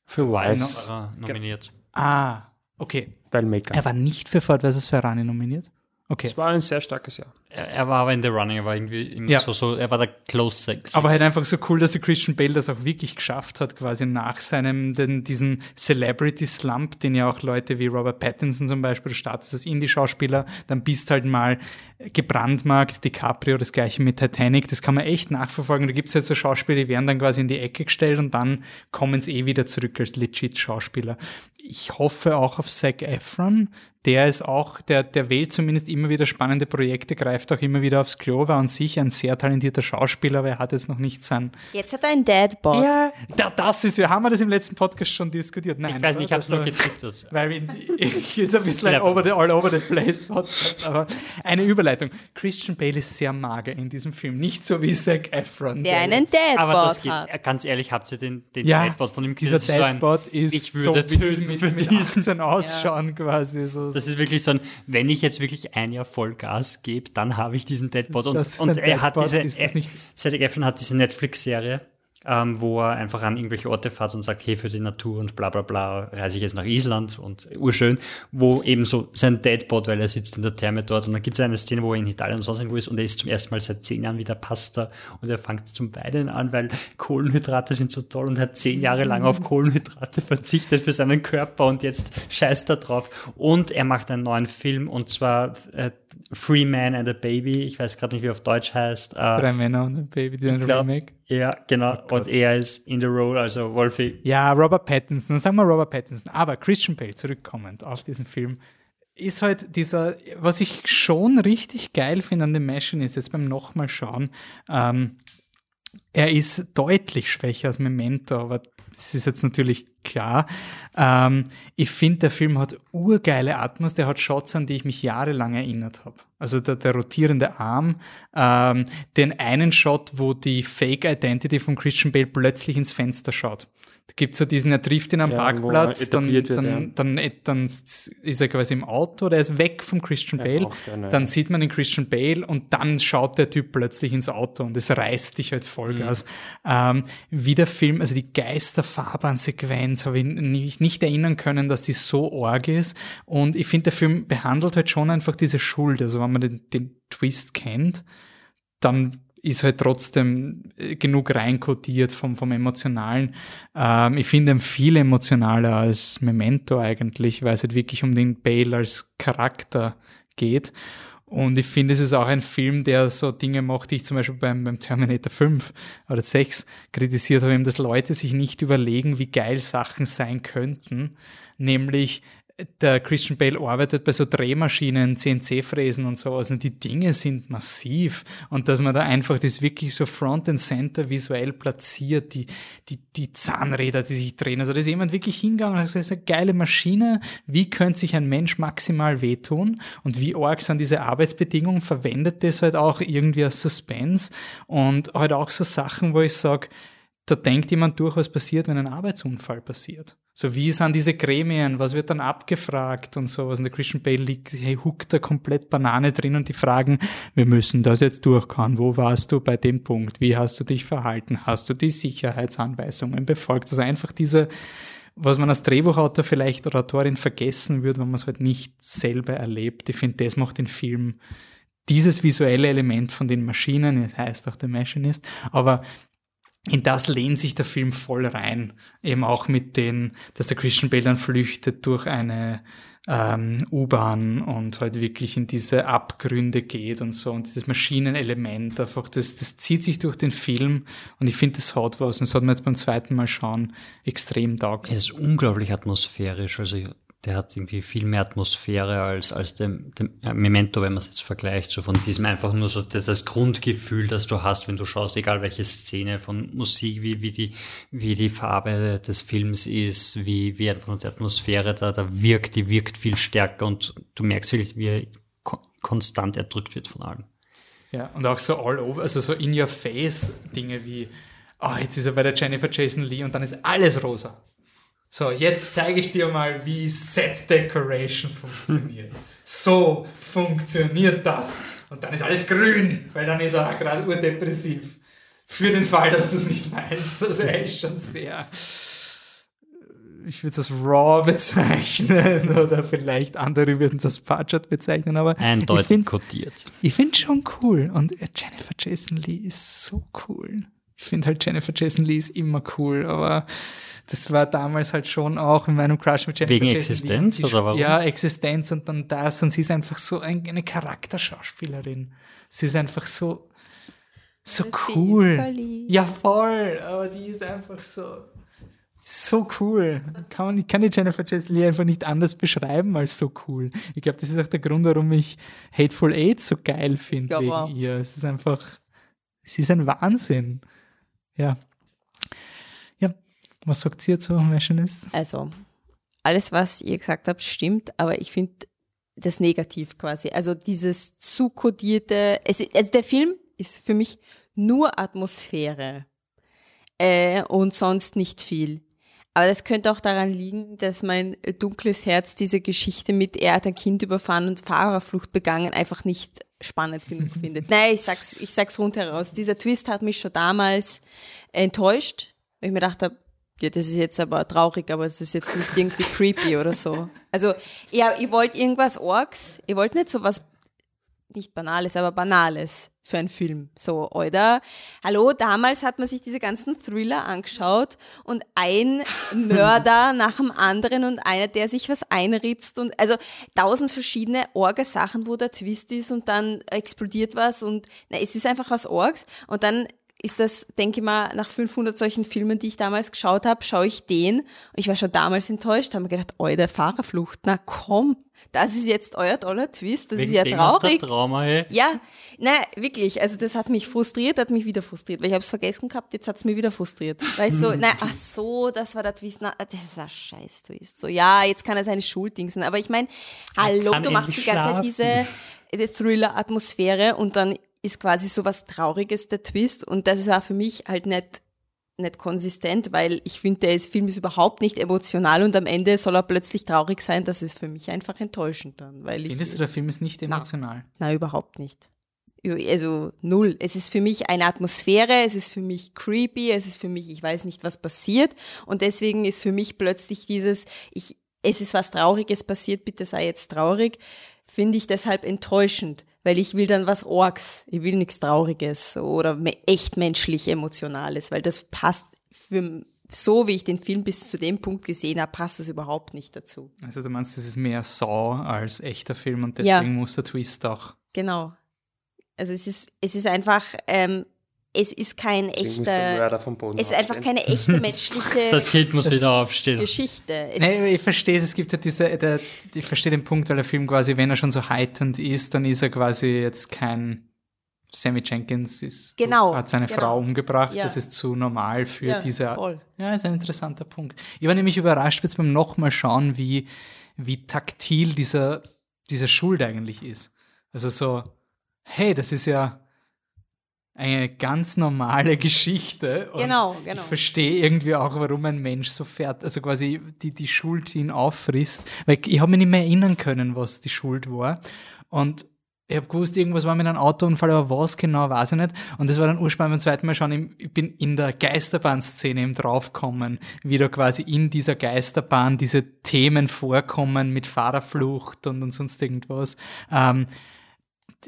Für Wise. War er nominiert. Ah, okay. Weil Maker. Er war nicht für Ford vs. Ferrari nominiert? Okay. Es war ein sehr starkes Jahr. Er, er war aber in the running, er war irgendwie im Ja. so, so, er war der Close Sex. Aber halt einfach so cool, dass der Christian Bale das auch wirklich geschafft hat, quasi nach seinem, den, diesen Celebrity-Slump, den ja auch Leute wie Robert Pattinson zum Beispiel, du startest als Indie-Schauspieler, dann bist halt mal gebrandmarkt, DiCaprio, das gleiche mit Titanic, das kann man echt nachverfolgen. Da gibt es halt so Schauspieler, die werden dann quasi in die Ecke gestellt und dann kommen sie eh wieder zurück als legit Schauspieler. Ich hoffe auch auf Zac Efron, der ist auch, der, der wählt zumindest immer wieder spannende Projekte, greift auch immer wieder aufs Klo, war an sich ein sehr talentierter Schauspieler, aber er hat jetzt noch nicht sein. Jetzt hat er ein Dadbot. Ja, da, das ist, wir haben wir das im letzten Podcast schon diskutiert. Nein, Ich weiß nicht, ich habe es nur getwittert. Weil die, ich ist ein bisschen ein over the, all over the place Podcast, aber eine Überleitung. Christian Bale ist sehr mager in diesem Film, nicht so wie Zac Efron. Der einen Dadbot Aber das geht, hat. ganz ehrlich, habt ihr den, den Ja, Dadbot von ihm dieser gesehen? Das ist so ein- ist ich so würde wie töten mit, für mit diesen. 18 ausschauen quasi. So. Das ist wirklich so ein, wenn ich jetzt wirklich ein Jahr Vollgas gebe, dann habe ich diesen Deadbot. Und, und er hat Deadbot, diese, er, nicht- Zac Efron hat diese Netflix-Serie, ähm, wo er einfach an irgendwelche Orte fährt und sagt, hey, für die Natur und bla bla bla, reise ich jetzt nach Island und urschön, wo eben so sein Deadbot, weil er sitzt in der Therme dort und dann gibt es eine Szene, wo er in Italien und sonst irgendwo ist und er ist zum ersten Mal seit zehn Jahren wieder Pasta und er fängt zum Weinen an, weil Kohlenhydrate sind so toll und er hat zehn Jahre lang auf Kohlenhydrate verzichtet für seinen Körper und jetzt scheißt er drauf. Und er macht einen neuen Film und zwar äh, Free Man and a Baby, ich weiß gerade nicht, wie auf Deutsch heißt. Äh, Drei Männer und ein Baby, die ein Remake. Ja, genau. und er ist in the role, also Wolfie. Ja, Robert Pattinson, sagen wir Robert Pattinson. Aber Christian Bale, zurückkommend auf diesen Film, ist halt dieser, was ich schon richtig geil finde an dem Machine ist, jetzt beim nochmal schauen, ähm, er ist deutlich schwächer als Memento, aber das ist jetzt natürlich klar. Ähm, ich finde, der Film hat urgeile Atmos, der hat Shots, an die ich mich jahrelang erinnert habe. Also der, der rotierende Arm, ähm, den einen Shot, wo die Fake Identity von Christian Bale plötzlich ins Fenster schaut. Da gibt so diesen, er trifft ihn am Ja, Parkplatz, dann, wird, dann, ja. dann, dann ist er quasi im Auto, der ist weg vom Christian Bale, eine- dann sieht man den Christian Bale und dann schaut der Typ plötzlich ins Auto und es reißt dich halt Vollgas. Ähm, wie der Film, also die Geisterfahrbahnsequenz habe ich nicht, nicht erinnern können, dass die so arg ist und ich finde, der Film behandelt halt schon einfach diese Schuld, also wenn man den, den Twist kennt, dann ist halt trotzdem äh, genug reinkodiert vom, vom Emotionalen. Ähm, ich finde ihn viel emotionaler als Memento eigentlich, weil es halt wirklich um den Bale als Charakter geht. Und ich finde, es ist auch ein Film, der so Dinge macht, die ich zum Beispiel beim, beim Terminator 5 oder 6 kritisiert habe, eben, dass Leute sich nicht überlegen, wie geil Sachen sein könnten. Nämlich, der Christian Bale arbeitet bei so Drehmaschinen, CNC-Fräsen und sowas und die Dinge sind massiv. Und dass man da einfach das wirklich so Front and Center visuell platziert, die, die, die Zahnräder, die sich drehen. Also da ist jemand wirklich hingegangen und hat gesagt, das ist eine geile Maschine, wie könnte sich ein Mensch maximal wehtun? Und wie arg sind diese Arbeitsbedingungen, verwendet das halt auch irgendwie als Suspense? Und halt auch so Sachen, wo ich sage, da denkt jemand durch, was passiert, wenn ein Arbeitsunfall passiert. So, wie sind diese Gremien, was wird dann abgefragt und sowas. Und der Christian Bale liegt, hey, huckt da komplett Banane drin und die fragen, wir müssen das jetzt durchkauen. Wo warst du bei dem Punkt? Wie hast du dich verhalten? Hast du die Sicherheitsanweisungen befolgt? Also einfach diese, was man als Drehbuchautor vielleicht oder Autorin vergessen würde, wenn man es halt nicht selber erlebt. Ich finde, das macht den Film dieses visuelle Element von den Maschinen, das heißt auch der Machinist, aber in das lehnt sich der Film voll rein. Eben auch mit den, dass der Christian Bale dann flüchtet durch eine ähm, U-Bahn und halt wirklich in diese Abgründe geht und so. Und dieses Maschinenelement einfach, das, das zieht sich durch den Film und ich finde, das hat was. Und das hat mir jetzt beim zweiten Mal schauen extrem taugt. Es ist unglaublich atmosphärisch. Also der hat irgendwie viel mehr Atmosphäre als, als dem, dem Memento, wenn man es jetzt vergleicht. So von diesem einfach nur so das, das Grundgefühl, das du hast, wenn du schaust, egal welche Szene von Musik, wie, wie, die, wie die Farbe des Films ist, wie, wie einfach nur die Atmosphäre da, da wirkt, die wirkt viel stärker und du merkst wirklich, wie er ko konstant erdrückt wird von allem. Ja, und auch so all over, also so in your face Dinge wie, oh, jetzt ist er bei der Jennifer Jason Lee und dann ist alles rosa. So, jetzt zeige ich dir mal, wie Set Decoration funktioniert. so funktioniert das. Und dann ist alles grün, weil dann ist er gerade urdepressiv. Für den Fall, dass du es nicht weißt. Er ist schon sehr, ich würde es als Raw bezeichnen oder vielleicht andere würden es als Parchat bezeichnen, aber Eindeutig kodiert. ich finde schon cool. Und äh, Jennifer Jason Lee ist so cool. Ich finde halt Jennifer Jason Lee ist immer cool, aber das war damals halt schon auch in meinem Crush mit Jennifer Wegen Jason Existenz Lee. Oder warum? Ja, Existenz und dann das. Und sie ist einfach so ein, eine Charakterschauspielerin. Sie ist einfach so, so Und sie ist cool. Ja, voll. Aber die ist einfach so. So cool. Kann man, ich kann die Jennifer Chesney einfach nicht anders beschreiben als so cool. Ich glaube, das ist auch der Grund, warum ich Hateful Eight so geil finde wegen auch. ihr. Es ist einfach, es ist ein Wahnsinn. Ja, was sagt sie jetzt so, Machinist? Also, alles, was ihr gesagt habt, stimmt, aber ich finde das negativ quasi. Also dieses zu kodierte, es, also der Film ist für mich nur Atmosphäre äh, und sonst nicht viel. Aber das könnte auch daran liegen, dass mein dunkles Herz diese Geschichte mit er hat ein Kind überfahren und Fahrerflucht begangen einfach nicht spannend genug findet. Nein, ich sag's, ich sag's rundheraus. Dieser Twist hat mich schon damals enttäuscht, weil ich mir gedacht habe, ja, das ist jetzt aber traurig, aber es ist jetzt nicht irgendwie creepy oder so. Also, ja, ihr wollt irgendwas Orks, ihr wollt nicht so was, nicht Banales, aber Banales für einen Film. So, oder? Hallo, damals hat man sich diese ganzen Thriller angeschaut und ein Mörder nach dem anderen und einer, der sich was einritzt und also tausend verschiedene Orga-Sachen, wo der Twist ist und dann explodiert was und na, es ist einfach was Orgs und dann ist das, denke ich mal, nach 500 solchen Filmen, die ich damals geschaut habe, schaue ich den und ich war schon damals enttäuscht, habe mir gedacht, oh, der Fahrerflucht, na komm, das ist jetzt euer toller Twist, das Wegen ist ja traurig. Trauma, hey. Ja, nein, wirklich, also das hat mich frustriert, hat mich wieder frustriert, weil ich habe es vergessen gehabt, jetzt hat es mich wieder frustriert. Weil ich so, nein, ach so, das war der Twist, na, das ist ein scheiß Twist. So, ja, jetzt kann er seine Schuld dingsen, aber ich meine, hallo, du machst die ganze Zeit diese äh, Thriller-Atmosphäre und dann ist quasi so was Trauriges der Twist und das war für mich halt nicht nicht konsistent, weil ich finde, der ist- Film ist überhaupt nicht emotional und am Ende soll er plötzlich traurig sein. Das ist für mich einfach enttäuschend dann, weil ich Findest du, der Film ist nicht emotional? Nein, überhaupt nicht. Also null. Es ist für mich eine Atmosphäre, es ist für mich creepy, es ist für mich, ich weiß nicht, was passiert. Und deswegen ist für mich plötzlich dieses, ich, es ist was Trauriges passiert, bitte sei jetzt traurig, finde ich deshalb enttäuschend, weil ich will dann was Orks, ich will nichts Trauriges oder echt menschlich Emotionales, weil das passt für so, wie ich den Film bis zu dem Punkt gesehen habe, passt es überhaupt nicht dazu. Also du meinst, das ist mehr Saw als echter Film und Ja. deswegen muss der Twist auch. Genau. Also es ist, es ist einfach, ähm, es ist kein Deswegen echter, Mörder vom Boden es ist einfach keine echte menschliche Das Kind muss wieder aufstehen. Geschichte. Es aber ich ist, verstehe es, es gibt ja diese, der, ich verstehe den Punkt, weil der Film quasi, wenn er schon so heiternd ist, dann ist er quasi jetzt kein Sammy Jenkins ist, Genau, hat seine genau. Frau umgebracht, Ja. das ist zu normal für Ja, diese voll. Ja, ist ein interessanter Punkt. Ich war nämlich überrascht jetzt beim nochmal schauen, wie, wie taktil dieser, diese Schuld eigentlich ist. Also so, hey, das ist ja eine ganz normale Geschichte. Und Genau, genau. Ich verstehe irgendwie auch, warum ein Mensch so fährt, also quasi die, die Schuld, ihn auffrisst. Weil ich habe mich nicht mehr erinnern können, was die Schuld war. Und ich habe gewusst, irgendwas war mit einem Autounfall, aber was genau, weiß ich nicht. Und das war dann ursprünglich beim zweiten Mal schon, im- ich bin in der Geisterbahn-Szene eben draufgekommen, wie da quasi in dieser Geisterbahn diese Themen vorkommen mit Fahrerflucht und, und sonst irgendwas. Ähm,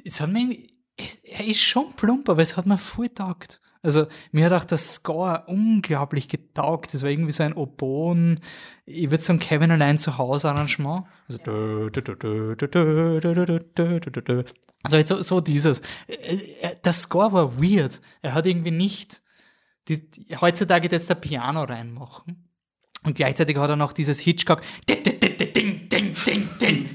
es hat mir irgendwie, es, er ist schon plump, aber es hat mir voll taugt. Also mir hat auch der Score unglaublich getaugt. Das war irgendwie so ein Obon. ich würde sagen Kevin allein zu Hause Arrangement. Also, also so, so dieses. Äh, äh, der Score war weird. Er hat irgendwie nicht die, heutzutage jetzt der Piano reinmachen. Und gleichzeitig hat er noch dieses Hitchcock,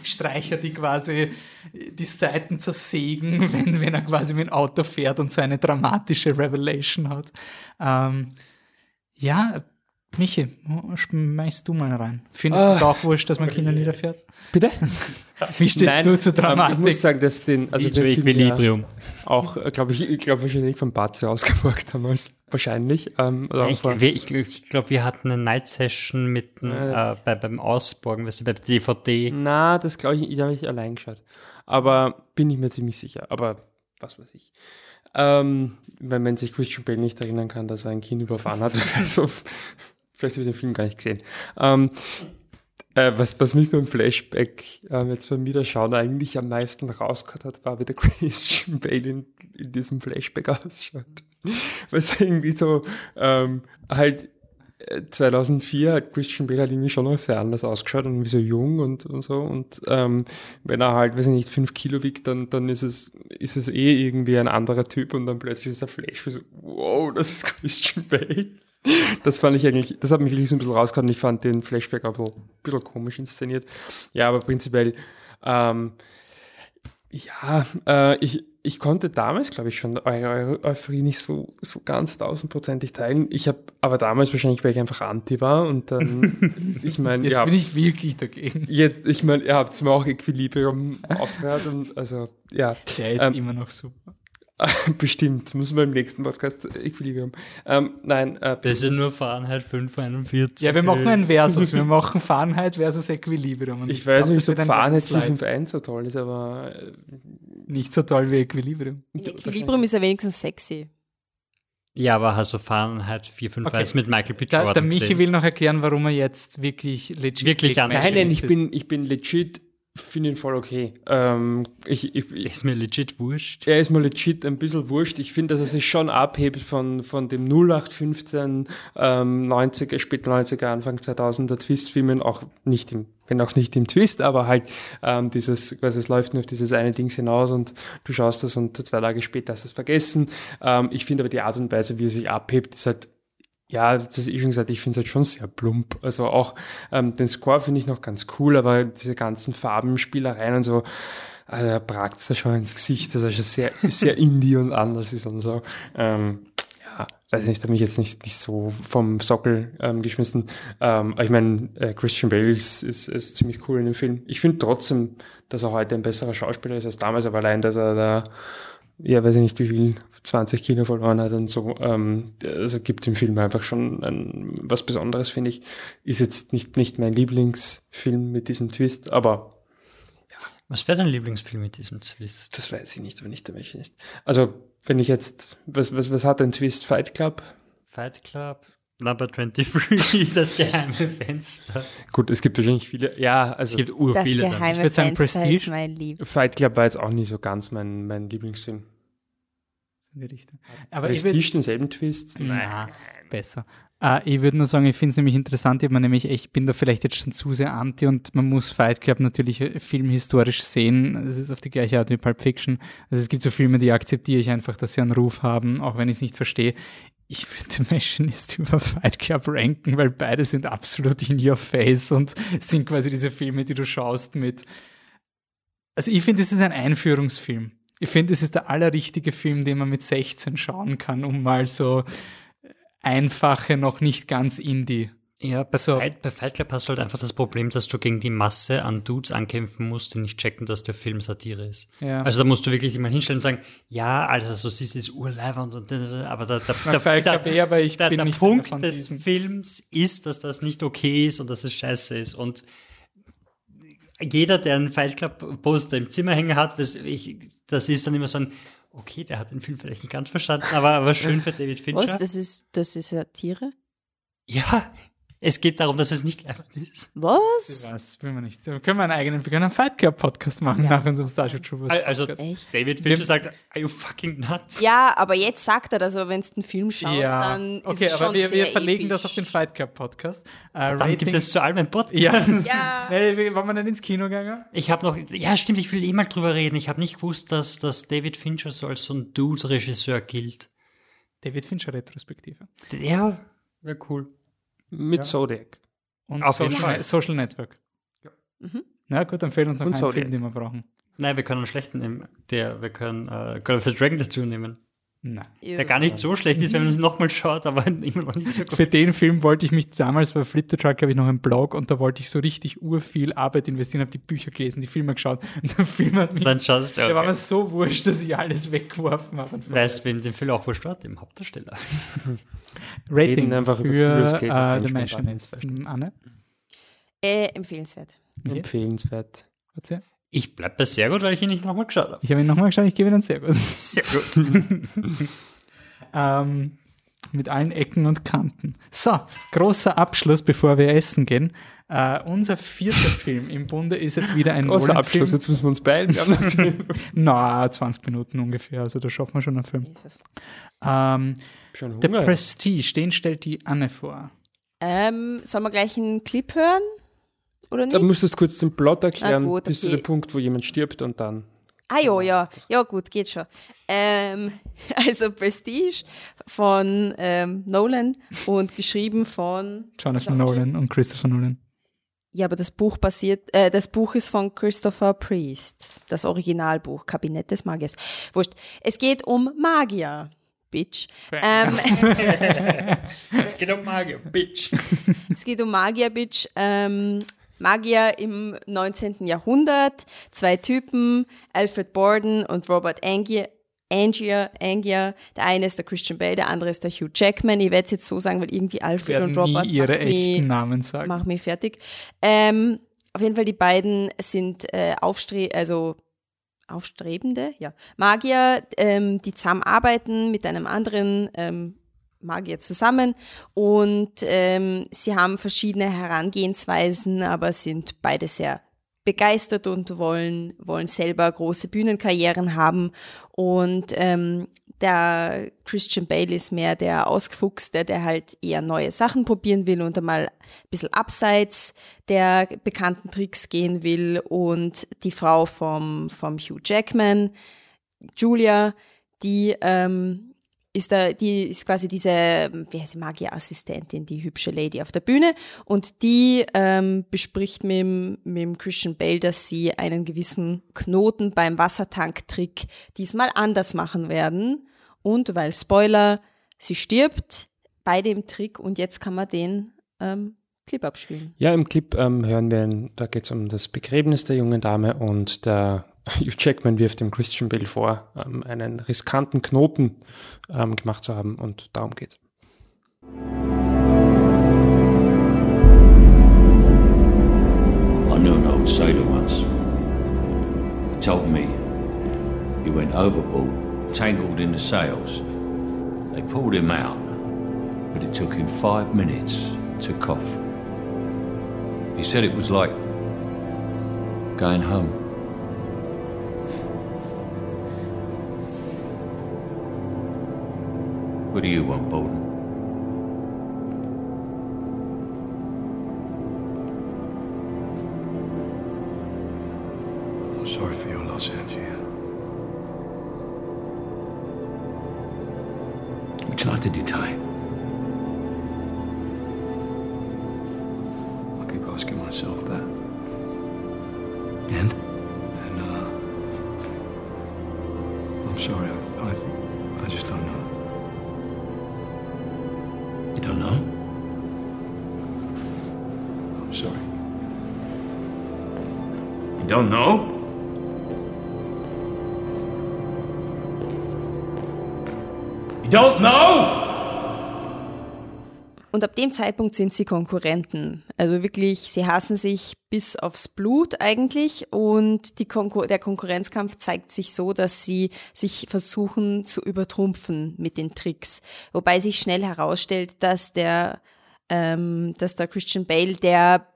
Streicher, die quasi die Seiten zersägen, wenn, wenn er quasi mit dem Auto fährt und seine dramatische Revelation hat. Ähm, ja, Michi, schmeißt du mal rein. Findest du es Ah. auch wurscht, dass man Kinder niederfährt? Bitte? Wie stehst Nein, du zur ähm, Dramatik? Ich muss sagen, dass den, also den Equilibrium. Ja auch, glaube ich, ich glaube wahrscheinlich von Batze ausgemacht damals. Wahrscheinlich. Ähm, oder Ich, ich, ich glaube, wir hatten eine Night Session mit Äh. äh, bei, beim Ausborgen, weißt du, bei der DVD. Na, das glaube ich, da habe ich allein geschaut. Aber bin ich mir ziemlich sicher. Aber was weiß ich. Ähm, wenn man sich Christian Bale nicht erinnern kann, dass er ein Kind überfahren hat. so, vielleicht habe ich den Film gar nicht gesehen. Ähm, äh, was, was mich beim Flashback ähm, jetzt beim Wiederschauen eigentlich am meisten rausgehört hat, war, wie der Christian Bale in, in diesem Flashback ausschaut. Was irgendwie so ähm, halt äh, 2004 hat Christian Bale halt irgendwie schon noch sehr anders ausgeschaut und irgendwie so jung und, und so. Und ähm, wenn er halt, weiß ich nicht, fünf Kilo wiegt, dann, dann ist es, ist es eh irgendwie ein anderer Typ und dann plötzlich ist der Flash so, wow, das ist Christian Bale. Das fand ich eigentlich, das hat mich wirklich so ein bisschen rausgehauen. Ich fand den Flashback auch so ein bisschen komisch inszeniert. Ja, aber prinzipiell, ähm, ja, äh, ich, ich konnte damals, glaube ich, schon eure, Euphorie nicht so, so ganz tausendprozentig teilen. Ich habe aber damals wahrscheinlich, weil ich einfach anti war und dann, ich meine, Jetzt bin ich wirklich dagegen. Jetzt, ich meine, ihr habt mir auch Equilibrium aufgehört und also, ja. Der ist Ähm, immer noch super. Bestimmt, muss man im nächsten Podcast Equilibrium. Ähm, nein, äh, Das ist ja nur Fahrenheit 541. Ja, wir machen ein Versus. Wir machen Fahrenheit versus Equilibrium. Und ich weiß glaub, nicht, ob Fahrenheit Landslide. 451 so toll ist, aber äh, Nicht so toll wie Equilibrium. Equilibrium ist ja wenigstens sexy. Ja, aber hast du Fahrenheit 451 mit Michael B. Der, Jordan der Michi gesehen? will noch erklären, warum er jetzt wirklich legit Wirklich Nein, nein, ich bin, ich bin legit, finde ihn voll okay. Ähm, ich, ich, ich, Ist mir legit wurscht. er ist mir legit ein bisschen wurscht. Ich finde, dass er sich schon abhebt von, von dem 0815, ähm, 90er, später 90er, Anfang 2000er Twist-Filmen, auch nicht im, wenn auch nicht im Twist, aber halt ähm, dieses, quasi es läuft nur auf dieses eine Dings hinaus und du schaust das und zwei Tage später hast du es vergessen. Ähm, ich finde aber die Art und Weise, wie er sich abhebt, ist halt ja, das ist schon gesagt, ich finde es halt schon sehr plump. Also auch ähm, den Score finde ich noch ganz cool, aber diese ganzen Farbenspielereien und so, also da pragt es da schon ins Gesicht, dass er schon sehr, sehr indie und anders ist und so. Ähm, ja, weiß nicht, habe mich jetzt nicht, nicht so vom Sockel ähm, geschmissen. Ähm, aber ich meine, äh, Christian Bale ist, ist, ist ziemlich cool in dem Film. Ich finde trotzdem, dass er heute ein besserer Schauspieler ist als damals, aber allein, dass er da ja, weiß ich nicht, wie viel, 20 Kilo verloren hat und so, ähm, also gibt dem Film einfach schon ein, was Besonderes, finde ich. Ist jetzt nicht, nicht mein Lieblingsfilm mit diesem Twist, aber Was wäre dein Lieblingsfilm mit diesem Twist? das weiß ich nicht, aber nicht, welcher ist. Also, wenn ich jetzt, was, was, was hat ein Twist? Fight Club? Fight Club, Number 23, das geheime Fenster. Gut, es gibt wahrscheinlich viele, ja, also. Es gibt Das urviele dann. geheime würd sagen Fenster Prestige. ist mein Lieb. Fight Club war jetzt auch nie so ganz mein, mein Lieblingsfilm. in die Richtung. Aber ich Prestige würd, denselben Twist? na, besser. Äh, ich würde nur sagen, ich finde es nämlich interessant, ich, nämlich, ich bin da vielleicht jetzt schon zu sehr anti und man muss Fight Club natürlich äh, filmhistorisch sehen. Es ist auf die gleiche Art wie Pulp Fiction. Also es gibt so Filme, die akzeptiere ich einfach, dass sie einen Ruf haben, auch wenn ich es nicht verstehe. Ich würde Machinist über Fight Club ranken, weil beide sind absolut in your face und sind quasi diese Filme, die du schaust mit. Also ich finde, es ist ein Einführungsfilm. Ich finde, es ist der allerrichtige Film, den man mit 16 schauen kann, um mal so einfache, noch nicht ganz Indie. Ja, bei, Fight, bei Fight Club hast du halt einfach das Problem, dass du gegen die Masse an Dudes ankämpfen musst, die nicht checken, dass der Film Satire ist. Ja. Also da musst du wirklich immer hinstellen und sagen, ja, also so siehst du ist urleibernd und aber der, der, Na, der, Fight der, Club eh, aber ich der, bin der nicht Punkt von des diesen. Films ist, dass das nicht okay ist und dass es scheiße ist und jeder, der einen Fight Club Poster im Zimmer hängen hat, ich, das ist dann immer so ein, okay, der hat den Film vielleicht nicht ganz verstanden, aber, aber schön für David Fincher. Was? Das ist, das ist Satire? Ja, es geht darum, dass es nicht leibend ist. Was? Was will man nicht. Wir können wir einen eigenen, wir können einen Fight Club Podcast machen nach unserem Starship Troopers. Also. Echt? David Fincher sagt, are you fucking nuts? Ja, aber jetzt sagt er das, aber wenn du den Film schaust, Ja, dann ist okay, es aber schon wir, wir sehr verlegen episch. das auf den Fight Club Podcast. Äh, Dann gibt es jetzt zu allem ein Podcast. Ja, Ja. Nee, wollen wir denn ins Kino gegangen? Ich habe noch, ja stimmt, ich will eh mal drüber reden. Ich habe nicht gewusst, dass, dass David Fincher so als so ein Dude-Regisseur gilt. David Fincher Retrospektive. Ja, wäre cool. Mit Zodiac. Und Auf jeden Social, Fall. Social Network. Mhm. Na gut, dann fehlt uns noch Und ein Zodiac. Film, den wir brauchen. Nein, wir können einen schlechten nehmen. Der, wir können äh, Girl of the Dragon dazu nehmen. Nein. Der gar nicht so schlecht ist, wenn man es nochmal schaut, aber immer noch nicht so gut. Für den Film wollte ich mich damals bei Flip the Truck, habe ich noch einen Blog und da wollte ich so richtig urviel Arbeit investieren, habe die Bücher gelesen, die Filme geschaut und der Film hat mich, Dann schaust du, der war mir okay. so wurscht, dass ich alles weggeworfen habe. Weißt, wem den Film auch wurscht war? Dem Hauptdarsteller. Rating einfach über für of äh, The Benjamin Machinist. Anne? Äh, empfehlenswert. Michi? Empfehlenswert. Erzähl. Ich bleib bei sehr gut, weil ich ihn nicht nochmal geschaut habe. Ich habe ihn nochmal geschaut, ich gebe ihn sehr gut. Sehr gut. ähm, mit allen Ecken und Kanten. So, großer Abschluss, bevor wir essen gehen. Äh, unser vierter Film im Bunde ist jetzt wieder ein Großer. Abschluss, jetzt müssen wir uns beeilen. Na, 20 Minuten ungefähr, also da schaffen wir schon einen Film. Jesus. Ähm, Schon The. Prestige, den stellt die Anne vor. Ähm, sollen wir gleich einen Clip hören? Oder Da nicht? müsstest du kurz den Plot erklären, Ah, gut, bis zu okay. dem Punkt, wo jemand stirbt und dann. Ah ja, ja, ja gut, geht schon. Ähm, also Prestige von ähm, Nolan und geschrieben von Jonathan Nolan und Christopher Nolan. Ja, aber das Buch basiert, äh, das Buch ist von Christopher Priest, das Originalbuch, Kabinett des Magiers. Wurscht. Es geht um Magier, Bitch. Ähm, es geht um Magier, Bitch. es geht um Magier, Bitch. Ähm, Magier im 19. Jahrhundert, zwei Typen, Alfred Borden und Robert Angier. Angier, Angier, der eine ist der Christian Bale, der andere ist der Hugh Jackman. Ich werde es jetzt so sagen, weil irgendwie Alfred und Robert nie ihre macht mich- echten Namen sagen. Mach mich fertig. Ähm, auf jeden Fall, die beiden sind äh, Aufstre also Aufstrebende, ja, Magier, ähm, die zusammenarbeiten mit einem anderen ähm, Magier zusammen und ähm, sie haben verschiedene Herangehensweisen, aber sind beide sehr begeistert und wollen, wollen selber große Bühnenkarrieren haben. Und ähm, der Christian Bale ist mehr der Ausgefuchste, der halt eher neue Sachen probieren will und einmal ein bisschen abseits der bekannten Tricks gehen will. Und die Frau vom, vom Hugh Jackman, Julia, die ähm, ist da, die ist quasi diese, wie heißt sie, Magierassistentin, die hübsche Lady auf der Bühne. Und die ähm, bespricht mit, mit dem Christian Bale, dass sie einen gewissen Knoten beim Wassertanktrick diesmal anders machen werden. Und weil Spoiler, sie stirbt bei dem Trick und jetzt kann man den ähm, Clip abspielen. Ja, im Clip ähm, hören wir, da geht es um das Begräbnis der jungen Dame und der Hugh Jackman wirft dem Christian Bale vor, ähm, einen riskanten Knoten ähm, gemacht zu haben und darum geht's. I knew an old sailor once. He told me he went overboard, tangled in the sails. They pulled him out, but it took him five minutes to cough. He said it was like going home. What do you want, Bolton? I'm sorry for your loss, Angie. Which knot did you tie? I keep asking myself that. And? And, uh. I'm sorry, You don't know? I'm sorry. You don't know? You don't know? Und ab dem Zeitpunkt sind sie Konkurrenten. Also wirklich, sie hassen sich bis aufs Blut eigentlich. Und Konkur der Konkurrenzkampf zeigt sich so, dass sie sich versuchen zu übertrumpfen mit den Tricks. Wobei sich schnell herausstellt, dass der, ähm, dass der Christian Bale, der,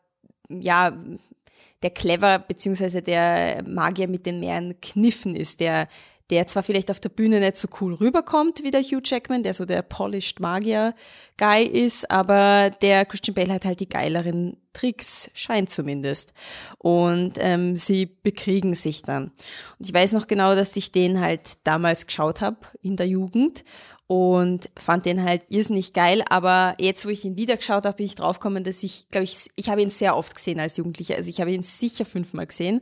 ja, der clever beziehungsweise der Magier mit den mehreren Kniffen ist, der der zwar vielleicht auf der Bühne nicht so cool rüberkommt wie der Hugh Jackman, der so der polished Magier-Guy ist, aber der Christian Bale hat halt die geileren Tricks, scheint zumindest. Und ähm, sie bekriegen sich dann. Und ich weiß noch genau, dass ich den halt damals geschaut habe in der Jugend und fand den halt irrsinnig geil, aber jetzt, wo ich ihn wieder geschaut habe, bin ich draufgekommen, dass ich, glaube ich, ich habe ihn sehr oft gesehen als Jugendlicher, also ich habe ihn sicher fünfmal gesehen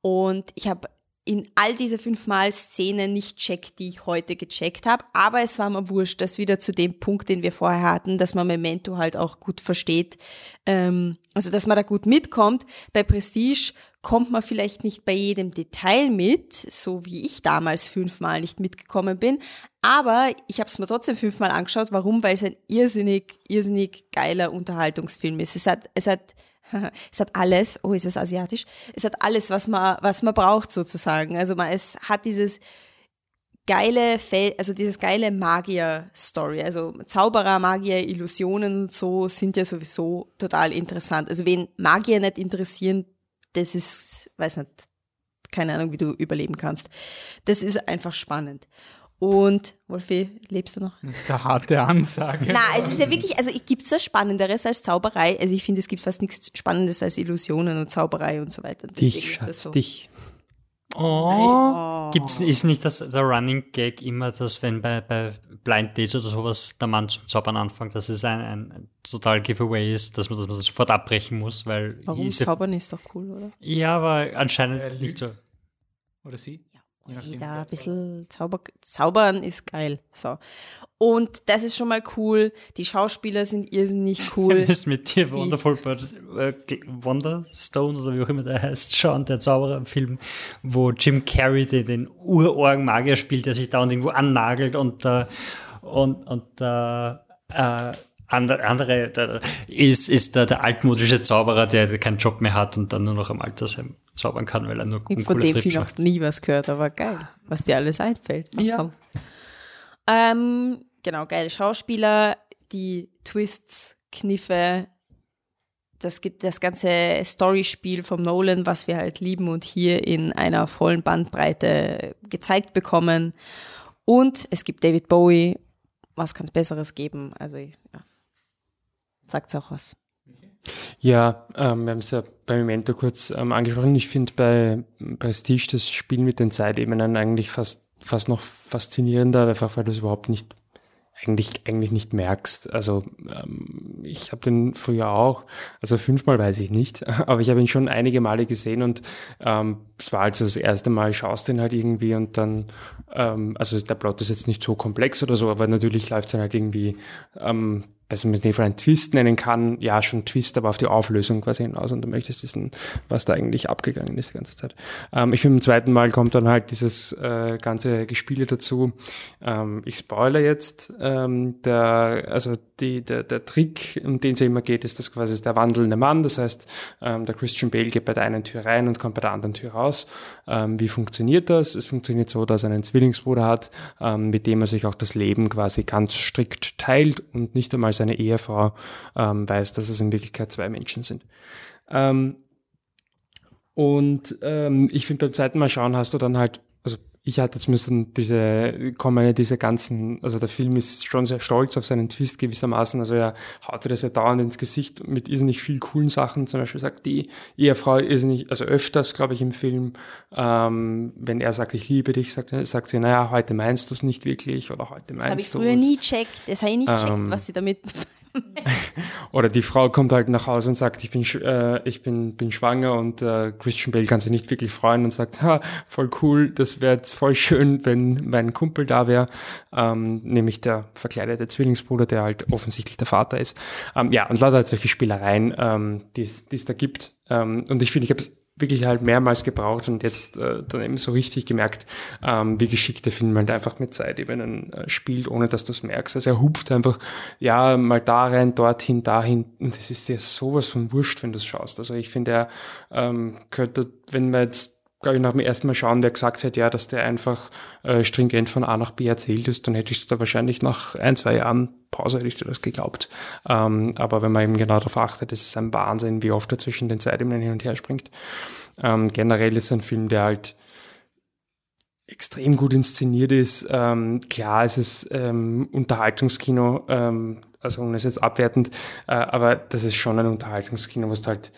und ich habe in all diese fünfmal Szenen nicht checkt, die ich heute gecheckt habe. Aber es war mir wurscht, das wieder zu dem Punkt, den wir vorher hatten, dass man Memento halt auch gut versteht. Ähm, also, dass man da gut mitkommt. Bei Prestige kommt man vielleicht nicht bei jedem Detail mit, so wie ich damals fünfmal nicht mitgekommen bin. Aber ich habe es mir trotzdem fünfmal angeschaut. Warum? Weil es ein irrsinnig, irrsinnig geiler Unterhaltungsfilm ist. Es hat, es hat es hat alles, oh, ist es asiatisch? Es hat alles, was man, was man braucht sozusagen. Also man, es hat dieses geile, Fel also dieses geile Magier-Story. Also Zauberer, Magier, Illusionen und so sind ja sowieso total interessant. Also wen Magier nicht interessieren, das ist, weiß nicht, keine Ahnung, wie du überleben kannst. Das ist einfach spannend. Und Wolfi, lebst du noch? Das ist eine harte Ansage. Na, es ist ja wirklich, also gibt es was Spannenderes als Zauberei? Also ich finde, es gibt fast nichts Spannendes als Illusionen und Zauberei und so weiter. Deswegen Dich, Schatz, so. dich. Oh. Gibt's, ist nicht das, der Running Gag immer, dass wenn bei, bei Blind Dates oder sowas der Mann zum Zaubern anfängt, dass es ein, ein, total Giveaway ist, dass man, dass man das sofort abbrechen muss, weil. Warum? ist- Zaubern ist doch cool, oder? Ja, aber anscheinend nicht so. Oder sie? Ja, Jeder ein bisschen Zauber, Zaubern ist geil. So. Und das ist schon mal cool. Die Schauspieler sind irrsinnig cool. ist mit dir Wonderful äh, Wonderstone oder wie auch immer der heißt, schauen, der Zaubererfilm, wo Jim Carrey den, den urorgen Magier spielt, der sich dauernd irgendwo annagelt und äh, und, und äh, äh, andere, andere der, ist, ist der, der altmodische Zauberer, der keinen Job mehr hat und dann nur noch am Altersheim zaubern kann, weil er nur Ich von dem Film noch nie was gehört, aber geil, was dir alles einfällt. Ja. Ähm, genau, geile Schauspieler, die Twists, Kniffe, das, gibt das ganze Storyspiel vom Nolan, was wir halt lieben und hier in einer vollen Bandbreite gezeigt bekommen. Und es gibt David Bowie. Was kann es Besseres geben? Also, ja. Sagt's auch was. Ja, ähm, wir haben es ja bei Memento kurz ähm, angesprochen. Ich finde bei, Stitch das Spiel mit den Zeitebenen eigentlich fast, fast noch faszinierender, einfach weil du es überhaupt nicht eigentlich, eigentlich nicht merkst. Also ähm, ich habe den früher auch, also fünfmal weiß ich nicht, aber ich habe ihn schon einige Male gesehen und ähm, es war also das erste Mal, schaust den halt irgendwie und dann, ähm, also der Plot ist jetzt nicht so komplex oder so, aber natürlich läuft es dann halt irgendwie, ähm, man mit dem einen Twist nennen kann, ja schon Twist, aber auf die Auflösung quasi hinaus und du möchtest wissen, was da eigentlich abgegangen ist die ganze Zeit. Ähm, ich finde, im zweiten Mal kommt dann halt dieses äh, ganze Gespiele dazu. Ähm, ich spoiler jetzt, ähm, der, also die, der, der Trick, um den es ja immer geht, ist das quasi der wandelnde Mann. Das heißt, ähm, der Christian Bale geht bei der einen Tür rein und kommt bei der anderen Tür raus. Ähm, wie funktioniert das? Es funktioniert so, dass er einen Zwillingsbruder hat, ähm, mit dem er sich auch das Leben quasi ganz strikt teilt und nicht einmal seine Ehefrau ähm, weiß, dass es in Wirklichkeit zwei Menschen sind. Ähm, und ähm, ich finde, beim zweiten Mal schauen hast du dann halt, ich hatte zumindest diese, kommen diese ganzen, also der Film ist schon sehr stolz auf seinen Twist gewissermaßen, also er haut dir das ja dauernd ins Gesicht mit irrsinnig viel coolen Sachen, zum Beispiel sagt die Ehefrau irrsinnig, also öfters, glaube ich, im Film, ähm, wenn er sagt, ich liebe dich, sagt, sagt sie, naja, heute meinst du es nicht wirklich oder heute Das habe ich meinst du früher es. nie checkt. Das habe ich nie checkt, Ähm, was sie damit. Oder die Frau kommt halt nach Hause und sagt, ich bin, äh, ich bin, bin schwanger und äh, Christian Bale kann sich nicht wirklich freuen und sagt, ha, voll cool, das wäre jetzt voll schön, wenn mein Kumpel da wäre, ähm, nämlich der verkleidete Zwillingsbruder, der halt offensichtlich der Vater ist. Ähm, ja, und lauter halt solche Spielereien, ähm, die es die es da gibt. Ähm, und ich finde, ich habe es wirklich halt mehrmals gebraucht und jetzt äh, dann eben so richtig gemerkt, ähm, wie geschickt der Film halt einfach mit Zeitebenen äh, spielt, ohne dass du es merkst. Also er hupft einfach, ja, mal da rein, dorthin, dahin. Und das ist dir sowas von wurscht, wenn du es schaust. Also ich finde, er ähm, könnte, wenn man jetzt glaube ich, nach dem ersten Mal schauen, der gesagt hätte, ja, dass der einfach äh, stringent von A nach B erzählt ist, dann hätte ich es da wahrscheinlich nach ein, zwei Jahren Pause hätte ich das geglaubt. Ähm, aber wenn man eben genau darauf achtet, ist es ein Wahnsinn, wie oft er zwischen den Zeitebenen hin und her springt. Ähm, generell ist es ein Film, der halt extrem gut inszeniert ist. Ähm, klar, es ist ähm, Unterhaltungskino, ähm, also ohne es jetzt abwertend, äh, aber das ist schon ein Unterhaltungskino, was halt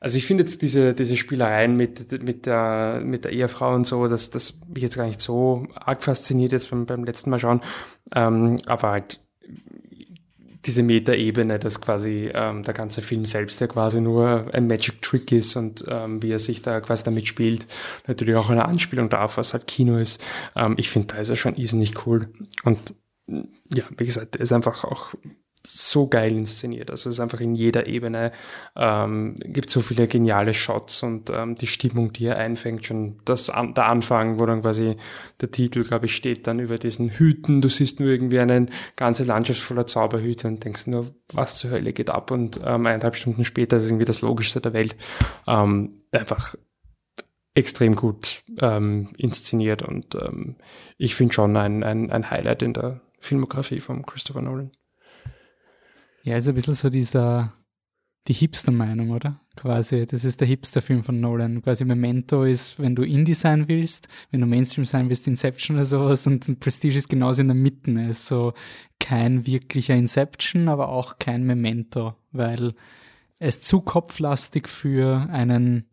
also ich finde jetzt diese, diese Spielereien mit, mit, der, mit der Ehefrau und so, das, das mich jetzt gar nicht so arg fasziniert jetzt beim, beim letzten Mal schauen. Ähm, aber halt diese Metaebene, dass quasi ähm, der ganze Film selbst ja quasi nur ein Magic Trick ist und ähm, wie er sich da quasi damit spielt, natürlich auch eine Anspielung darauf, was halt Kino ist. Ähm, ich finde, da ist er schon irrsinnig cool. Und ja, wie gesagt, er ist einfach auch so geil inszeniert. Also es ist einfach in jeder Ebene, ähm, gibt so viele geniale Shots und ähm, die Stimmung, die er einfängt, schon das der Anfang, wo dann quasi der Titel, glaube ich, steht dann über diesen Hüten. Du siehst nur irgendwie eine ganze Landschaft voller Zauberhüte und denkst nur, was zur Hölle geht ab? Und ähm, eineinhalb Stunden später ist irgendwie das Logischste der Welt. Ähm, einfach extrem gut ähm, inszeniert und ähm, ich finde schon ein, ein, ein Highlight in der Filmografie von Christopher Nolan. Ja, ist ein bisschen so dieser, die Hipster-Meinung, oder? Quasi, das ist der Hipster-Film von Nolan. Quasi Memento ist, wenn du Indie sein willst, wenn du Mainstream sein willst, Inception oder sowas und Prestige ist genauso in der Mitte. Er ist so kein wirklicher Inception, aber auch kein Memento, weil ist zu kopflastig für einen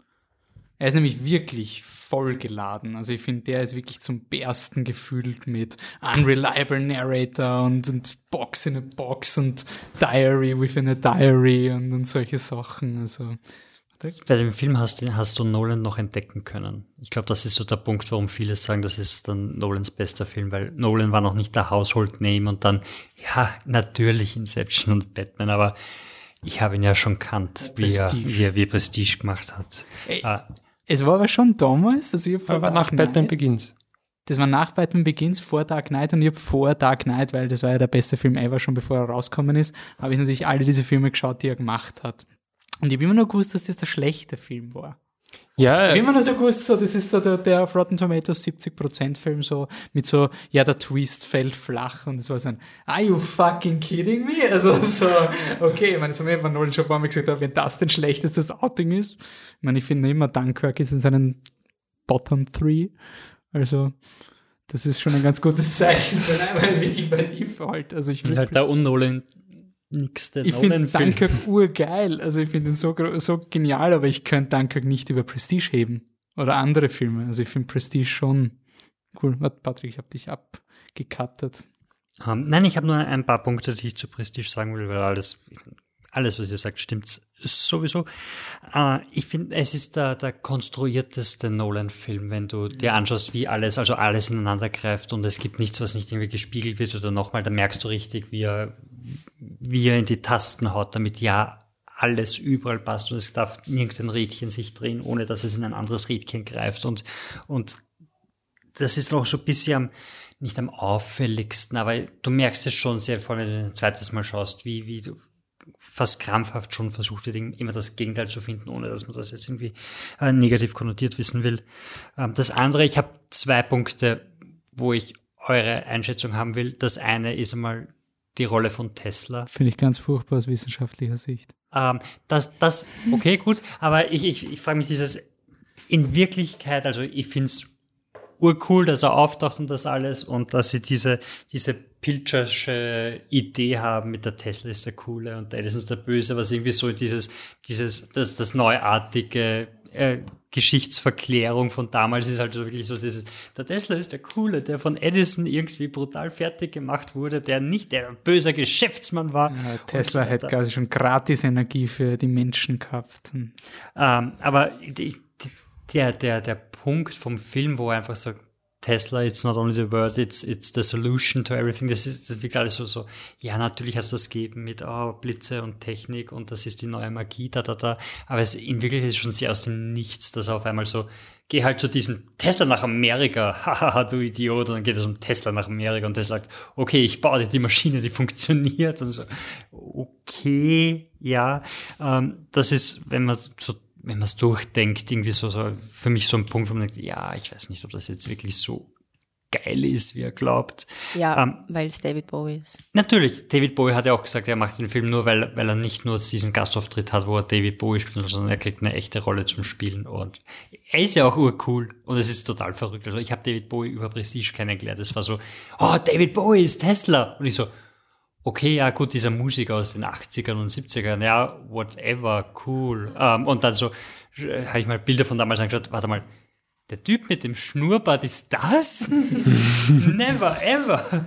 Er ist nämlich wirklich voll geladen. Also ich finde, der ist wirklich zum Bersten gefüllt mit Unreliable Narrator und, und Box in a Box und Diary within a Diary und, und solche Sachen. Also Bei dem Film hast, du- hast du Nolan noch entdecken können. Ich glaube, das ist so der Punkt, warum viele sagen, das ist dann Nolans bester Film, weil Nolan war noch nicht der Household Name und dann, ja, natürlich Inception und Batman, aber ich habe ihn ja schon kannt, wie er, wie er wie Prestige gemacht hat. Ey, Ah, Es war aber schon damals, also ich vor Aber nach Dark Batman Begins. Das war nach Batman Begins, vor Dark Knight und ich habe vor Dark Knight, weil das war ja der beste Film ever, schon bevor er rausgekommen ist, habe ich natürlich alle diese Filme geschaut, die er gemacht hat. Und ich habe immer nur gewusst, dass das der schlechte Film war. Ja, habe immer nur so gewusst, so, das ist so der, der auf Rotten Tomatoes 70% Film, so mit so, ja, der Twist fällt flach und es war so ein, are you fucking kidding me? Also so, okay, ich meine, so wie man Nolan schon ein paar Mal gesagt hat, wenn das denn schlechtestes Outing ist. Ich meine, ich finde immer, Dunkirk ist in seinen Bottom Three. Also, das ist schon ein ganz gutes Zeichen, wenn einmal wirklich bei Default. Also ich und halt der unnolan nixte ich finde. Dunkirk urgeil. Also ich finde ihn so, so genial, aber ich könnte Dunkirk nicht über Prestige heben. Oder andere Filme. Also ich finde Prestige schon cool. Warte, Patrick, ich habe dich abgekattet. Ähm, nein, ich habe nur ein paar Punkte, die ich zu Prestige sagen will, weil alles, alles was ihr sagt, stimmt sowieso. Äh, ich finde, es ist der, der konstruierteste Nolan-Film, wenn du dir anschaust, wie alles, also alles ineinander greift und es gibt nichts, was nicht irgendwie gespiegelt wird oder nochmal, da merkst du richtig, wie er, wie er in die Tasten haut, damit ja alles überall passt und es darf nirgends ein Rädchen sich drehen, ohne dass es in ein anderes Rädchen greift und, und das ist noch so ein bisschen am, nicht am auffälligsten, aber du merkst es schon sehr, vor allem wenn du ein zweites Mal schaust, wie, wie du fast krampfhaft schon versucht wird, immer das Gegenteil zu finden, ohne dass man das jetzt irgendwie äh, negativ konnotiert wissen will. Ähm, das andere, ich habe zwei Punkte, wo ich eure Einschätzung haben will. Das eine ist einmal die Rolle von Tesla. Finde ich ganz furchtbar aus wissenschaftlicher Sicht. Ähm, das, das, okay, gut, aber ich, ich, ich frage mich dieses, in Wirklichkeit, also ich finde es urcool, dass er auftaucht und das alles und dass sie diese, diese Pilchersche Idee haben mit der Tesla ist der Coole und der Edison ist der Böse, was irgendwie so dieses, dieses, das, das neuartige äh, Geschichtsverklärung von damals ist halt so wirklich so dieses, der Tesla ist der Coole, der von Edison irgendwie brutal fertig gemacht wurde, der nicht der böse Geschäftsmann war. Ja, Tesla so weiter. quasi schon gratis Energie für die Menschen gehabt. Hm. Ähm, aber die, die, der, der, der Punkt vom Film, wo er einfach sagt, Tesla, it's not only the word, it's, it's the solution to everything. Das ist, das wird alles so, so, ja, natürlich hat es das gegeben mit oh, Blitze und Technik und das ist die neue Magie, da, da, da. Aber es in Wirklichkeit ist schon sehr aus dem Nichts, dass er auf einmal so, geh halt zu diesem Tesla nach Amerika, hahaha, du Idiot, und dann geht es um Tesla nach Amerika und Tesla sagt, okay, ich baue dir die Maschine, die funktioniert und so, okay, ja, ähm, das ist, wenn man so wenn man es durchdenkt, irgendwie so, so für mich so ein Punkt, wo man denkt, ja, ich weiß nicht, ob das jetzt wirklich so geil ist, wie er glaubt. Ja, Ähm, weil es David Bowie ist. Natürlich, David Bowie hat ja auch gesagt, er macht den Film nur, weil, weil er nicht nur diesen Gastauftritt hat, wo er David Bowie spielt, sondern er kriegt eine echte Rolle zum Spielen. Und er ist ja auch urcool und es ist total verrückt. Also ich habe David Bowie über Prestige kennengelernt. Es war so, oh, David Bowie ist Tesla. Und ich so, okay, ja gut, dieser Musiker aus den 80ern und 70ern, ja, whatever, cool. Ähm, und dann so, äh, habe ich mal Bilder von damals angeschaut, warte mal, der Typ mit dem Schnurrbart ist das? Never ever.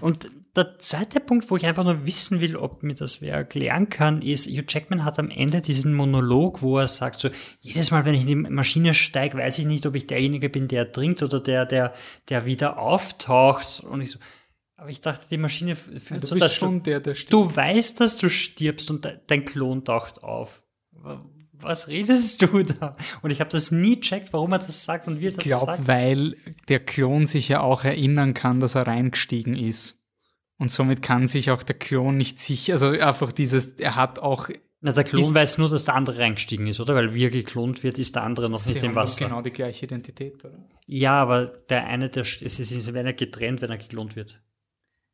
Und der zweite Punkt, wo ich einfach nur wissen will, ob mir das wer erklären kann, ist, Hugh Jackman hat am Ende diesen Monolog, wo er sagt, so, jedes Mal, wenn ich in die Maschine steige, weiß ich nicht, ob ich derjenige bin, der trinkt oder der, der, der wieder auftaucht. Und ich so, aber ich dachte, die Maschine f- führt du so, dass du, der, der du weißt, dass du stirbst und de dein Klon taucht auf. Was redest du da? Und ich habe das nie checkt, warum er das sagt und wie er das Ich glaube, sagt. weil der Klon sich ja auch erinnern kann, dass er reingestiegen ist. Und somit kann sich auch der Klon nicht sicher, also einfach dieses, er hat auch. Na, der Klon ist- weiß nur, dass der andere reingestiegen ist, oder? Weil wie er geklont wird, ist der andere noch Sie nicht im Wasser. genau die gleiche Identität, oder? Ja, aber der eine, der, es ist, sie werden ja getrennt, wenn er geklont wird.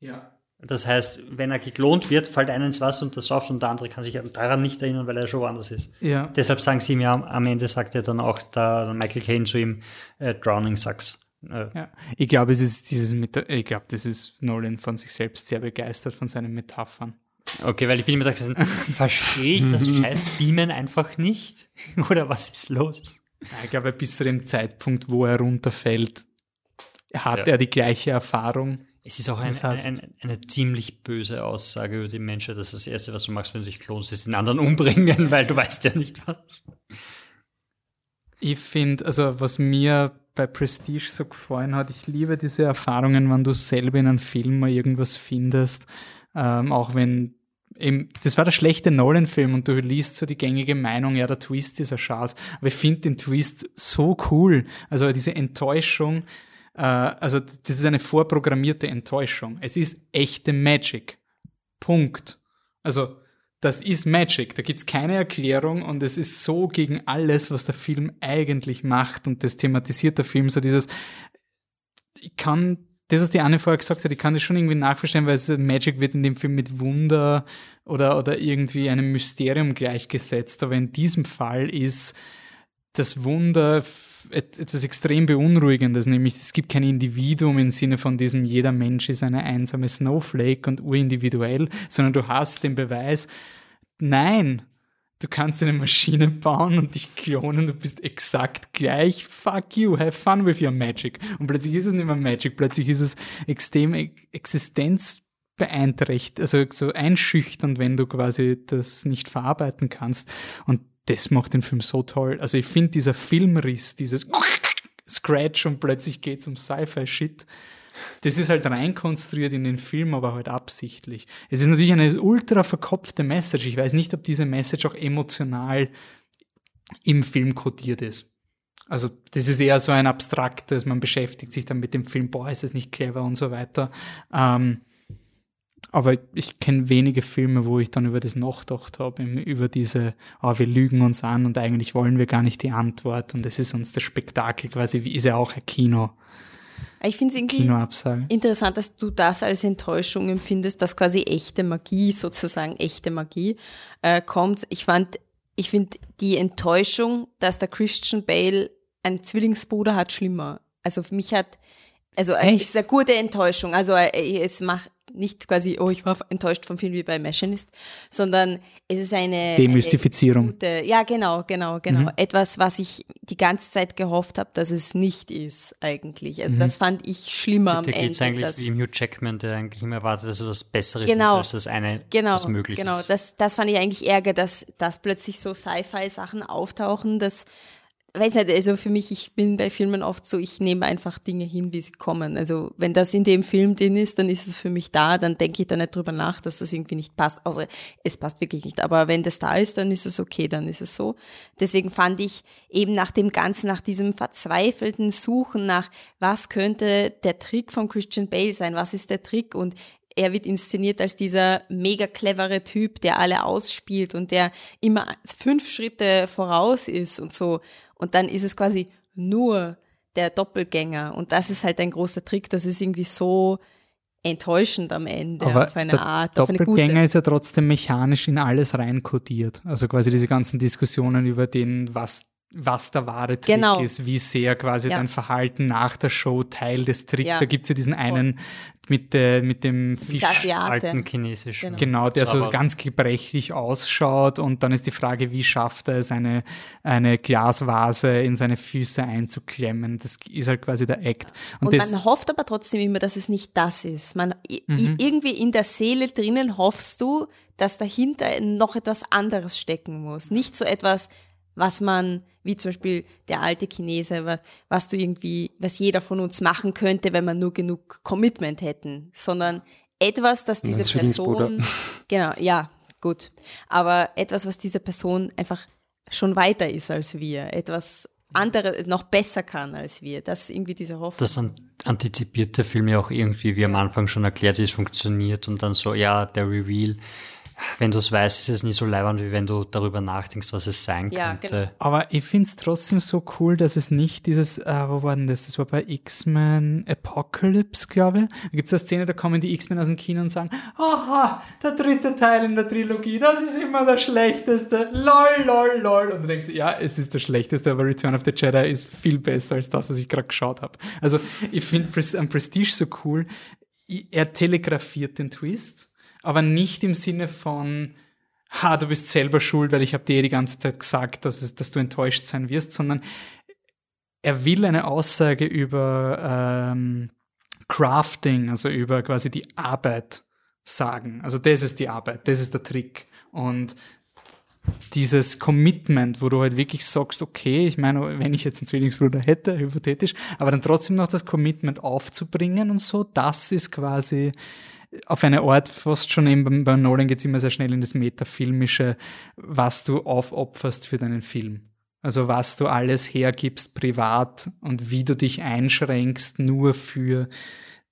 Ja. Das heißt, wenn er geklont wird, fällt einer ins Wasser und das sauft und der andere kann sich daran nicht erinnern, weil er schon woanders ist. Ja. Deshalb sagen sie ihm ja, am Ende sagt er dann auch der Michael Caine zu ihm, äh, Drowning sucks. Äh, Ja, ich glaube, es ist dieses, Meta ich glaube, das ist Nolan von sich selbst sehr begeistert von seinen Metaphern. Okay, weil ich bin immer da gesagt, verstehe ich das scheiß Beamen einfach nicht? Oder was ist los? Ich glaube, bis zu dem Zeitpunkt, wo er runterfällt, hat Ja. er die gleiche Erfahrung. Es ist auch ein, Das heißt- ein, eine ziemlich böse Aussage über die Menschheit. Das ist das Erste, was du machst, wenn du dich klonst, ist den anderen umbringen, weil du weißt ja nicht was. Ich finde, also was mir bei Prestige so gefallen hat, ich liebe diese Erfahrungen, wenn du selber in einem Film mal irgendwas findest, ähm, auch wenn eben, das war der schlechte Nolan-Film und du liest so die gängige Meinung, ja, der Twist ist ein Schatz. Aber ich finde den Twist so cool. Also diese Enttäuschung, also das ist eine vorprogrammierte Enttäuschung. Es ist echte Magic. Punkt. Also das ist Magic. Da gibt's keine Erklärung und es ist so gegen alles, was der Film eigentlich macht und das thematisiert der Film so dieses, ich kann, das, was die Anne vorher gesagt hat, ich kann das schon irgendwie nachverstehen, weil es Magic wird in dem Film mit Wunder oder, oder irgendwie einem Mysterium gleichgesetzt. Aber in diesem Fall ist das Wunder etwas extrem Beunruhigendes, nämlich es gibt kein Individuum im Sinne von diesem, jeder Mensch ist eine einsame Snowflake und urindividuell, sondern du hast den Beweis, nein, du kannst eine Maschine bauen und dich klonen, du bist exakt gleich, fuck you, have fun with your magic. Und plötzlich ist es nicht mehr Magic, plötzlich ist es extrem e- existenzbeeinträchtigt, also so einschüchternd, wenn du quasi das nicht verarbeiten kannst. Und das macht den Film so toll. Also ich finde dieser Filmriss, dieses Scratch und plötzlich geht's um Sci-Fi-Shit. Das ist halt reinkonstruiert in den Film, aber halt absichtlich. Es ist natürlich eine ultra verkopfte Message. Ich weiß nicht, ob diese Message auch emotional im Film kodiert ist. Also das ist eher so ein abstraktes, man beschäftigt sich dann mit dem Film, boah, ist das nicht clever und so weiter. Ähm, aber ich kenne wenige Filme, wo ich dann über das nachgedacht habe, über diese, oh, wir lügen uns an und eigentlich wollen wir gar nicht die Antwort und es ist uns das Spektakel quasi, wie ist ja auch ein Kino. Ich finde es irgendwie interessant, dass du das als Enttäuschung empfindest, dass quasi echte Magie, sozusagen echte Magie, äh, kommt. Ich fand, ich finde die Enttäuschung, dass der Christian Bale einen Zwillingsbruder hat, schlimmer. Also für mich hat, also äh, es ist eine gute Enttäuschung. Also äh, es macht nicht quasi, oh, ich war enttäuscht vom Film wie bei Machinist, sondern es ist eine Demystifizierung. Eine gute, ja, genau, genau, genau. Mhm. Etwas, was ich die ganze Zeit gehofft habe, dass es nicht ist eigentlich. Also Mhm. das fand ich schlimmer am Da geht es Ende. eigentlich dass- wie im Hugh Jackman, der eigentlich immer erwartet, dass er was Besseres Genau. ist, als das eine, genau, was möglich genau. ist. Das, das fand ich eigentlich ärger, dass, dass plötzlich so Sci-Fi-Sachen auftauchen, das weiß nicht, also für mich, ich bin bei Filmen oft so, ich nehme einfach Dinge hin, wie sie kommen. Also wenn das in dem Film drin ist, dann ist es für mich da, dann denke ich da nicht drüber nach, dass das irgendwie nicht passt. Außer es passt wirklich nicht. Aber wenn das da ist, dann ist es okay, dann ist es so. Deswegen fand ich eben nach dem Ganzen, nach diesem verzweifelten Suchen nach, was könnte der Trick von Christian Bale sein, was ist der Trick und er wird inszeniert als dieser mega clevere Typ, der alle ausspielt und der immer fünf Schritte voraus ist und so. Und dann ist es quasi nur der Doppelgänger. Und das ist halt ein großer Trick. Das ist irgendwie so enttäuschend am Ende Aber auf eine der Art, Doppelgänger ist ja trotzdem mechanisch in alles reinkodiert. Also quasi diese ganzen Diskussionen über den, was, was der wahre Trick Genau. ist, wie sehr quasi Ja. dein Verhalten nach der Show Teil des Tricks. Ja. Da gibt's ja diesen einen mit, der, mit dem Fisch. Alten chinesischen. Genau. Genau, der so ganz gebrechlich ausschaut und dann ist die Frage, wie schafft er es, eine, eine Glasvase in seine Füße einzuklemmen. Das ist halt quasi der Act. Und, Und man hofft aber trotzdem immer, dass es nicht das ist. Man, Mhm. Irgendwie in der Seele drinnen hoffst du, dass dahinter noch etwas anderes stecken muss. Nicht so etwas, was man, wie zum Beispiel der alte Chinese, wa- was du irgendwie, was jeder von uns machen könnte, wenn man nur genug Commitment hätten, sondern etwas, das diese Zwillingsbruder. Person, genau, ja, gut, aber etwas, was diese Person einfach schon weiter ist als wir, etwas andere noch besser kann als wir, das ist irgendwie diese Hoffnung. Das an- antizipiert der Film ja auch irgendwie, wie am Anfang schon erklärt, wie es funktioniert und dann so, ja, der Reveal. Wenn du es weißt, ist es nie so leibend, wie wenn du darüber nachdenkst, was es sein Ja, könnte. genau. Aber ich finde es trotzdem so cool, dass es nicht dieses, äh, wo war denn das? Das war bei X-Men Apocalypse, glaube ich. Da gibt es eine Szene, da kommen die X-Men aus dem Kino und sagen, aha, der dritte Teil in der Trilogie, das ist immer der schlechteste. Lol, lol, lol. Und du denkst, ja, es ist der schlechteste, aber Return of the Jedi ist viel besser als das, was ich gerade geschaut habe. Also ich finde Prestige so cool. Er telegrafiert den Twist, aber nicht im Sinne von ha, du bist selber schuld, weil ich habe dir die ganze Zeit gesagt, dass, es, dass du enttäuscht sein wirst, sondern er will eine Aussage über ähm, Crafting, also über quasi die Arbeit sagen. Also das ist die Arbeit, das ist der Trick. Und dieses Commitment, wo du halt wirklich sagst, okay, ich meine, wenn ich jetzt einen Zwillingsbruder hätte, hypothetisch, aber dann trotzdem noch das Commitment aufzubringen und so, das ist quasi auf eine Art fast schon eben bei Nolan geht es immer sehr schnell in das Metafilmische, was du aufopferst für deinen Film. Also was du alles hergibst privat und wie du dich einschränkst nur für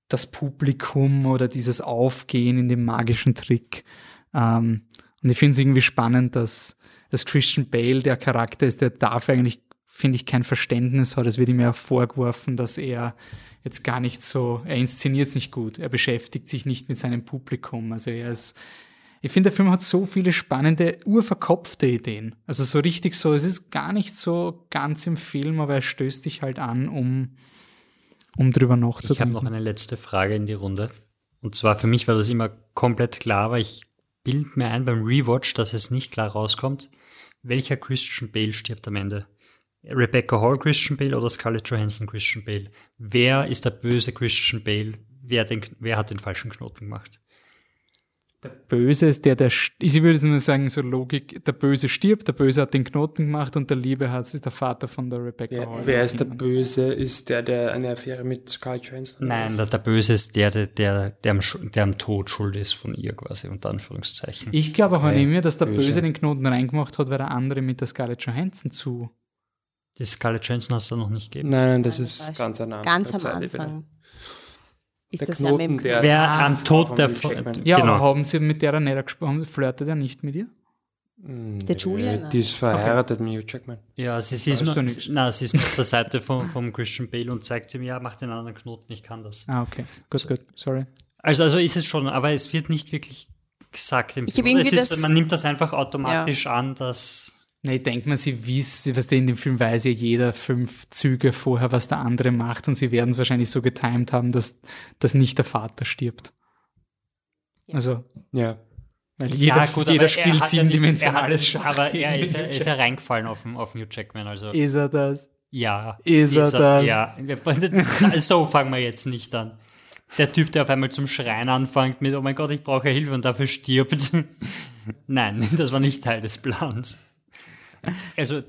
das Publikum oder dieses Aufgehen in dem magischen Trick. Ähm, und ich finde es irgendwie spannend, dass, dass Christian Bale der Charakter ist, der dafür eigentlich, finde ich, kein Verständnis hat. Es wird ihm ja vorgeworfen, dass er jetzt gar nicht so, er inszeniert es nicht gut, er beschäftigt sich nicht mit seinem Publikum. Also er ist, ich finde, der Film hat so viele spannende, urverkopfte Ideen. Also so richtig so, es ist gar nicht so ganz im Film, aber er stößt dich halt an, um, um drüber nachzudenken. Ich habe noch eine letzte Frage in die Runde. Und zwar für mich war das immer komplett klar, weil ich bild mir ein beim Rewatch, dass es nicht klar rauskommt, welcher Christian Bale stirbt am Ende. Rebecca Hall Christian Bale oder Scarlett Johansson Christian Bale? Wer ist der böse Christian Bale? Wer, den, wer hat den falschen Knoten gemacht? Der Böse ist der, der, ich würde jetzt mal sagen, so Logik, der Böse stirbt, der Böse hat den Knoten gemacht und der Liebe hat, ist der Vater von der Rebecca wer, Hall. Wer ist der Böse? Ist der, der eine Affäre mit Scarlett Johansson Nein, der, der, Böse ist der, der, der, der, am, der am Tod schuld ist von ihr quasi, unter Anführungszeichen. Ich glaube auch okay. nicht mehr, dass der Böse. Böse den Knoten reingemacht hat, weil der andere mit der Scarlett Johansson zu. Die Scarlett Johansson hast du noch nicht gegeben? Nein, nein, das nein, ist ganz an Ganz am Anfang. Ist der das Knoten, ja der Wer am Tod der Ja, genau. aber haben Sie mit der nicht gesprochen? Flirtet er nicht mit ihr? Der Julia? Die ist verheiratet okay. mit Hugh Jackman. Ja, sie, sie, ist nur, na, sie ist auf der Seite von, vom Christian Bale und zeigt ihm, ja, mach den anderen Knoten, ich kann das. Ah, okay. Gut, gut. Sorry. Also, also ist es schon, aber es wird nicht wirklich gesagt im ich Film. Es ist, man nimmt das einfach automatisch ja. an, dass Nee, denkt man, sie wissen, was in dem Film weiß ja jeder fünf Züge vorher, was der andere macht und sie werden es wahrscheinlich so getimt haben, dass, dass nicht der Vater stirbt. Ja. Also, ja. Weil jeder, ja, gut, jeder spielt siebendimensionales Schach. Aber er ist, er ist ja reingefallen auf, auf Hugh Jackman. Also. Ist er das? Ja. Ist, ist er, das? Ja. So fangen wir jetzt nicht an. Der Typ, der auf einmal zum Schreien anfängt mit, oh mein Gott, ich brauche Hilfe und dafür stirbt. Nein, das war nicht Teil des Plans. Also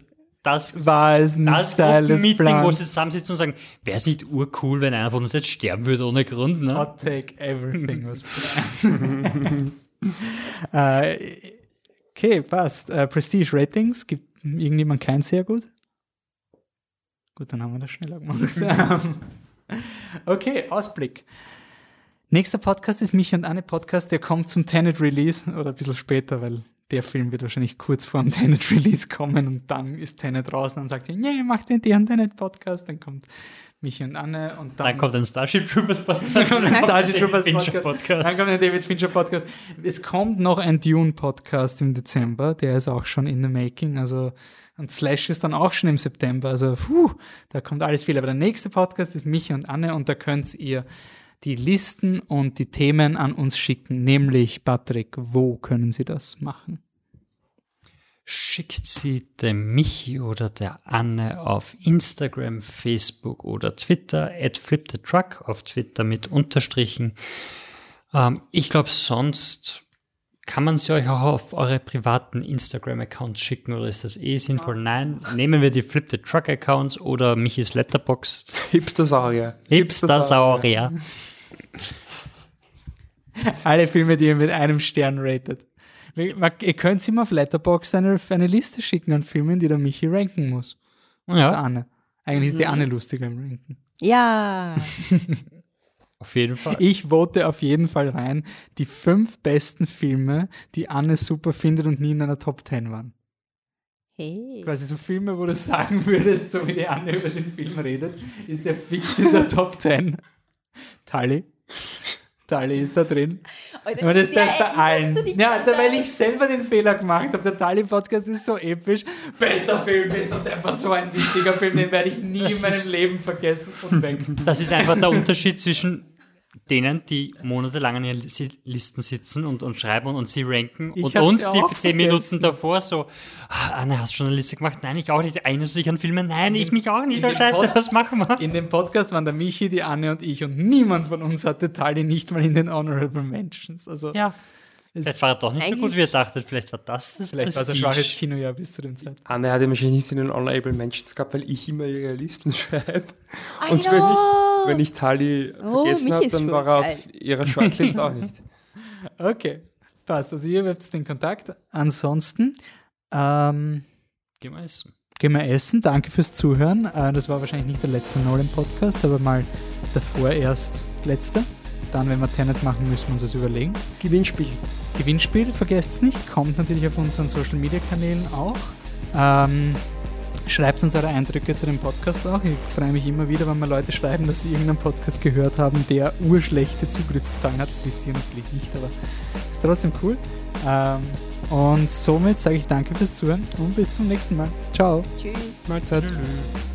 das war es nicht das Teil des Meeting, Plans. wo sie zusammensitzen und sagen, wäre es nicht urcool, wenn einer von uns jetzt sterben würde ohne Grund, ne? Hot take, everything was uh, okay, passt. Uh, Prestige Ratings, gibt irgendjemand kein sehr gut? Gut, dann haben wir das schneller gemacht. okay, Ausblick. Nächster Podcast ist Mich und Anne Podcast, der kommt zum Tenet Release oder ein bisschen später, weil der Film wird wahrscheinlich kurz vor dem Tenet Release kommen und dann ist Tenet draußen und sagt sie, nee, mach den dir Tenet Podcast, dann kommt mich und Anne und dann, dann kommt ein Starship Troopers Podcast. dann kommt ein Starship Troopers Podcast. Podcast. Dann kommt ein David Fincher Podcast. Es kommt noch ein Dune Podcast im Dezember, der ist auch schon in the making, also und Slash ist dann auch schon im September, also puh, da kommt alles viel. Aber der nächste Podcast ist mich und Anne und da könnt ihr die Listen und die Themen an uns schicken. Nämlich, Patrick, wo können Sie das machen? Schickt sie dem Michi oder der Anne auf Instagram, Facebook oder Twitter, at flipthetruck auf Twitter mit Unterstrichen. Ähm, ich glaube, sonst kann man sie euch auch auf eure privaten Instagram-Accounts schicken oder ist das eh sinnvoll? Nein, nehmen wir die Flip the Truck Accounts oder Michis Letterboxd. Hipster-Saurier. Hipster-Saurier. Alle Filme, die ihr mit einem Stern ratet. Ihr könnt sie mal auf Letterboxd eine, eine Liste schicken an Filmen, die der Michi ranken muss. Ja. Der Anne. Eigentlich ist die Anne lustiger im Ranken. Ja. auf jeden Fall. Ich vote auf jeden Fall rein die fünf besten Filme, die Anne super findet und nie in einer Top 10 waren. Hey. Quasi so Filme, wo du sagen würdest, so wie die Anne über den Film redet, ist der fix in der Top 10. Tali. Tali ist da drin. Alter, Aber das ist ja, das bei allen. Ja, da, weil ich selber den Fehler gemacht habe. Der Tali-Podcast ist so episch. Bester Film, bester Deppert, so ein wichtiger Film, den werde ich nie das in meinem Leben vergessen und weg. Das ist einfach der Unterschied zwischen denen, die monatelang an ihren Listen sitzen und, und schreiben und sie ranken Ich und uns die zehn. Minuten davor so, ah, Anne, hast du schon eine Liste gemacht? Nein, ich auch nicht. Erinnerst du dich an Filme? Nein, ich mich auch nicht. in Oh, Scheiße, Pod- was machen wir? In dem Podcast waren der Michi, die Anne und ich und niemand von uns hatte Tali nicht mal in den Honorable Mentions. Also Ja. Vielleicht war er doch nicht so gut, wie er dachte. Vielleicht war das das Vielleicht war es Prestige. schwaches Kinojahr bis zu dem Zeitpunkt. Anne hat ja wahrscheinlich nicht in den Honorable Mentions gehabt, weil ich immer ihre Listen schreibe. I Und wenn ich, wenn ich Tali Oh, vergessen habe, dann war er auf ihrer Shortlist auch nicht. Okay, passt. Also ihr habt den Kontakt. Ansonsten ähm, Gehen wir essen. gehen wir essen. Danke fürs Zuhören. Äh, das war wahrscheinlich nicht der letzte Nolan-Podcast, aber mal davor erst letzter. Dann, wenn wir Tenet machen, müssen wir uns das überlegen. Gewinnspiel. Gewinnspiel, vergesst nicht, kommt natürlich auf unseren Social Media Kanälen auch. Ähm, schreibt uns eure Eindrücke zu dem Podcast auch. Ich freue mich immer wieder, wenn mir Leute schreiben, dass sie irgendeinen Podcast gehört haben, der urschlechte Zugriffszahlen hat. Das wisst ihr natürlich nicht, aber ist trotzdem cool. Ähm, und somit sage ich danke fürs Zuhören und bis zum nächsten Mal. Ciao. Tschüss. Mahlzeit. Tschüss.